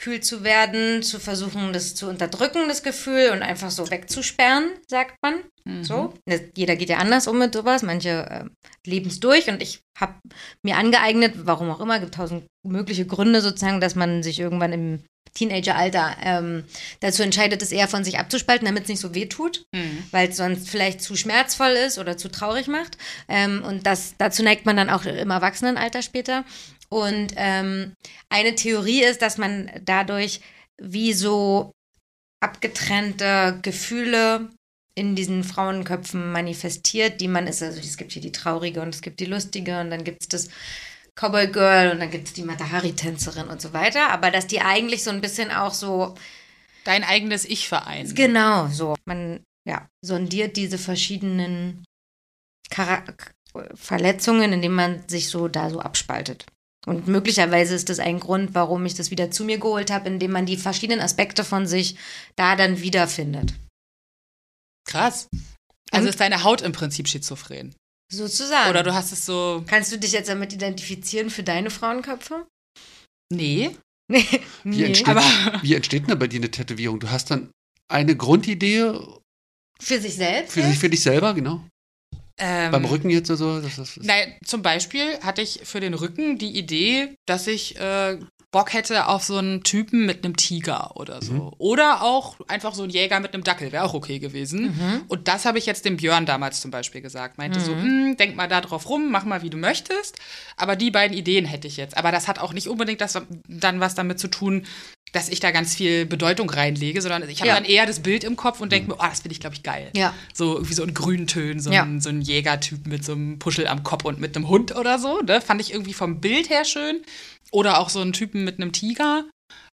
kühl zu werden, zu versuchen, das zu unterdrücken, das Gefühl, und einfach so wegzusperren, sagt man. Mhm. So. Das, jeder geht ja anders um mit sowas. Manche äh, leben es durch und ich habe mir angeeignet, warum auch immer, gibt tausend mögliche Gründe sozusagen, dass man sich irgendwann im Teenageralter ähm, dazu entscheidet, es eher von sich abzuspalten, damit es nicht so weh tut, Mhm. weil es sonst vielleicht zu schmerzvoll ist oder zu traurig macht. Ähm, und das, dazu neigt man dann auch im Erwachsenenalter später. Und ähm, eine Theorie ist, dass man dadurch wie so abgetrennte Gefühle in diesen Frauenköpfen manifestiert, die man ist. Also es gibt hier die traurige und es gibt die lustige und dann gibt es das Cowboy Girl und dann gibt es die Matahari-Tänzerin und so weiter. Aber dass die eigentlich so ein bisschen auch so, Dein eigenes Ich vereinen. genau, so, man ja, sondiert diese verschiedenen Chara Verletzungen, indem man sich so da so abspaltet. Und möglicherweise ist das ein Grund, warum ich das wieder zu mir geholt habe, indem man die verschiedenen Aspekte von sich da dann wiederfindet. Krass. Also ist deine Haut im Prinzip schizophren. Sozusagen. Oder du hast es so. Kannst du dich jetzt damit identifizieren für deine Frauenköpfe? Nee. Nee. Wie, nee. entsteht, aber- wie entsteht denn bei dir eine Tätowierung? Du hast dann eine Grundidee Für sich selbst? für, sich, für dich selber, genau. Ähm, Beim Rücken jetzt oder so. Das, das, das. Naja, zum Beispiel hatte ich für den Rücken die Idee, dass ich äh, Bock hätte auf so einen Typen mit einem Tiger oder so. Mhm. Oder auch einfach so einen Jäger mit einem Dackel, wäre auch okay gewesen. Mhm. Und das habe ich jetzt dem Björn damals zum Beispiel gesagt. Meinte so, hm, denk mal da drauf rum, mach mal, wie du möchtest. Aber die beiden Ideen hätte ich jetzt. Aber das hat auch nicht unbedingt das, dann was damit zu tun, dass ich da ganz viel Bedeutung reinlege, sondern ich habe Ja. dann eher das Bild im Kopf und denke mir, oh, das finde ich, glaube ich, geil. Ja. So irgendwie so in grünen Tönen, so, Ja. ein, so ein Jägertyp mit so einem Puschel am Kopf und mit einem Hund oder so. Ne? Fand ich irgendwie vom Bild her schön. Oder auch so einen Typen mit einem Tiger.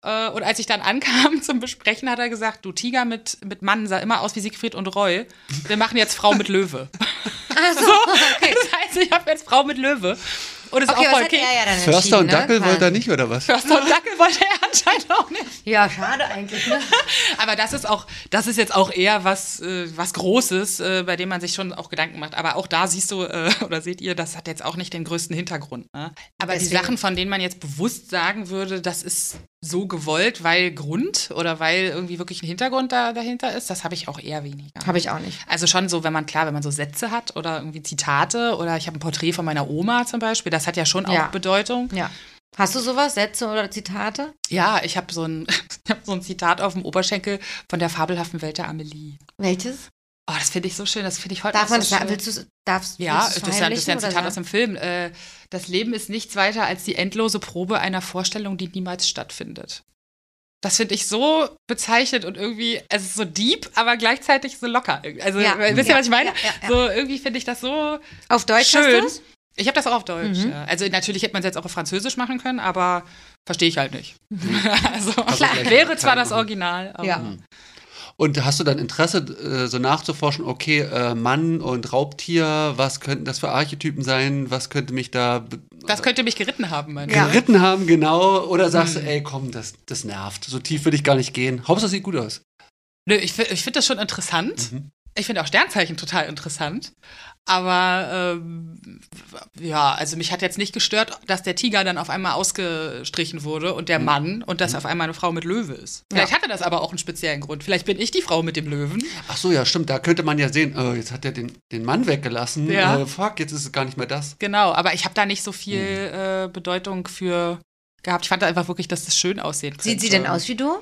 Äh, Und als ich dann ankam zum Besprechen, hat er gesagt, du Tiger mit, mit Mann sah immer aus wie Siegfried und Roy. Wir machen jetzt Frau mit Löwe. Ach so, So, okay. das heißt, ich habe jetzt Frau mit Löwe. Und ist Okay, auch voll okay. er ja Förster und ne? Dackel wollte er nicht, oder was? Förster und Dackel wollte er anscheinend auch nicht. Ja, schade eigentlich, ne? Aber das ist auch, das ist jetzt auch eher was, äh, was Großes, äh, bei dem man sich schon auch Gedanken macht. Aber auch da siehst du äh, oder seht ihr, das hat jetzt auch nicht den größten Hintergrund. Ne? Aber die Deswegen- Sachen, von denen man jetzt bewusst sagen würde, das ist so gewollt, weil Grund oder weil irgendwie wirklich ein Hintergrund da, dahinter ist, das habe ich auch eher weniger. Habe ich auch nicht. Also schon so, wenn man klar, wenn man so Sätze hat oder irgendwie Zitate oder ich habe ein Porträt von meiner Oma zum Beispiel, das hat ja schon auch Ja. Bedeutung. Ja. Hast du sowas, Sätze oder Zitate? Ja, ich habe so ein, ich hab so ein Zitat auf dem Oberschenkel von der fabelhaften Welt der Amelie. Welches? Oh, das finde ich so schön. Das finde ich heute Darf man so das schön. Willst du darfst ja, willst das ist, ja, das ist ja ein Zitat aus dem Film. Äh, das Leben ist nichts weiter als die endlose Probe einer Vorstellung, die niemals stattfindet. Das finde ich so bezeichnet und irgendwie, es ist so deep, aber gleichzeitig so locker. Also, Ja. wisst ihr, Ja, was ich meine? ja, ja, ja. So, irgendwie finde ich das so Auf Deutsch schön. Ich habe das auch auf Deutsch. Mhm. Ja. Also natürlich hätte man es jetzt auch auf Französisch machen können, aber verstehe ich halt nicht. also vielleicht wäre zwar das. Original. Aber Ja. Und hast du dann Interesse, äh, so nachzuforschen, okay, äh, Mann und Raubtier, was könnten das für Archetypen sein? Was könnte mich da Das könnte mich geritten haben, meine Ja. ich. geritten haben, genau? Oder sagst du, ey, komm, das, das nervt. So tief würde ich gar nicht gehen. Hauptsache, es sieht gut aus. Nö, ich, ich finde das schon interessant. Mhm. Ich finde auch Sternzeichen total interessant. Aber ähm, ja, also mich hat jetzt nicht gestört, dass der Tiger dann auf einmal ausgestrichen wurde und der Mann und dass auf einmal eine Frau mit Löwe ist. Vielleicht Ja. hatte das aber auch einen speziellen Grund. Vielleicht bin ich die Frau mit dem Löwen. Ach so, ja, stimmt. Da könnte man ja sehen, äh, jetzt hat er den, den Mann weggelassen. Ja. Äh, fuck, jetzt ist es gar nicht mehr das. Genau, aber ich habe da nicht so viel äh, Bedeutung für gehabt. Ich fand einfach wirklich, dass das schön aussehen könnte. Sieht sie denn aus wie du?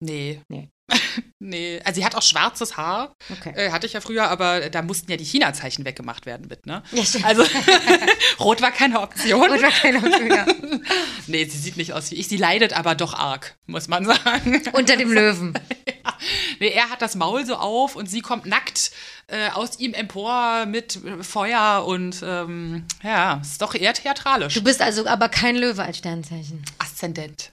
Nee. Nee. nee. Also sie hat auch schwarzes Haar. Okay. Äh, hatte ich ja früher, aber da mussten ja die China-Zeichen weggemacht werden mit, ne? Ja, stimmt. Also rot war keine Option. Und war keine Option, ja. Nee, sie sieht nicht aus wie ich. Sie leidet aber doch arg, muss man sagen. Unter dem Löwen. Nee, er hat das Maul so auf und sie kommt nackt äh, aus ihm empor mit Feuer und ähm, ja, ist doch eher theatralisch. Du bist also aber kein Löwe als Sternzeichen. Aszendent.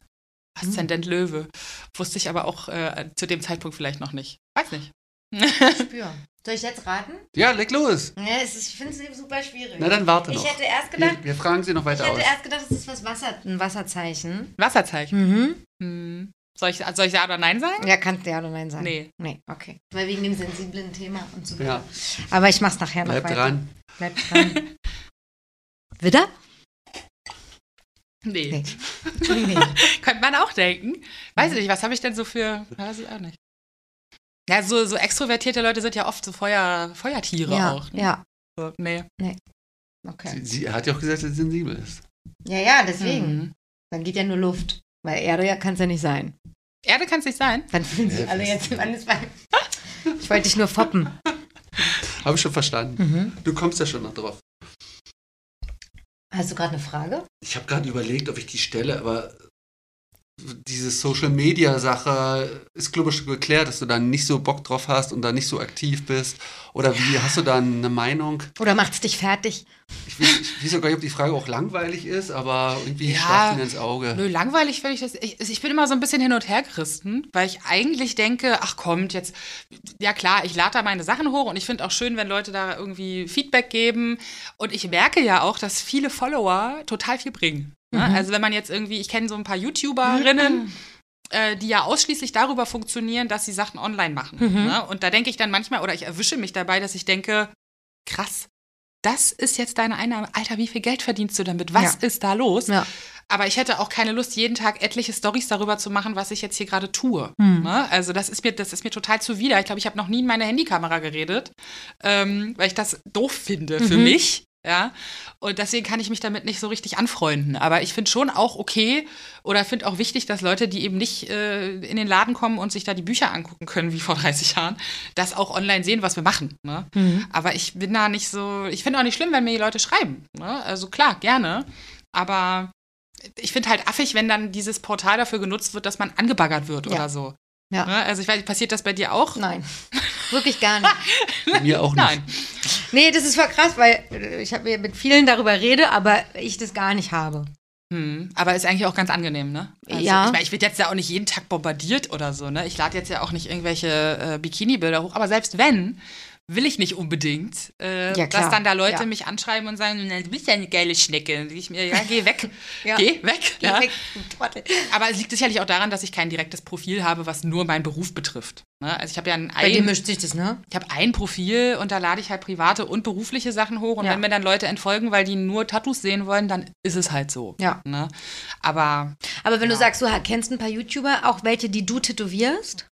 Aszendent Löwe. Wusste ich aber auch äh, zu dem Zeitpunkt vielleicht noch nicht. Weiß nicht. Spür. Soll ich jetzt raten? Ja, leg los. Ja, es ist, ich finde es super schwierig. Na, dann warte ich noch. hätte erst gedacht, Wir, wir fragen sie noch ich weiter hätte aus. erst gedacht, es ist was Wasser, ein Wasserzeichen. Wasserzeichen. Mhm. Hm. Soll, ich, soll ich ja oder nein sagen? Ja, kannst du ja oder nein sagen. Nee. Nee, okay. Weil wegen dem sensiblen Thema und so. Ja, Aber ich mach's nachher bleib noch weiter. dran. Bleib dran. Widder? Nee. Nee. nee. Könnte man auch denken. Weiß ich nicht, was habe ich denn so für. Weiß ich auch nicht. Ja, so, so extrovertierte Leute sind ja oft so Feuer, Feuertiere Ja, auch. ne? ja, So, nee. okay. Sie, sie hat ja auch gesagt, dass sie sensibel ist. Ja, ja, deswegen. Mhm. Dann geht ja nur Luft. Weil Erde ja kann es ja nicht sein. Erde kann es nicht sein. Dann fühlen sie Ja, alle jetzt im Andesbein. Ich wollte dich nur foppen. Habe ich schon verstanden. Mhm. Du kommst ja schon noch drauf. Hast du gerade eine Frage? Ich habe gerade überlegt, ob ich die stelle, aber diese Social Media Sache ist, glaube ich, schon geklärt, dass du da nicht so Bock drauf hast und da nicht so aktiv bist. Oder wie hast du da eine Meinung? Oder macht's dich fertig? Ich weiß, ich weiß sogar nicht, ob die Frage auch langweilig ist, aber irgendwie Ja. schlägt mir ins Auge. Nö, langweilig finde ich das. Ich, ich bin immer so ein bisschen hin und her gerissen, weil ich eigentlich denke, ach kommt, jetzt, ja klar, ich lade da meine Sachen hoch und ich finde auch schön, wenn Leute da irgendwie Feedback geben. Und ich merke ja auch, dass viele Follower total viel bringen. Ne? Mhm. Also wenn man jetzt irgendwie, ich kenne so ein paar YouTuberinnen, äh, die ja ausschließlich darüber funktionieren, dass sie Sachen online machen. Mhm. Ne? Und da denke ich dann manchmal, oder ich erwische mich dabei, dass ich denke, krass, das ist jetzt deine Einnahme. Alter, wie viel Geld verdienst du damit? Was Ja. ist da los? Ja. Aber ich hätte auch keine Lust, jeden Tag etliche Stories darüber zu machen, was ich jetzt hier gerade tue. Hm. Ne? Also das ist mir, das ist mir total zuwider. Ich glaube, ich habe noch nie in meine Handykamera geredet, ähm, weil ich das doof finde für Mhm. mich. Ja, und deswegen kann ich mich damit nicht so richtig anfreunden. Aber ich finde schon auch okay oder finde auch wichtig, dass Leute, die eben nicht äh, in den Laden kommen und sich da die Bücher angucken können, wie vor 30 Jahren, das auch online sehen, was wir machen. Ne? Mhm. Aber ich bin da nicht so, ich finde auch nicht schlimm, wenn mir die Leute schreiben. Ne? Also klar, gerne. Aber ich finde halt affig, wenn dann dieses Portal dafür genutzt wird, dass man angebaggert wird Ja. oder so. Ja. Ne? Also ich weiß, passiert das bei dir auch? Nein, wirklich gar nicht. Bei mir auch nicht. Nein. Nee, das ist voll krass, weil äh, ich habe mit vielen darüber rede, aber ich das gar nicht habe. Hm, aber ist eigentlich auch ganz angenehm, ne? Also, Ja. Ich meine, ich werde jetzt ja auch nicht jeden Tag bombardiert oder so, ne? Ich lade jetzt ja auch nicht irgendwelche äh, Bikini-Bilder hoch, aber selbst wenn, will ich nicht unbedingt, äh, Ja, dass dann da Leute Ja. mich anschreiben und sagen, "Na, du bist ja eine geile Schnecke. Und ich mir, ja, geh weg. Ja. Geh weg. Geh weg. Aber es liegt sicherlich auch daran, dass ich kein direktes Profil habe, was nur meinen Beruf betrifft. Ne? Also ich habe ja ein, Bei dir mischt sich das, ne? ich habe ein Profil und da lade ich halt private und berufliche Sachen hoch. Und wenn mir dann Leute entfolgen, weil die nur Tattoos sehen wollen, dann ist es halt so. Ja. Ne? Aber Aber wenn du sagst, du kennst ein paar YouTuber, auch welche, die du tätowierst?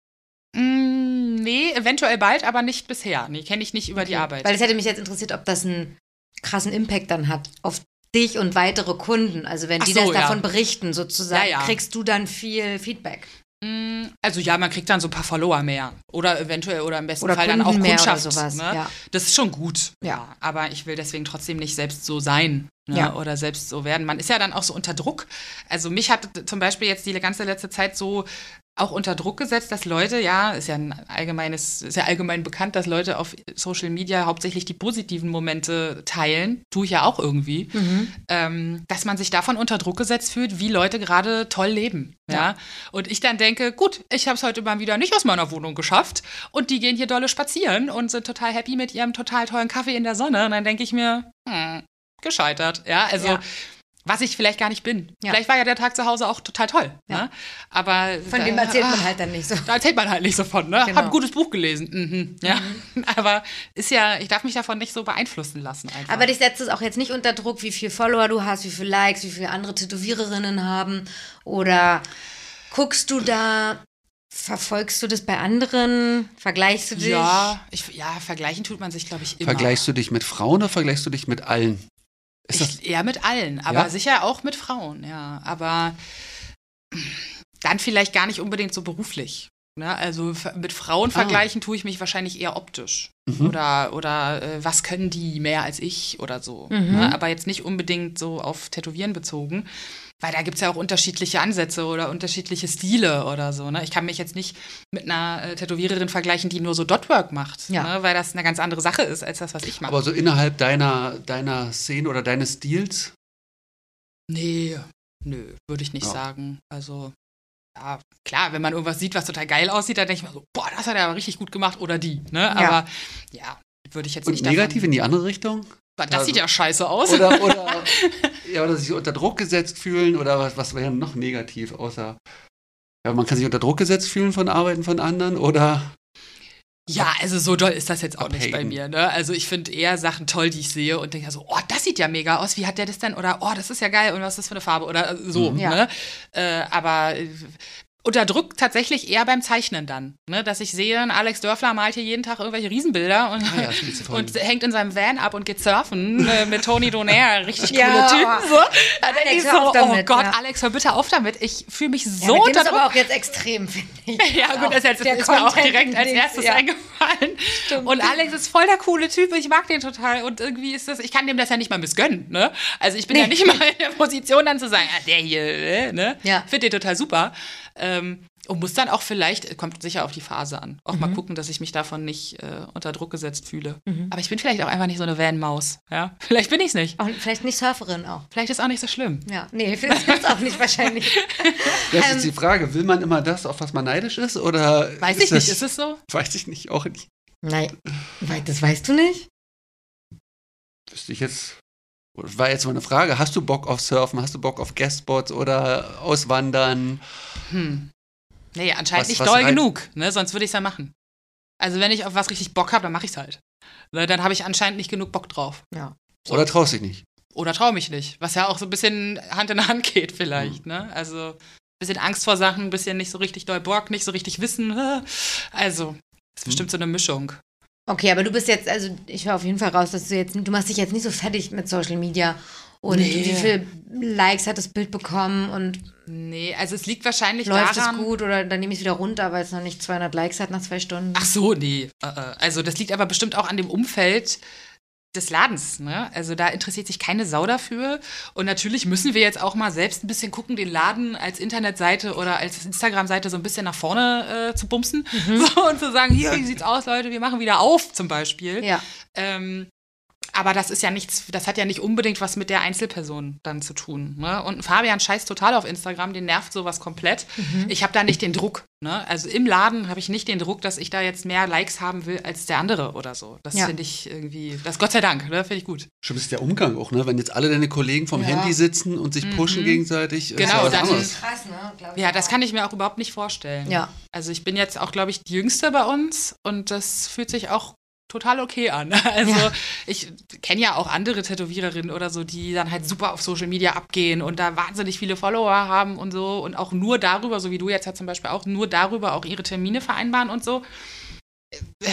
Mm, nee, eventuell bald, aber nicht bisher. Nee, kenne ich nicht über die Arbeit. Weil es hätte mich jetzt interessiert, ob das einen krassen Impact dann hat auf dich und weitere Kunden. Also wenn Ach die so, das ja. davon berichten, sozusagen, Ja, ja. kriegst du dann viel Feedback. Mm, also ja, man kriegt dann so ein paar Follower mehr. Oder eventuell oder im besten Oder Fall dann auch Kunden mehr oder Kundschaft. sowas, Ne? ja. Das ist schon gut. Ja. Aber ich will deswegen trotzdem nicht selbst so sein. Ne? Ja. Oder selbst so werden. Man ist ja dann auch so unter Druck. Also mich hat zum Beispiel jetzt die ganze letzte Zeit so auch unter Druck gesetzt, dass Leute, ja, ist ja ein allgemeines, ist ja allgemein bekannt, dass Leute auf Social Media hauptsächlich die positiven Momente teilen, tue ich ja auch irgendwie, Mhm. ähm, dass man sich davon unter Druck gesetzt fühlt, wie Leute gerade toll leben. Ja. Und ich dann denke, gut, ich habe es heute mal wieder nicht aus meiner Wohnung geschafft und die gehen hier dolle spazieren und sind total happy mit ihrem total tollen Kaffee in der Sonne. Und dann denke ich mir, hm, gescheitert. Ja, also Ja. Was ich vielleicht gar nicht bin. Ja. Vielleicht war ja der Tag zu Hause auch total toll. Ja. Ne? Aber Von da- dem erzählt man halt dann nicht so. Da erzählt man halt nicht so von, ne? Genau. Hab ein gutes Buch gelesen. Mhm. Ja. Aber ist ja, ich darf mich davon nicht so beeinflussen lassen einfach. Aber dich setzt es auch jetzt nicht unter Druck, wie viel Follower du hast, wie viele Likes, wie viele andere Tätowiererinnen haben. Oder guckst du da, verfolgst du das bei anderen? Vergleichst du dich? ja, ich, ja, vergleichen tut man sich, glaube ich, immer. Vergleichst du dich mit Frauen oder vergleichst du dich mit allen? Ich, eher mit allen, aber Ja? sicher auch mit Frauen, ja. Aber dann vielleicht gar nicht unbedingt so beruflich. Ne? Also mit Frauen Ah. vergleichen tue ich mich wahrscheinlich eher optisch. Mhm. Oder, oder äh, was können die mehr als ich oder so. Mhm. Ne? Aber jetzt nicht unbedingt so auf Tätowieren bezogen. Weil da gibt es ja auch unterschiedliche Ansätze oder unterschiedliche Stile oder so. Ne? Ich kann mich jetzt nicht mit einer äh, Tätowiererin vergleichen, die nur so Dotwork macht. Ja. Ne? Weil das eine ganz andere Sache ist, als das, was ich mache. aber so innerhalb deiner, deiner Szene oder deines Stils? Nee, nö, würde ich nicht Ja. sagen. Also, ja, klar, wenn man irgendwas sieht, was total geil aussieht, dann denke ich mir so, boah, das hat er aber richtig gut gemacht oder die, ne? Aber ja, würde ich jetzt Und nicht negativ davon, in die andere Richtung? Das Also- sieht ja scheiße aus. Oder, oder, ja, oder sich unter Druck gesetzt fühlen oder was, was wäre noch negativ, außer. Ja, man kann sich unter Druck gesetzt fühlen von Arbeiten von anderen oder. Ja, also so doll ist das jetzt auch nicht bei mir. Ne? Also ich finde eher Sachen toll, die ich sehe und denke so, oh, das sieht ja mega aus. Wie hat der das denn? Oder oh, das ist ja geil und was ist das für eine Farbe? Oder äh, so. Mhm. Ja. Ne? Äh, aber unter Druck tatsächlich eher beim Zeichnen dann. Ne? Dass ich sehe, Alex Dörfler malt hier jeden Tag irgendwelche Riesenbilder und, Ah ja, das und hängt in seinem Van ab und geht surfen äh, mit Tony Donaire. Richtig coole Ja. Typen. So. Da denk Alex, ich so, damit, oh Gott, ja. Alex, hör bitte auf damit. Ich fühle mich Ja, so mit dem unter ist Druck. aber auch jetzt extrem, finde ich. Ja, gut, das ist, jetzt, Der ist mir auch direkt als erstes ja. eingefallen. Und Alex ist voll der coole Typ, ich mag den total. Und irgendwie ist das, ich kann dem das ja nicht mal missgönnen, ne? Also ich bin ja Nee. nicht mal in der Position, dann zu sagen, ah, der hier, äh, ne? Ja. Finde den total super. Ähm, und muss dann auch vielleicht, kommt sicher auf die Phase an, auch Mhm. mal gucken, dass ich mich davon nicht äh, unter Druck gesetzt fühle. Aber ich bin vielleicht auch einfach nicht so eine Van-Maus, ja? Vielleicht bin ich es nicht. Auch, vielleicht nicht Surferin auch. Vielleicht ist auch nicht so schlimm. Ja, nee, finde ich jetzt auch nicht wahrscheinlich. Das Ähm, ist die Frage. Will man immer das, auf was man neidisch ist? Oder Weiß ist ich nicht, das, ist es so? Weiß ich nicht, auch nicht. Nein, das weißt du nicht? Wüsste ich jetzt. War jetzt mal eine Frage. Hast du Bock auf Surfen? Hast du Bock auf Guestspots oder Auswandern? Hm. Nee, anscheinend Was- nicht was doll reizt- genug, ne? Sonst würde ich es ja machen. Also wenn ich auf was richtig Bock habe, dann mache ich es halt. Ne? Dann habe ich anscheinend nicht genug Bock drauf. Ja. Oder traust dich nicht? Oder traue mich nicht. Was ja auch so ein bisschen Hand in Hand geht vielleicht, ne? Also ein bisschen Angst vor Sachen, ein bisschen nicht so richtig doll Bock, nicht so richtig wissen. Also, ist bestimmt so eine Mischung. Okay, aber du bist jetzt, also ich höre auf jeden Fall raus, dass du jetzt, du machst dich jetzt nicht so fertig mit Social Media. Und Nee. wie viele Likes hat das Bild bekommen und Nee, also es liegt wahrscheinlich läuft daran. es gut oder dann nehme ich es wieder runter, weil es noch nicht 200 Likes hat nach zwei Stunden. Ach so, nee. Äh, äh. Also das liegt aber bestimmt auch an dem Umfeld des Ladens. Ne? Also da interessiert sich keine Sau dafür. Und natürlich müssen wir jetzt auch mal selbst ein bisschen gucken, den Laden als Internetseite oder als Instagram-Seite so ein bisschen nach vorne äh, zu bumsen. So, und zu sagen, hier, wie sieht's aus, Leute, wir machen wieder auf zum Beispiel. Ja. Ähm, aber das ist ja nichts, das hat ja nicht unbedingt was mit der Einzelperson dann zu tun. Ne? Und Fabian scheißt total auf Instagram, den nervt sowas komplett. Ich habe da nicht den Druck. Ne? Also im Laden habe ich nicht den Druck, dass ich da jetzt mehr Likes haben will als der andere oder so. Das Ja. finde ich irgendwie, das Gott sei Dank, ne? finde ich gut. Schon ist der Umgang auch, ne? Wenn jetzt alle deine Kollegen vom Ja. Handy sitzen und sich pushen gegenseitig. ist Genau, ja was dann- anderes. Krass, ne? Glaub ich Ja, auch. das kann ich mir auch überhaupt nicht vorstellen. Ja. Also ich bin jetzt auch, glaube ich, die Jüngste bei uns und das fühlt sich auch total okay an. Also Ja. ich kenne ja auch andere Tätowiererinnen oder so, die dann halt super auf Social Media abgehen und da wahnsinnig viele Follower haben und so und auch nur darüber, so wie du jetzt ja zum Beispiel auch, nur darüber auch ihre Termine vereinbaren und so. Äh,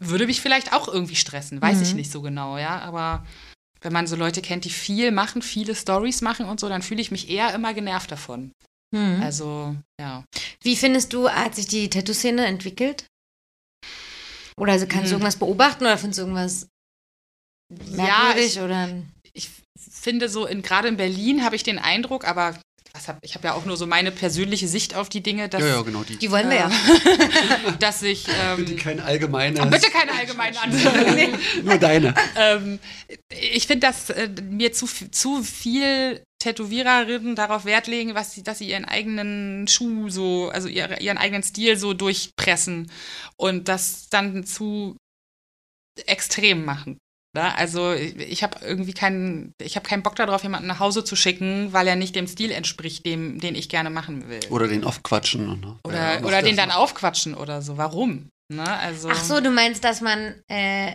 Würde mich vielleicht auch irgendwie stressen, weiß ich Mhm. nicht so genau, ja, aber wenn man so Leute kennt, die viel machen, viele Stories machen und so, dann fühle ich mich eher immer genervt davon. Mhm. Also, ja. Wie findest du, hat sich die Tattoo-Szene entwickelt? Oder also kannst du Hm. irgendwas beobachten oder findest du irgendwas merkwürdig oder ich finde so, in, gerade in Berlin habe ich den Eindruck, aber was hab, ich habe ja auch nur so meine persönliche Sicht auf die Dinge, dass, Ja, ja, genau. Die, die wollen wir äh, ja. dass ich. bitte Ähm, kein allgemeines. Bitte keine allgemeinen Antworten. Nur deine. ähm, ich finde, dass äh, mir zu, zu viel Tätowiererinnen darauf Wert legen, was sie, dass sie ihren eigenen Schuh so, also ihre, ihren eigenen Stil so durchpressen und das dann zu extrem machen. Ne? Also ich, ich habe irgendwie keinen, ich habe keinen Bock darauf, jemanden nach Hause zu schicken, weil er nicht dem Stil entspricht, dem, den ich gerne machen will. Oder den aufquatschen. Ne? Oder, Ja, noch oder den dann aufquatschen oder so. Warum? Ne? Also, Ach so, du meinst, dass man äh,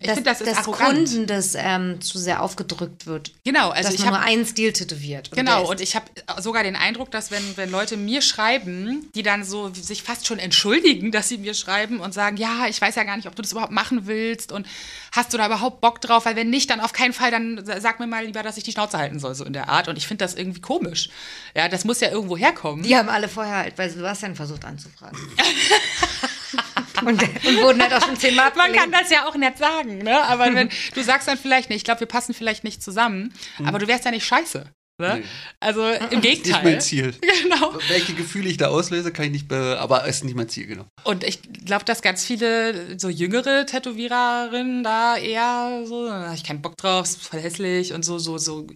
ich dass, finde, das ist dass arrogant. Kunden das ähm, zu sehr aufgedrückt wird. Genau, also dass ich habe nur einen Stil tätowiert. Und Genau, und ich habe sogar den Eindruck, dass wenn, wenn Leute mir schreiben, die dann so sich fast schon entschuldigen, dass sie mir schreiben und sagen, ja, ich weiß ja gar nicht, ob du das überhaupt machen willst und hast du da überhaupt Bock drauf, weil wenn nicht, dann auf keinen Fall, dann sag mir mal lieber, dass ich die Schnauze halten soll, so in der Art. Und ich finde das irgendwie komisch. Ja, das muss ja irgendwo herkommen. Die haben alle vorher halt bei Sebastian versucht anzufragen. und, und wurden halt auch schon zehnmal Man abgelehnt. kann das ja auch nett sagen, ne? Aber wenn du sagst dann vielleicht nicht, ich glaube, wir passen vielleicht nicht zusammen, aber du wärst ja nicht scheiße. Ne? Nee. Also im Ist nicht Gegenteil. mein Ziel. Genau. Welche Gefühle ich da auslöse, kann ich nicht, be aber ist nicht mein Ziel, genau. Und ich glaube, dass ganz viele so jüngere Tätowiererinnen da eher so, da ich keinen Bock drauf, ist voll hässlich und so, so, so,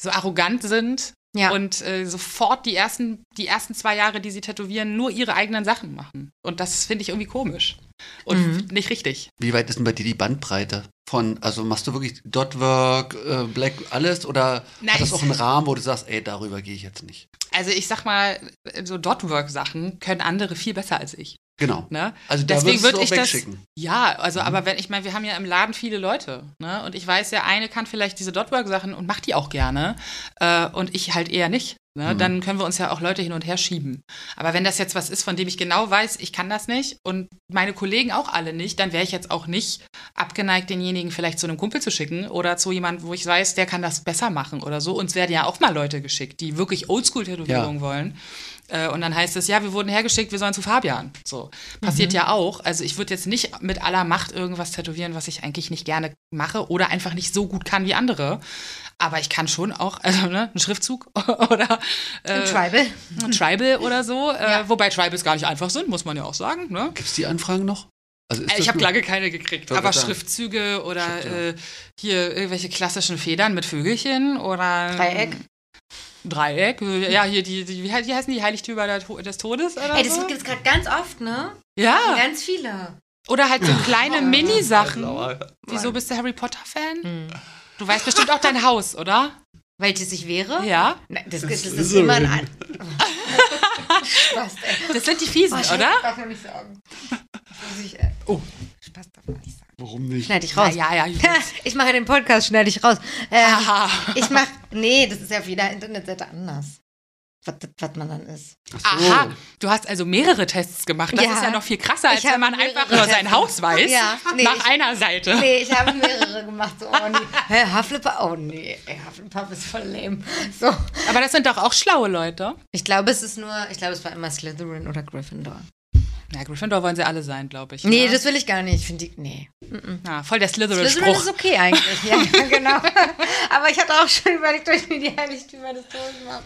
so arrogant sind Ja. und äh, sofort die ersten, die ersten zwei Jahre, die sie tätowieren, nur ihre eigenen Sachen machen. Und das finde ich irgendwie komisch. Und Mhm. nicht richtig. Wie weit ist denn bei dir die Bandbreite? Von, also machst du wirklich Dotwork, äh, Black, alles? Oder Nein, hat das auch einen Rahmen, wo du sagst, ey, darüber gehe ich jetzt nicht? Also ich sag mal, so Dotwork-Sachen können andere viel besser als ich. Genau. Ne? Also da Deswegen würde ich das. wegschicken. Ja, also Mhm. aber wenn ich meine, wir haben ja im Laden viele Leute, ne? Und ich weiß, der eine kann vielleicht diese Dotwork-Sachen und macht die auch gerne. Äh, und ich halt eher nicht. Ne? Mhm. Dann können wir uns ja auch Leute hin und her schieben. Aber wenn das jetzt was ist, von dem ich genau weiß, ich kann das nicht und meine Kollegen auch alle nicht, dann wäre ich jetzt auch nicht abgeneigt, denjenigen vielleicht zu einem Kumpel zu schicken oder zu jemandem, wo ich weiß, der kann das besser machen oder so. Uns werden ja auch mal Leute geschickt, die wirklich Oldschool-Tätowierungen wollen. Äh, Und dann heißt es, ja, wir wurden hergeschickt, wir sollen zu Fabian. So. Passiert ja auch. Also ich würde jetzt nicht mit aller Macht irgendwas tätowieren, was ich eigentlich nicht gerne mache oder einfach nicht so gut kann wie andere. Aber ich kann schon auch, also ne, einen Schriftzug oder äh, Im Tribal. ein Tribal oder so. Äh, Ja. Wobei Tribals gar nicht einfach sind, muss man ja auch sagen. Ne? Gibt es die Anfragen noch? Also Äh, Ich habe lange keine gekriegt. Aber. Schriftzüge oder Stimmt, ja. äh, hier irgendwelche klassischen Federn mit Vögelchen oder Dreieck. Dreieck. Ja, hier die, die wie, he- wie heißen die Heiligtümer des Todes oder Ey, das so? gibt es gerade ganz oft, ne? Ja. Ganz viele. Oder halt so kleine Mini-Sachen. Sauer. Wieso bist du Harry Potter-Fan? Du weißt bestimmt auch dein Haus, oder? Welches ich wäre? Ja. Nein, das, das, das ist ist immer ein. An Spaß, ey. Das sind die Fiesen, Oh, oder? darf man nicht sagen. Muss ich, äh, Oh. Spaß darf man nicht sagen. Warum nicht? Schneide ich raus. Ja, ja, ja. ich mache den Podcast, schneide ich raus. Ähm, Aha. ich mache, nee, das ist ja auf jeder Internetseite anders. Was, was man dann ist. So. Aha, du hast also mehrere Tests gemacht. Das Ja. ist ja noch viel krasser, als wenn man einfach nur sein Haus weiß. Ja, nee, nach ich- einer Seite. Nee, ich habe mehrere gemacht. So, oh nee. Hä, Hufflepuff? Oh nee, Hufflepuff ist voll lame. So. Aber das sind doch auch schlaue Leute. Ich glaube, es ist nur, ich glaube, es war immer Slytherin oder Gryffindor. Ja, Gryffindor wollen sie alle sein, glaube ich. Nee, ne? das will ich gar nicht. Finde ich, nee. ja, voll der Slytherin Slytherin-Spruch. ist okay eigentlich. Ja, genau. Aber ich hatte auch schon überlegt, ob ich mir die Heiligtümer des Todes mache.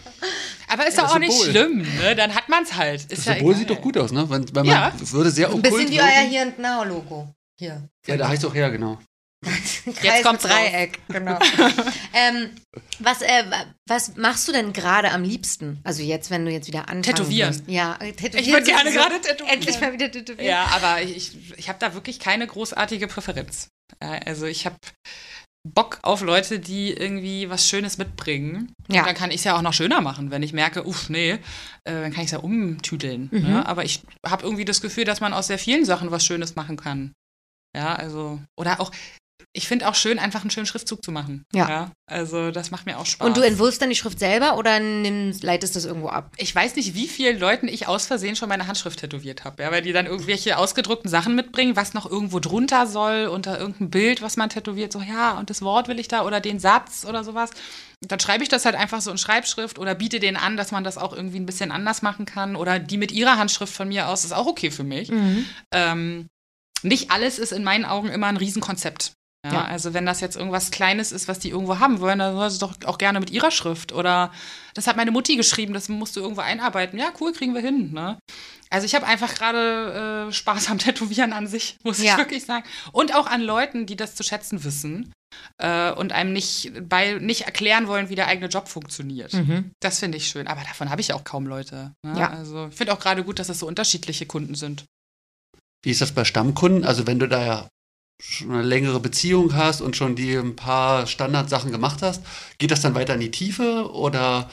Aber ist Ja, doch das auch nicht Symbol. schlimm, ne? Dann hat man es halt. Ist Das ja Symbol egal. sieht doch gut aus, ne? Wenn, wenn man Ja. würde sehr Ein bisschen wie euer Here and Now Logo. Hier. Ja, da heißt doch her, genau. Kommt's mit Dreieck, genau. ähm, was, äh, was machst du denn gerade am liebsten? Also jetzt, wenn du jetzt wieder anfangen Tätowieren. wirst. Ja, äh, tätowieren. Ich würde gerne gerade tätowieren. Endlich mal wieder tätowieren. Ja, aber ich, ich habe da wirklich keine großartige Präferenz. Also ich habe Bock auf Leute, die irgendwie was Schönes mitbringen. Ja. Und dann kann ich es ja auch noch schöner machen, wenn ich merke, uff, nee, äh, dann kann ich es ja umtüdeln. Mhm. Ne? Aber ich habe irgendwie das Gefühl, dass man aus sehr vielen Sachen was Schönes machen kann. Ja, also, oder auch, ich finde auch schön, einfach einen schönen Schriftzug zu machen. Ja. Also das macht mir auch Spaß. Und du entwurfst dann die Schrift selber oder nimmst, leitest das irgendwo ab? ich weiß nicht, wie vielen Leuten ich aus Versehen schon meine Handschrift tätowiert habe, ja, weil die dann irgendwelche ausgedruckten Sachen mitbringen, was noch irgendwo drunter soll, unter irgendein Bild, was man tätowiert, so ja, und das Wort will ich da oder den Satz oder sowas. Dann schreibe ich das halt einfach so in Schreibschrift oder biete denen an, dass man das auch irgendwie ein bisschen anders machen kann oder die mit ihrer Handschrift von mir aus ist auch okay für mich. Ähm, nicht alles ist in meinen Augen immer ein Riesenkonzept. Ja, Ja. Also wenn das jetzt irgendwas Kleines ist, was die irgendwo haben wollen, dann soll sie doch auch gerne mit ihrer Schrift. Oder das hat meine Mutti geschrieben, das musst du irgendwo einarbeiten. Ja, cool, kriegen wir hin. Ne? Also ich habe einfach gerade äh, Spaß am Tätowieren an sich, muss Ja. ich wirklich sagen. Und auch an Leuten, die das zu schätzen wissen äh, und einem nicht, bei, nicht erklären wollen, wie der eigene Job funktioniert. Das finde ich schön. Aber davon habe ich auch kaum Leute. Ne? Ja. Also ich finde auch gerade gut, dass es so unterschiedliche Kunden sind. Wie ist das bei Stammkunden? Also wenn du da ja schon eine längere Beziehung hast und schon die ein paar Standardsachen gemacht hast, geht das dann weiter in die Tiefe oder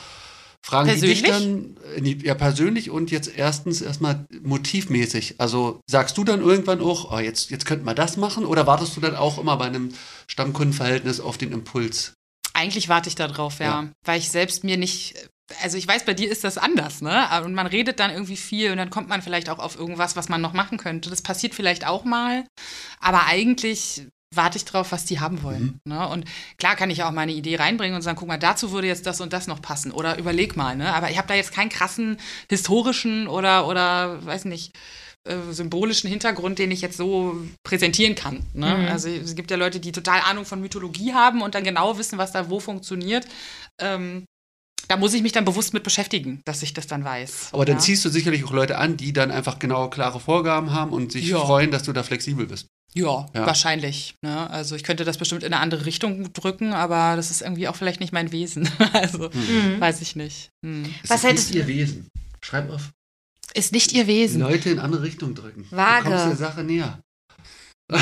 fragen die dich Persönlich? dann die, ja persönlich und jetzt erstens erstmal motivmäßig? Also sagst du dann irgendwann auch, oh, jetzt, jetzt könnten wir das machen oder wartest du dann auch immer bei einem Stammkundenverhältnis auf den Impuls? Eigentlich warte ich da drauf, ja. Ja. Weil ich selbst mir nicht. Also ich weiß, bei dir ist das anders, ne? Und man redet dann irgendwie viel und dann kommt man vielleicht auch auf irgendwas, was man noch machen könnte. Das passiert vielleicht auch mal. Aber eigentlich warte ich drauf, was die haben wollen. Ne? Und klar kann ich auch meine Idee reinbringen und sagen, guck mal, dazu würde jetzt das und das noch passen. Oder überleg mal, ne? Aber ich habe da jetzt keinen krassen historischen oder, oder weiß nicht, äh, symbolischen Hintergrund, den ich jetzt so präsentieren kann. Ne? Mhm. Also es gibt ja Leute, die total Ahnung von Mythologie haben und dann genau wissen, was da wo funktioniert. Ähm, da muss ich mich dann bewusst mit beschäftigen, dass ich das dann weiß. Aber dann ja? ziehst du sicherlich auch Leute an, die dann einfach genau klare Vorgaben haben und sich Ja. freuen, dass du da flexibel bist. Ja, Ja. wahrscheinlich. Ne? Also ich könnte das bestimmt in eine andere Richtung drücken, aber das ist irgendwie auch vielleicht nicht mein Wesen. also weiß ich nicht. Hm. Was ist hättest nicht ihr Wesen. Schreib auf. Ist nicht ihr Wesen. Leute in andere Richtung drücken. Vage. Du kommst der Sache näher. Ja.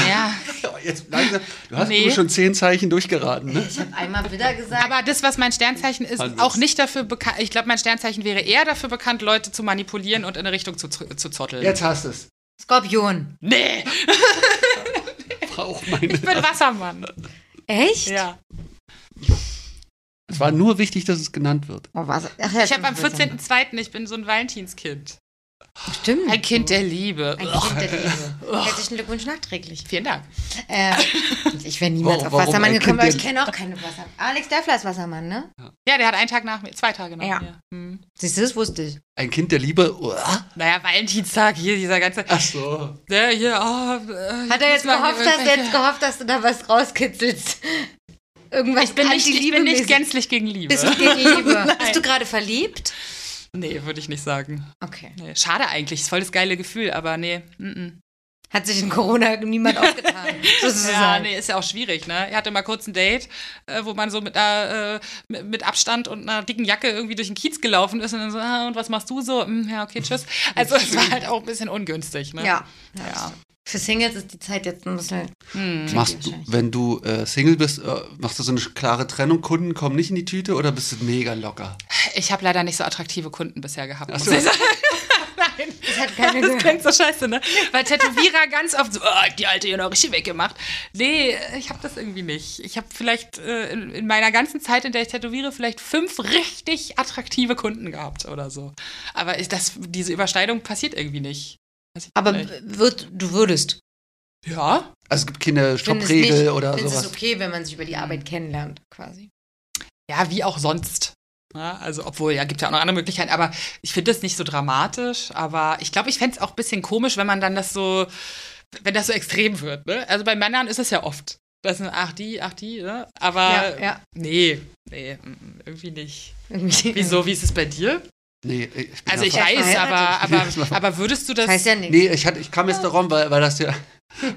Ja, Jetzt langsam. Du hast Nee. nur schon zehn Zeichen durchgeraten, ne? Ich habe einmal wieder gesagt. Aber das, was mein Sternzeichen ist, Hannes. auch nicht dafür bekannt. Ich glaube, mein Sternzeichen wäre eher dafür bekannt, Leute zu manipulieren und in eine Richtung zu, zu zotteln. Jetzt hast du es. Skorpion. Nee, Brauch meine. ich bin Wassermann. Echt? Ja. Es war nur wichtig, dass es genannt wird. Oh, was? Ach, ja, Ich habe am stimmt, 14.02. Ich bin so ein Valentinskind. Stimmt. Ein Kind der Liebe. Ein Kind der Liebe. Herzlichen Glückwunsch nachträglich. Vielen Dank. Äh, ich wäre niemals Warum- auf Wassermann gekommen, aber ich kenne auch keine Wassermann. Alex Dörfler ist Wassermann, ne? Ja, der hat einen Tag nach mir, zwei Tage nach Ja. mir. Hm. Siehst du, das wusste ich. Ein Kind der Liebe. Uah. Naja, Valentinstag, hier, dieser ganze. Ach so. Der hier, oh, äh, Hat er jetzt gehofft, dass, jetzt gehofft, dass du da was rauskitzelst? Irgendwas Ich bin nicht, ich bin nicht gänzlich gegen Liebe. Bist du gegen Liebe? Bist du gerade verliebt? Nee, würde ich nicht sagen. Okay. Nee, schade eigentlich, ist voll das geile Gefühl, aber nee. Mm -mm. Hat sich in Corona niemand aufgetan. Ja, nee, ist ja auch schwierig, ne? Er hatte mal kurz ein Date, äh, wo man so mit, äh, mit, Abstand und einer dicken Jacke irgendwie durch den Kiez gelaufen ist und dann so, ah, und was machst du so? Hm, ja, okay, tschüss. Also es war halt auch ein bisschen ungünstig, ne? Ja. Ja. Für Singles ist die Zeit jetzt ein bisschen. Hm. Machst du, wenn du äh, Single bist, äh, machst du so eine klare Trennung, Kunden kommen nicht in die Tüte oder bist du mega locker? Ich habe leider nicht so attraktive Kunden bisher gehabt. Ach muss so. ich sagen. Nein. Das hat keine Das klingt so scheiße, ne? Weil Tätowierer ganz oft so, oh, die alte hier noch richtig weggemacht. Nee, ich habe das irgendwie nicht. Ich habe vielleicht äh, in, in meiner ganzen Zeit, in der ich tätowiere, vielleicht fünf richtig attraktive Kunden gehabt oder so. Aber ich, das, diese Überschneidung passiert irgendwie nicht. Weiß ich Aber würd, du würdest. ja, Also es gibt keine Stoppregel oder findest sowas. es okay, wenn man sich über die Arbeit kennenlernt, quasi. ja, wie auch sonst. Ja, also, obwohl, ja, gibt ja auch noch andere Möglichkeiten, aber ich finde das nicht so dramatisch. Aber ich glaube, ich fände es auch ein bisschen komisch, wenn man dann das so, wenn das so extrem wird. Ne? Also bei Männern ist es ja oft. Das sind, ach die, ach die, ne? Aber Ja, ja. nee, nee, mm, irgendwie nicht. Wieso, wie ist es bei dir? Nee, ich bin Also ich weiß, aber, aber, aber würdest du das. Heißt ja nichts. Nee, ich, hatte, ich kam jetzt darum, weil, weil das ja,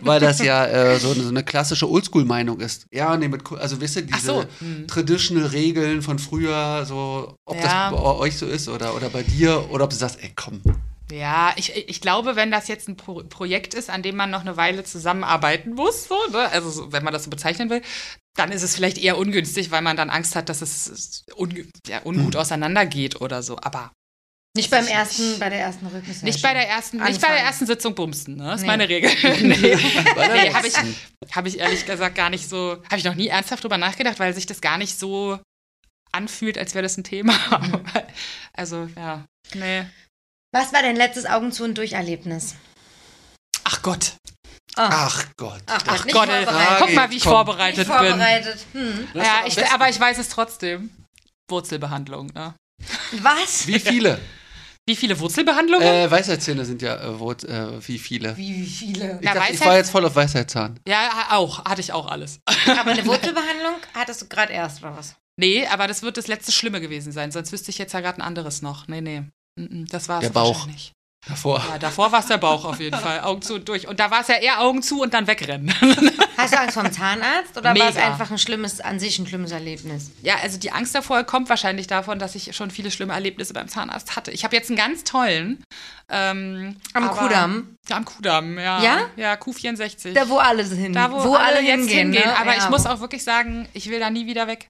weil das ja äh, so, eine, so eine klassische Oldschool-Meinung ist. Ja, nee, mit, also wisst ihr, diese so, hm. traditional Regeln von früher, so, ob Ja. das bei euch so ist oder, oder bei dir, oder ob du sagst, ey, komm. Ja, ich, ich glaube, wenn das jetzt ein Pro Projekt ist, an dem man noch eine Weile zusammenarbeiten muss, so, ne? also so, wenn man das so bezeichnen will, dann ist es vielleicht eher ungünstig, weil man dann Angst hat, dass es unge ja, ungut Hm. auseinandergeht oder so. Aber Nicht beim ersten, bei der ersten Rückensession. nicht bei der ersten, nicht bei der ersten Sitzung bumsen, ne? Das ist Nee. meine Regel. nee, nee habe ich, hab ich ehrlich gesagt gar nicht so, habe ich noch nie ernsthaft drüber nachgedacht, weil sich das gar nicht so anfühlt, als wäre das ein Thema. also, ja, nee. Was war dein letztes Augen zu und Durcherlebnis? Ach Gott. Ach Gott. Ach, Ach Gott, guck mal, wie ich Komm. vorbereitet Nicht bin. vorbereitet. Hm. Das ist Ja, ich, aber ich weiß es trotzdem. Wurzelbehandlung, ne? Was? Wie viele? Wie viele Wurzelbehandlungen? äh, Weisheitszähne sind ja, äh, wo, äh, wie viele? Wie, wie viele? Ich, Na, dachte, ich war jetzt voll auf Weisheitszahn. ja, auch. Hatte ich auch alles. Aber eine Wurzelbehandlung hattest du gerade erst, oder was? Nee, aber das wird das letzte Schlimme gewesen sein. Sonst wüsste ich jetzt ja gerade ein anderes noch. Nee, nee. Mm, mm, Das war es Der Bauch. wahrscheinlich. Davor. Ja, davor war es der Bauch auf jeden Fall. Augen zu und durch. Und da war es ja eher Augen zu und dann wegrennen. Hast du Angst vor dem Zahnarzt oder war es einfach ein schlimmes, an sich ein schlimmes Erlebnis? Ja, also die Angst davor kommt wahrscheinlich davon, dass ich schon viele schlimme Erlebnisse beim Zahnarzt hatte. Ich habe jetzt einen ganz tollen. Ähm, Am aber- Kudamm? Ja, am Kudamm, ja. Ja? Ja, Q64. Da, wo alle hin. da, wo, alle, jetzt hingehen. ne? Aber Ja. ich muss auch wirklich sagen, ich will da nie wieder weg.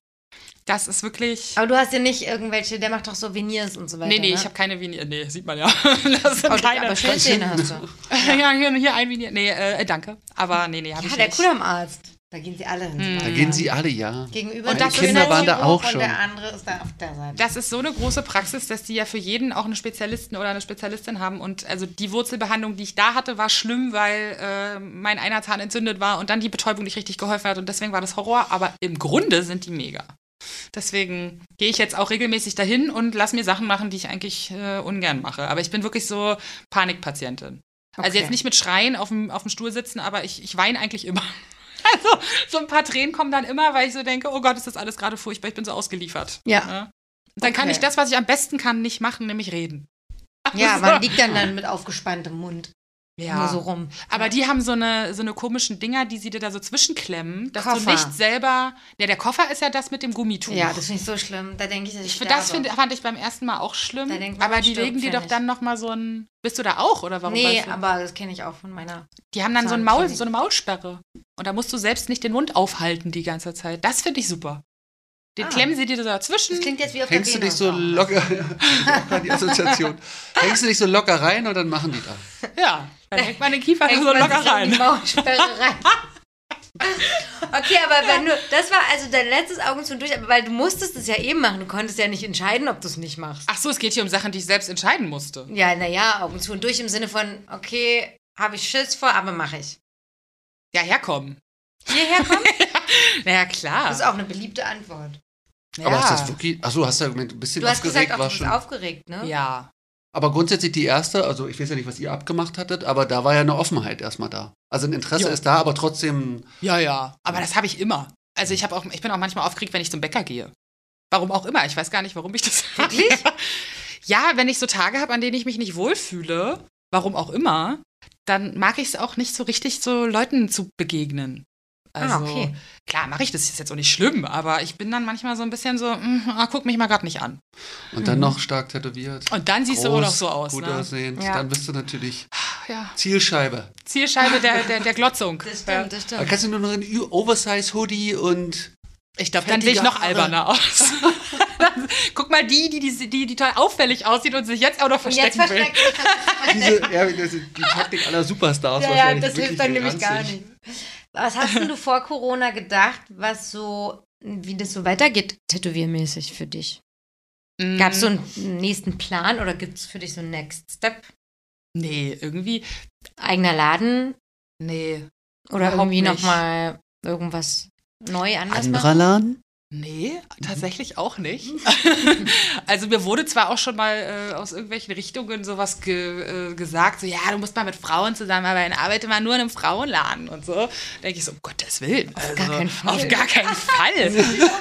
Das ist wirklich. Aber du hast ja nicht irgendwelche, der macht doch so Veneers und so weiter. Nee, nee, ne? ich habe keine Venier. Nee, sieht man ja. Das sind Aber, keine. aber schöne Zähne hast du. ja, hier, hier ein Venier. Nee, äh, danke. Aber nee, nee, habe Ja, ich der nicht. Kudammarzt. Da gehen sie alle hin. Hm. Da gehen sie alle, ja. Gegenüber Und der das Kinder waren da auch und schon. der andere ist da auf der Seite. Das ist so eine große Praxis, dass die ja für jeden auch einen Spezialisten oder eine Spezialistin haben. Und also die Wurzelbehandlung, die ich da hatte, war schlimm, weil äh, mein einer Zahn entzündet war und dann die Betäubung nicht richtig geholfen hat. Und deswegen war das Horror. Aber im Grunde sind die mega. Deswegen gehe ich jetzt auch regelmäßig dahin und lass mir Sachen machen, die ich eigentlich äh, ungern mache. Aber ich bin wirklich so Panikpatientin. Also Okay. jetzt nicht mit Schreien auf dem, auf dem Stuhl sitzen, aber ich, ich weine eigentlich immer. Also so ein paar Tränen kommen dann immer, weil ich so denke, oh Gott, ist das alles gerade furchtbar, ich bin so ausgeliefert. Ja. Ja. Dann kann Okay. ich das, was ich am besten kann, nicht machen, nämlich reden. Ja, Also- man liegt dann, dann mit aufgespanntem Mund. Nur so rum. Aber die haben so eine, so eine komischen Dinger, die sie dir da so zwischenklemmen, dass du Koffer. nicht selber. Ja, der Koffer ist ja das mit dem Gummituch. Ja, das finde ich so schlimm. Da denke ich, dass ich, ich, sterbe. das find, fand ich beim ersten Mal auch schlimm. Man, Aber die stirbt, legen dir doch ich. dann noch mal so ein. Bist du da auch oder warum? Nee, weißt du? aber das kenne ich auch von meiner. die haben dann so, ein Maul, so eine Maulsperre. Und da musst du selbst nicht den Mund aufhalten die ganze Zeit. Das finde ich super. Den Ah. klemmen sie dir so dazwischen. Das klingt jetzt wie auf Hängst du der dich so locker die Assoziation. Hängst du dich so locker rein und dann machen die das. Ja, dann hängt man den Kiefer so locker rein. Rein. Okay, aber wenn du, das war also dein letztes Augen zu und durch, aber weil du musstest es ja eben machen, du konntest ja nicht entscheiden, ob du es nicht machst. Ach so, es geht hier um Sachen, die ich selbst entscheiden musste. Ja, naja, Augen zu und durch im Sinne von, okay, habe ich Schiss vor, aber mache ich. Ja, herkommen. Hierher kommen? Naja, klar. Das ist auch eine beliebte Antwort. ja. Aber ist das wirklich. Achso, hast du ein bisschen Du hast aufgeregt gesagt, auch, war du bist schon. aufgeregt, ne? Ja. Aber grundsätzlich die erste, also ich weiß ja nicht, was ihr abgemacht hattet, aber da war ja eine Offenheit erstmal da. Also ein Interesse Ja. ist da, aber trotzdem. Ja, ja. Aber das habe ich immer. Also ich habe auch, ich bin auch manchmal aufgeregt, wenn ich zum Bäcker gehe. Warum auch immer. Ich weiß gar nicht, warum ich das. Wirklich? ja, wenn ich so Tage habe, an denen ich mich nicht wohlfühle, warum auch immer, dann mag ich es auch nicht so richtig, so Leuten zu begegnen. Also, Ah, okay. klar, mache ich das ist jetzt auch nicht schlimm, aber ich bin dann manchmal so ein bisschen so, mm, ah, guck mich mal gerade nicht an. Und dann noch stark tätowiert. Und dann siehst du groß, auch noch so aus. Gut Ne? aussehend. Ja. Dann bist du natürlich. ja. Zielscheibe. Zielscheibe der, der, der Glotzung. Das Ja. stimmt, das Da stimmt. kannst du nur noch einen Oversize-Hoodie und Ich glaube, dann sehe ich noch alberner aus. Guck mal, die, die, die, die, die toll auffällig aussieht und sich jetzt auch noch Und jetzt verstecken will. versteckt diese, ja, das ist die Taktik aller Superstars Ja, ja, wahrscheinlich. das hilft dann nämlich gar ranzig. nicht. Was hast denn du vor Corona gedacht, was so, wie das so weitergeht, tätowiermäßig für dich? Gab es so Mm, einen nächsten Plan oder gibt es für dich so einen Next Step? Nee, irgendwie. Eigener Laden Nee. oder irgendwie nochmal irgendwas neu anders Anderer machen? Laden? Nee, tatsächlich auch nicht. also mir wurde zwar auch schon mal äh, aus irgendwelchen Richtungen sowas ge, äh, gesagt, so ja, du musst mal mit Frauen zusammenarbeiten, arbeite mal nur in einem Frauenladen und so. Denke ich so, um Gottes Willen. Auf gar keinen Fall. Auf gar keinen Fall.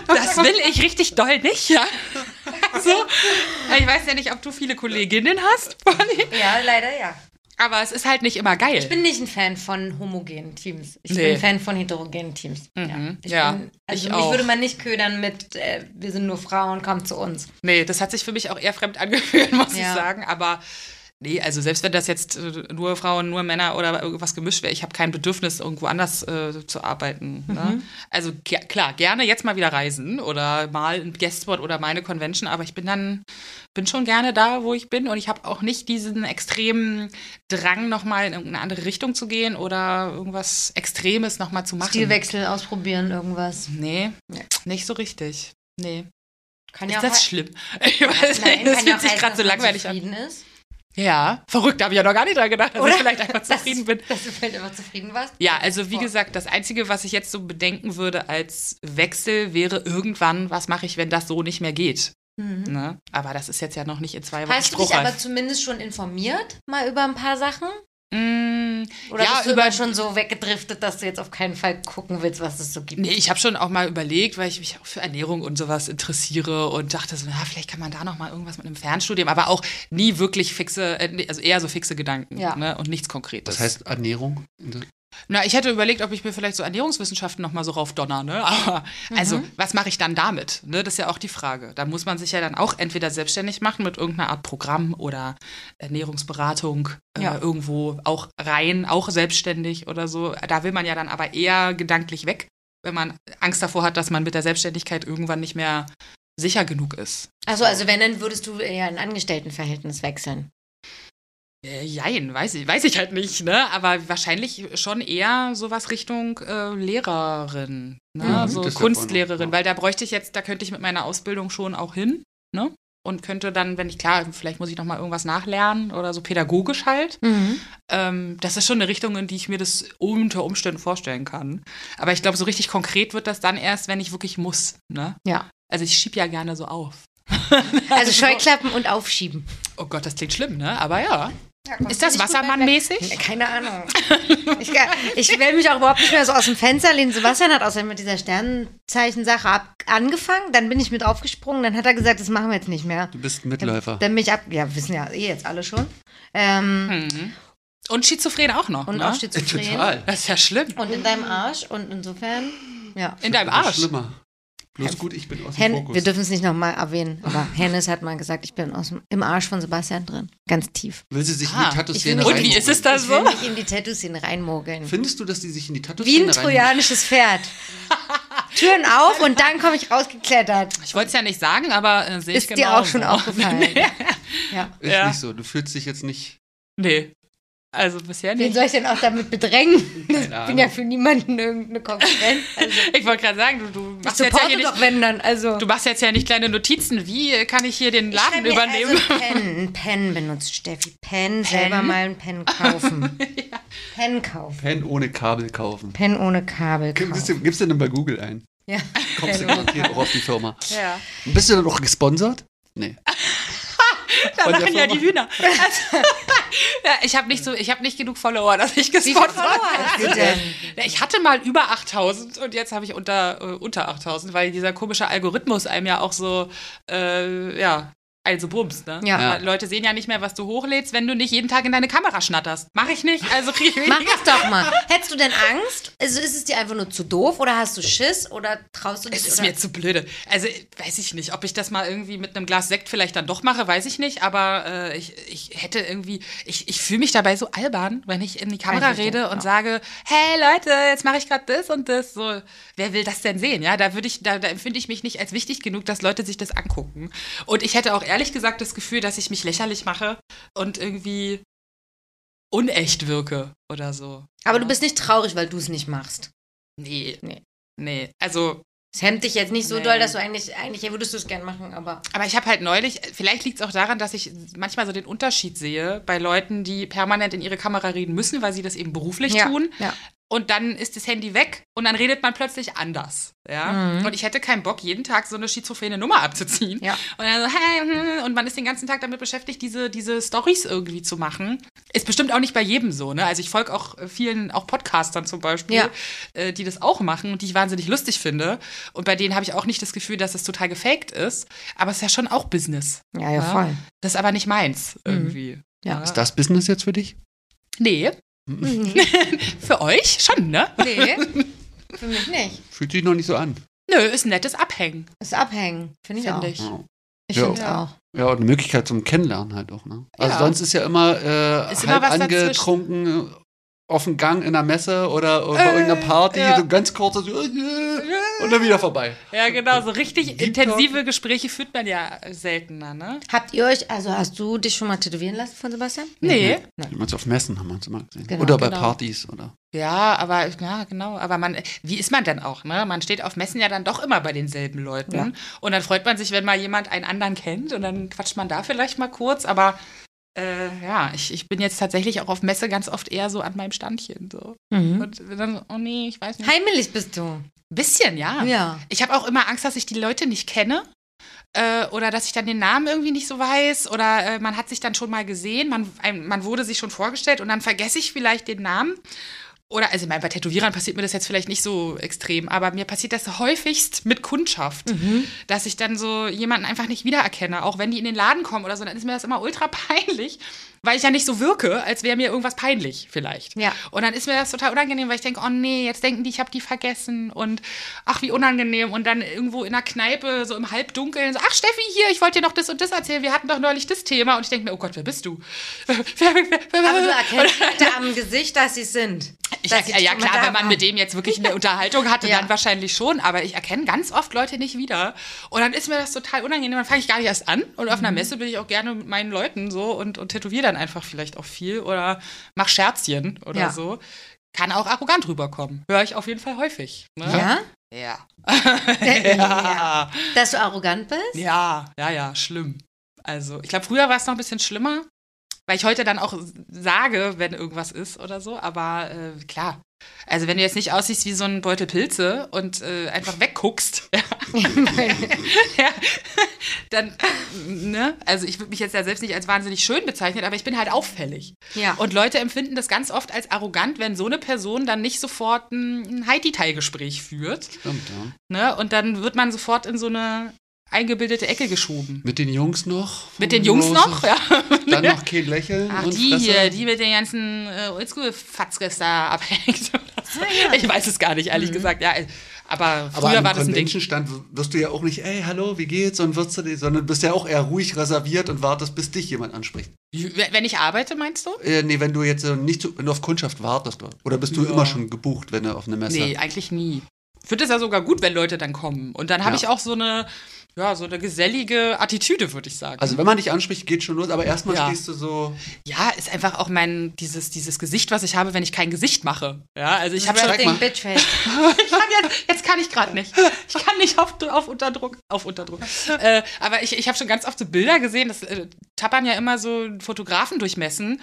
Das will ich richtig doll nicht, ja. So. Ich weiß ja nicht, ob du viele Kolleginnen hast, Polly, Ja, leider ja. Aber es ist halt nicht immer geil. Ich bin nicht ein Fan von homogenen Teams. Ich Nee. bin ein Fan von heterogenen Teams. Mhm. Ich Ja, bin, also ich mich auch. würde man nicht ködern mit, äh, wir sind nur Frauen, kommt zu uns. Nee, das hat sich für mich auch eher fremd angefühlt, muss Ja. ich sagen. Aber nee, also selbst wenn das jetzt äh, nur Frauen, nur Männer oder irgendwas gemischt wäre, ich habe kein Bedürfnis, irgendwo anders äh, zu arbeiten. Mhm. Ne? Also klar, gerne jetzt mal wieder reisen oder mal ein Guestspot oder meine Convention, aber ich bin dann, bin schon gerne da, wo ich bin und ich habe auch nicht diesen extremen Drang, nochmal in irgendeine andere Richtung zu gehen oder irgendwas Extremes nochmal zu machen. Stilwechsel ausprobieren, irgendwas. Nee, Nee. nicht so richtig. Nee. Kann Ist ja auch das schlimm? Ich weiß Nein, nicht, das fühlt sich gerade so langweilig an. zufrieden ist. Ja, verrückt, da habe ich ja noch gar nicht dran gedacht, dass Oder? ich vielleicht einfach zufrieden bin. Dass du vielleicht einfach zufrieden warst. Ja, also wie gesagt, das Einzige, was ich jetzt so bedenken würde als Wechsel, wäre irgendwann, was mache ich, wenn das so nicht mehr geht. Mhm. Ne? Aber das ist jetzt ja noch nicht in zwei Wochen Hast du dich aber zumindest schon informiert, mal über ein paar Sachen? Mm, Oder ja, bist du über immer schon so weggedriftet, dass du jetzt auf keinen Fall gucken willst, was es so gibt? Nee, ich habe schon auch mal überlegt, weil ich mich auch für Ernährung und sowas interessiere und dachte so, na, vielleicht kann man da noch mal irgendwas mit einem Fernstudium, aber auch nie wirklich fixe, äh, also eher so fixe Gedanken Ja. ne? und nichts Konkretes. Das heißt Ernährung? Na, ich hätte überlegt, ob ich mir vielleicht so Ernährungswissenschaften noch mal so raufdonner, ne? Aber also, was mache ich dann damit? Ne, das ist ja auch die Frage. Da muss man sich ja dann auch entweder selbstständig machen mit irgendeiner Art Programm oder Ernährungsberatung Ja. äh, irgendwo auch rein, auch selbstständig oder so. Da will man ja dann aber eher gedanklich weg, wenn man Angst davor hat, dass man mit der Selbstständigkeit irgendwann nicht mehr sicher genug ist. Also, also wenn, dann würdest du eher ein Angestelltenverhältnis wechseln. Äh, jein, weiß ich, weiß ich halt nicht, ne? Aber wahrscheinlich schon eher sowas Richtung äh, Lehrerin, ne? Mhm, so das ist ja Kunstlehrerin, ja. weil da bräuchte ich jetzt, da könnte ich mit meiner Ausbildung schon auch hin, ne? Und könnte dann, wenn ich klar, vielleicht muss ich noch mal irgendwas nachlernen oder so pädagogisch halt. Ähm, das ist schon eine Richtung, in die ich mir das unter Umständen vorstellen kann. Aber ich glaube, so richtig konkret wird das dann erst, wenn ich wirklich muss, ne? Ja. Also ich schieb ja gerne so auf. Also Scheuklappen und aufschieben. Oh Gott, das klingt schlimm, ne? Aber ja. Ist das Wassermann-mäßig? Keine Ahnung. Ich, ich will mich auch überhaupt nicht mehr so aus dem Fenster lehnen. Sebastian hat außerdem mit dieser Sternzeichen-Sache angefangen, dann bin ich mit aufgesprungen, dann hat er gesagt, das machen wir jetzt nicht mehr. Du bist ein Mitläufer. Dann bin ich ab, ja, wissen ja eh jetzt alle schon. Ähm, Mhm. Und schizophren auch noch. Und ne? auch schizophren. Total. Das ist ja schlimm. Und in deinem Arsch und insofern, ja. In deinem Das ist Arsch. Schlimmer. Bloß gut, ich bin aus dem Hen, Fokus. wir dürfen es nicht nochmal erwähnen, aber Hennes hat mal gesagt, ich bin aus dem, im Arsch von Sebastian drin. Ganz tief. Will sie sich in Ah, die ich Tattoo-Szene will Und wie ist es da Ich will so? mich in die Tattoo-Szene reinmogeln. Findest du, dass die sich in die Wie Tattoo-Szene ein trojanisches Pferd. Türen auf und dann komme ich rausgeklettert. Ich wollte es ja nicht sagen, aber äh, sehe ich Ist genau. dir auch schon so. aufgefallen? Ja. Ist Ja. nicht so. Du fühlst dich jetzt nicht. Nee. Also bisher Wen nicht. soll ich denn auch damit bedrängen? Ich bin ja für niemanden irgendeine Konkurrenz. Also, Ich wollte gerade sagen, du, du ich machst jetzt ja hier doch, nicht. wenn dann. Also, Du machst jetzt ja nicht kleine Notizen. Wie kann ich hier den Ich Laden mir übernehmen? Also Pen, ein Pen benutzt Steffi. Pen, selber mal ein Pen kaufen. Pen kaufen. Pen ohne Kabel kaufen. Pen ohne Kabel Gibst kaufen. du, gibst du denn bei Google ein? Ja. Kommst du Pen garantiert auch auf die Firma. ja. Bist du dann auch gesponsert? Nee. Da lachen ja die Hühner. Also, ja, ich habe nicht so, ich habe nicht genug Follower, dass ich Wie viele gesponsert Follower hast du denn? Ja, Ich hatte mal über 8000 und jetzt habe ich unter, äh, unter 8000, weil dieser komische Algorithmus einem ja auch so, äh, ja, Also Bums, ne? Ja. Leute sehen ja nicht mehr, was du hochlädst, wenn du nicht jeden Tag in deine Kamera schnatterst. Mach ich nicht, also krieg ich Mach es doch mal. Hättest du denn Angst? Also ist es dir einfach nur zu doof oder hast du Schiss oder traust du dich? Es ist oder? mir zu blöde. Also weiß ich nicht, ob ich das mal irgendwie mit einem Glas Sekt vielleicht dann doch mache, weiß ich nicht. Aber äh, ich, ich hätte irgendwie, ich, ich fühle mich dabei so albern, wenn ich in die Kamera verstehen, rede und ja. sage, hey Leute, jetzt mache ich gerade das und das. So, wer will das denn sehen? Ja, da würde ich, da, da empfinde ich mich nicht als wichtig genug, dass Leute sich das angucken. Und ich hätte auch ehrlich gesagt das Gefühl, dass ich mich lächerlich mache und irgendwie unecht wirke oder so. Aber du bist nicht traurig, weil du es nicht machst. Nee. Nee. Nee. Also, Es hemmt dich jetzt nicht so Nee. doll, dass du eigentlich, eigentlich würdest du es gern machen, aber. Aber ich habe halt neulich, vielleicht liegt es auch daran, dass ich manchmal so den Unterschied sehe bei Leuten, die permanent in ihre Kamera reden müssen, weil sie das eben beruflich Ja, tun. ja. Und dann ist das Handy weg und dann redet man plötzlich anders. Ja? Mhm. Und ich hätte keinen Bock, jeden Tag so eine schizophrene Nummer abzuziehen. Ja. Und dann so, hey, hm, und man ist den ganzen Tag damit beschäftigt, diese, diese Stories irgendwie zu machen. Ist bestimmt auch nicht bei jedem so, ne? Also ich folge auch vielen, auch Podcastern zum Beispiel, Ja. äh, die das auch machen und die ich wahnsinnig lustig finde. Und bei denen habe ich auch nicht das Gefühl, dass es total gefaked ist. Aber es ist ja schon auch Business. Ja, ja, voll. Das ist aber nicht meins irgendwie. Ja. Ist das Business jetzt für dich? Nee, Nee. für euch schon, ne? nee. Für mich nicht. Fühlt sich noch nicht so an. Nö, ist ein nettes Abhängen, Das ist abhängen. Finde ich finde auch. ich. Ja. Ich Ja. finde es auch. Ja, und eine Möglichkeit zum Kennenlernen halt auch, ne? Also Ja. sonst ist ja immer, äh, Ist immer halb was dazwischen. angetrunken auf dem Gang in der Messe oder, bei Äh, irgendeiner Party, ja. so ganz kurz so, äh, und dann wieder vorbei. Ja, genau, so richtig Deep intensive Gespräche führt man ja seltener, ne? Habt ihr euch, also hast du dich schon mal tätowieren lassen von Sebastian? Nee. Jemals auf Messen haben wir uns immer gesehen. Genau, oder bei genau. Partys oder. Ja, aber ja, genau. Aber man, wie ist man denn auch, ne? Man steht auf Messen ja dann doch immer bei denselben Leuten. Ja. Und dann freut man sich, wenn mal jemand einen anderen kennt und dann quatscht man da vielleicht mal kurz. Aber äh, ja, ich, ich bin jetzt tatsächlich auch auf Messe ganz oft eher so an meinem Standchen. So. Mhm. Und dann, oh nee, ich weiß nicht. Heimelig bist du. Ein bisschen, ja. Ja. Ich habe auch immer Angst, dass ich die Leute nicht kenne. Äh, oder dass ich dann den Namen irgendwie nicht so weiß. Oder äh, man hat sich dann schon mal gesehen, man, ein, man wurde sich schon vorgestellt und dann vergesse ich vielleicht den Namen. Oder, also ich meine, bei Tätowierern passiert mir das jetzt vielleicht nicht so extrem, aber mir passiert das häufigst mit Kundschaft, dass ich dann so jemanden einfach nicht wiedererkenne, auch wenn die in den Laden kommen oder so, dann ist mir das immer ultra peinlich, weil ich ja nicht so wirke, als wäre mir irgendwas peinlich vielleicht. Ja. Und dann ist mir das total unangenehm, weil ich denke, oh nee, jetzt denken die, ich habe die vergessen und ach, wie unangenehm. Und dann irgendwo in der Kneipe, so im Halbdunkeln, so, ach Steffi, hier, ich wollte dir noch das und das erzählen, wir hatten doch neulich das Thema. Und ich denke mir, oh Gott, wer bist du? Wer, wer, wer, Aber du erkennst am Gesicht, dass sie sind. Ich, ja, ja, klar, wenn man mit dem jetzt wirklich eine Unterhaltung hatte, Ja. dann wahrscheinlich schon. Aber ich erkenne ganz oft Leute nicht wieder. Und dann ist mir das total unangenehm. Dann fange ich gar nicht erst an. Und auf einer Messe bin ich auch gerne mit meinen Leuten so und, und tätowiere dann einfach vielleicht auch viel oder mach Scherzchen oder Ja. so. Kann auch arrogant rüberkommen. Höre ich auf jeden Fall häufig. Ne? Ja? Ja. ja. Dass du arrogant bist? Ja, ja, ja, schlimm. Also, ich glaube, früher war es noch ein bisschen schlimmer, weil ich heute dann auch sage, wenn irgendwas ist oder so, aber äh, klar. Also, wenn du jetzt nicht aussiehst wie so ein Beutel Pilze und äh, einfach wegguckst, ja, ja, dann, ne? Also, ich würde mich jetzt ja selbst nicht als wahnsinnig schön bezeichnen, aber ich bin halt auffällig. Ja. Und Leute empfinden das ganz oft als arrogant, wenn so eine Person dann nicht sofort ein Haiti-Tai-Gespräch führt. Stimmt, ja. Ne? Und dann wird man sofort in so eine eingebildete Ecke geschoben. Mit den Jungs noch. Mit den Jungs noch, ja. Dann noch kein Lächeln. Ach, und die Fresse. hier, die mit den ganzen äh, Oldschool-Fatzkes da abhängt. Oder so. Ich weiß es gar nicht, ehrlich gesagt. Ja, aber früher Aber war das ein Ding. Convention-Stand wirst du ja auch nicht, ey, hallo, wie geht's? Und wirst du, die- sondern bist ja auch eher ruhig reserviert und wartest, bis dich jemand anspricht. Wenn ich arbeite, meinst du? Äh, nee, wenn du jetzt äh, nicht so, wenn du auf Kundschaft wartest. Oder bist du Ja. immer schon gebucht, wenn du auf eine Messe Nee, eigentlich nie. Ich finde es ja sogar gut, wenn Leute dann kommen. Und dann habe Ja. ich auch so eine, ja, so eine gesellige Attitüde, würde ich sagen. Also wenn man dich anspricht, geht schon los, aber erstmal Ja. stehst du so. ja, ist einfach auch mein, dieses, dieses Gesicht, was ich habe, wenn ich kein Gesicht mache. Ja, also ich habe ja. Ding, Bitchface. ich kann jetzt, jetzt kann ich gerade nicht. Ich kann nicht auf, auf Unterdruck. Auf Unterdruck. Äh, aber ich, ich habe schon ganz oft so Bilder gesehen, das äh, tappern ja immer so Fotografen durchmessen,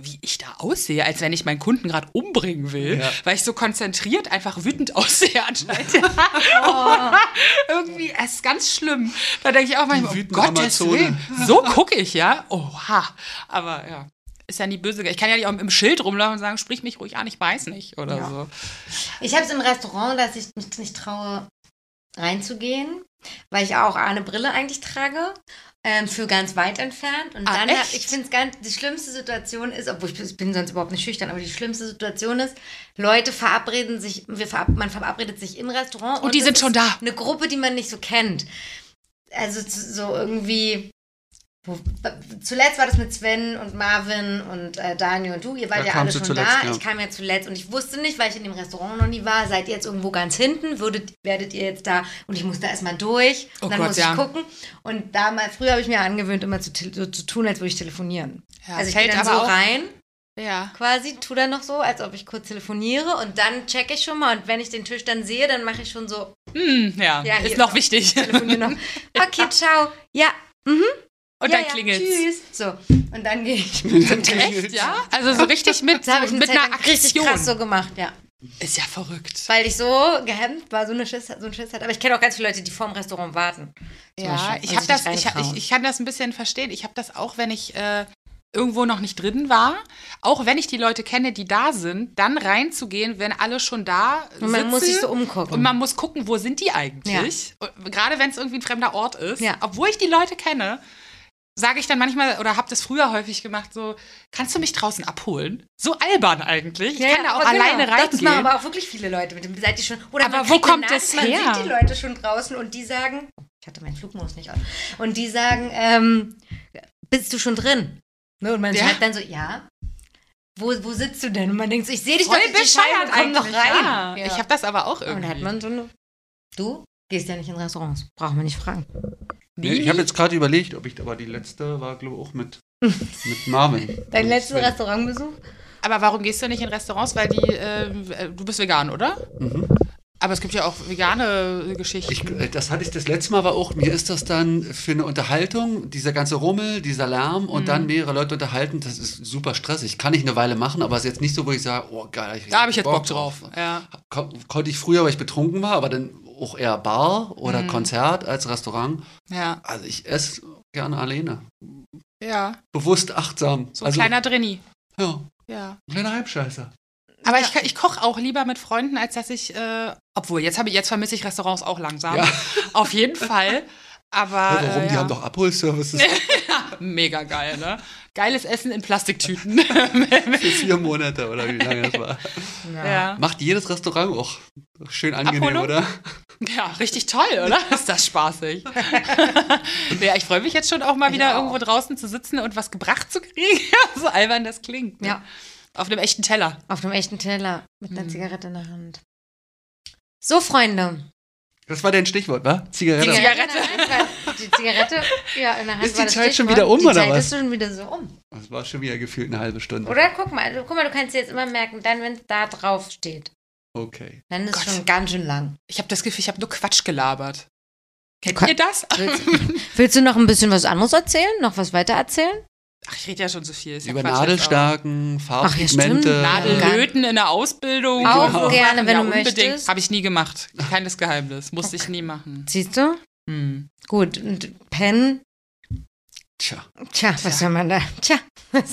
wie ich da aussehe, als wenn ich meinen Kunden gerade umbringen will, Ja. weil ich so konzentriert einfach wütend aussehe anscheinend. Irgendwie, es ist ganz schlimm. Da denke ich auch manchmal, oh wütende Gottes Amazone. Willen, so gucke ich, ja? Oha. Aber ja. Ist ja nie böse. Ich kann ja nicht auch mit dem Schild rumlaufen und sagen, sprich mich ruhig an, ich weiß nicht oder Ja. so. Ich habe es im Restaurant, dass ich mich nicht traue, reinzugehen, weil ich auch eine Brille eigentlich trage. ähm, für ganz weit entfernt. Und Ah, dann, echt? hab, ich finde es ganz, die schlimmste Situation ist, obwohl ich bin- ich bin sonst überhaupt nicht schüchtern, aber die schlimmste Situation ist, Leute verabreden sich, wir verab, man verabredet sich im Restaurant. Und die es sind schon da. Eine Gruppe, die man nicht so kennt. Also so irgendwie. Wo, zuletzt war das mit Sven und Marvin und äh, Daniel und du. Ihr wart Da ja alle schon zuletzt, da. ja. Ich kam ja zuletzt und ich wusste nicht, weil ich in dem Restaurant noch nie war. Seid ihr jetzt irgendwo ganz hinten? Würdet, werdet ihr jetzt da? Und ich musste erstmal durch. Oh und dann Gott, muss ja. ich gucken. Und da mal, früher habe ich mir angewöhnt, immer zu, so zu tun, als würde ich telefonieren. Ja, also ich fällt gehe dann aber so auch- rein Ja. quasi, tu dann noch so, als ob ich kurz telefoniere und dann checke ich schon mal und wenn ich den Tisch dann sehe, dann mache ich schon so, Hm, ja. Ja, ist noch wichtig. noch. Okay, ciao. Ja, Und ja, dann ja, klingelt's. Tschüss. So, und dann gehe ich mit dem. Echt, ja? Also so richtig mit, Das habe ich eine mit Zeit einer lang richtig Aktion. krass so gemacht, ja. Ist ja verrückt. Weil ich so gehemmt war, so, eine Schiss, so ein Schiss hatte. Aber ich kenne auch ganz viele Leute, die vorm Restaurant warten. Ja, Beispiel, ich habe sich das, ich, ich, ich kann das ein bisschen verstehen. Ich habe das auch, wenn ich äh, irgendwo noch nicht drin war, auch wenn ich die Leute kenne, die da sind, dann reinzugehen, wenn alle schon da Und sitzen. man muss sich so umgucken. Und man muss gucken, wo sind die eigentlich? Und Gerade wenn es irgendwie ein fremder Ort ist. Ja. Obwohl ich die Leute kenne, sage ich dann manchmal, oder habe das früher häufig gemacht, so, kannst du mich draußen abholen? So albern eigentlich. Ich kann da auch genau, alleine Das machen reingehen. aber auch wirklich viele Leute. Mit dem seid ihr schon. Oder Aber wo kommt das her? Man sieht die Leute schon draußen und die sagen, ich hatte meinen Flugmodus nicht an. Und die sagen, ähm, bist du schon drin? Ne, und man Ja. schreibt dann so, ja. Wo, wo sitzt du denn? Und man denkt so, ich sehe dich Voll doch die Scheibe, komm doch eigentlich, rein. Ja. Ich habe das aber auch und irgendwie. dann hat man so eine. Du gehst ja nicht in Restaurants. Braucht man nicht fragen. Nee, ich habe jetzt gerade überlegt, ob ich, aber die letzte war, glaube ich, auch mit, mit Marvin. Dein Und letzter. Restaurantbesuch? Aber warum gehst du nicht in Restaurants? Weil die, äh, du bist vegan, oder? Mhm. Aber es gibt ja auch vegane Geschichten. Ich, äh, das hatte ich das letzte Mal, war auch, mir ist das dann für eine Unterhaltung, dieser ganze Rummel, dieser Lärm und Mhm. dann mehrere Leute unterhalten, das ist super stressig. Kann ich eine Weile machen, aber es ist jetzt nicht so, wo ich sage, oh geil. da habe ich jetzt Bock drauf. Ja. Kon konnte ich früher, weil ich betrunken war, aber dann auch eher Bar oder Mhm. Konzert als Restaurant. Ja. Also ich esse gerne alleine. Ja. Bewusst achtsam. So ein also, kleiner Drinni. Ja, Ja. ein kleiner Halbscheißer. Aber Ja. ich, ich koche auch lieber mit Freunden, als dass ich, äh, obwohl jetzt habe ich, jetzt vermisse ich Restaurants auch langsam. Ja. Auf jeden Fall. Aber Ja, warum? äh, Die ja. haben doch Abholservices mega geil, ne? Geiles Essen in Plastiktüten. für vier Monate oder wie lange das war. ja. Macht jedes Restaurant auch schön angenehm, Abholung? oder? ja, richtig toll, oder? Ist das spaßig. ja, ich freue mich jetzt schon auch mal wieder auch. irgendwo draußen zu sitzen und was gebracht zu kriegen. so albern das klingt. Ne? Ja. Auf einem echten Teller. Auf einem echten Teller mit einer Mhm. Zigarette in der Hand. So, Freunde. Das war dein Stichwort, wa? Zigarette. Zigarette. in der Hand war- Die Zigarette, ja, in der Hand Ist die war das Zeit schon Stichwort. wieder um, die oder Zeit was? ist schon wieder so um. Das war schon wieder gefühlt eine halbe Stunde. Oder guck mal, also, guck mal, du kannst dir jetzt immer merken, dann, wenn es da drauf steht, Okay. dann ist es schon ganz schön lang. Ich habe das Gefühl, ich habe nur Quatsch gelabert. Kennt ihr das? Willst, willst du noch ein bisschen was anderes erzählen? Noch was weiter erzählen? Ach, ich rede ja schon so viel. Ist ja Über Quatsch jetzt Nadelstärken, Ach, ja. Farbpigmente. Nadellöten in der Ausbildung. Auch Genau. gerne, wenn ja, du unbedingt. möchtest. Habe ich nie gemacht. Keines Geheimnis. Musste ich nie machen. Siehst du? Hm. Gut, und Pen, Tja. tja, was soll man da? Tja.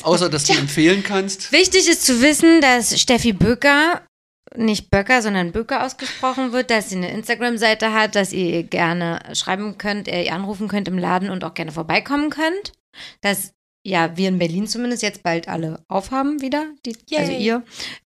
Außer, dass du empfehlen kannst. Wichtig ist zu wissen, dass Steffi Böcker, nicht Böcker, sondern Böcker ausgesprochen wird, dass sie eine Instagram-Seite hat, dass ihr ihr gerne schreiben könnt, äh, ihr anrufen könnt im Laden und auch gerne vorbeikommen könnt. Dass ja, wir in Berlin zumindest jetzt bald alle aufhaben wieder. Die, also ihr.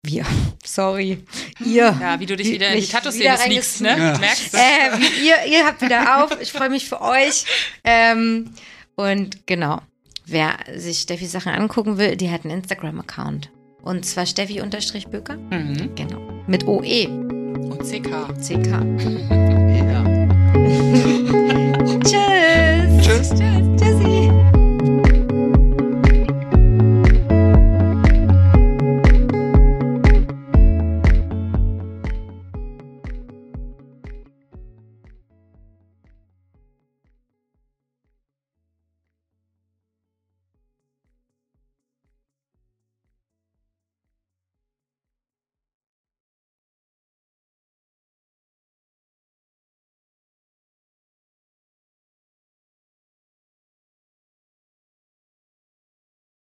Wir. Sorry. Ihr. Ja, wie du dich Wie- wieder in die Tattoo-Szene sneakst, ne? Ja. Merkst du? Äh, ihr, ihr habt wieder auf. Ich freue mich für euch. Ähm, und genau. Wer sich Steffis Sachen angucken will, die hat einen Instagram-Account. Und zwar Steffi-Böker. Mhm. Genau. Mit OE. Und CK. CK. Ja. Tschüss. Tschüss. Tschüss.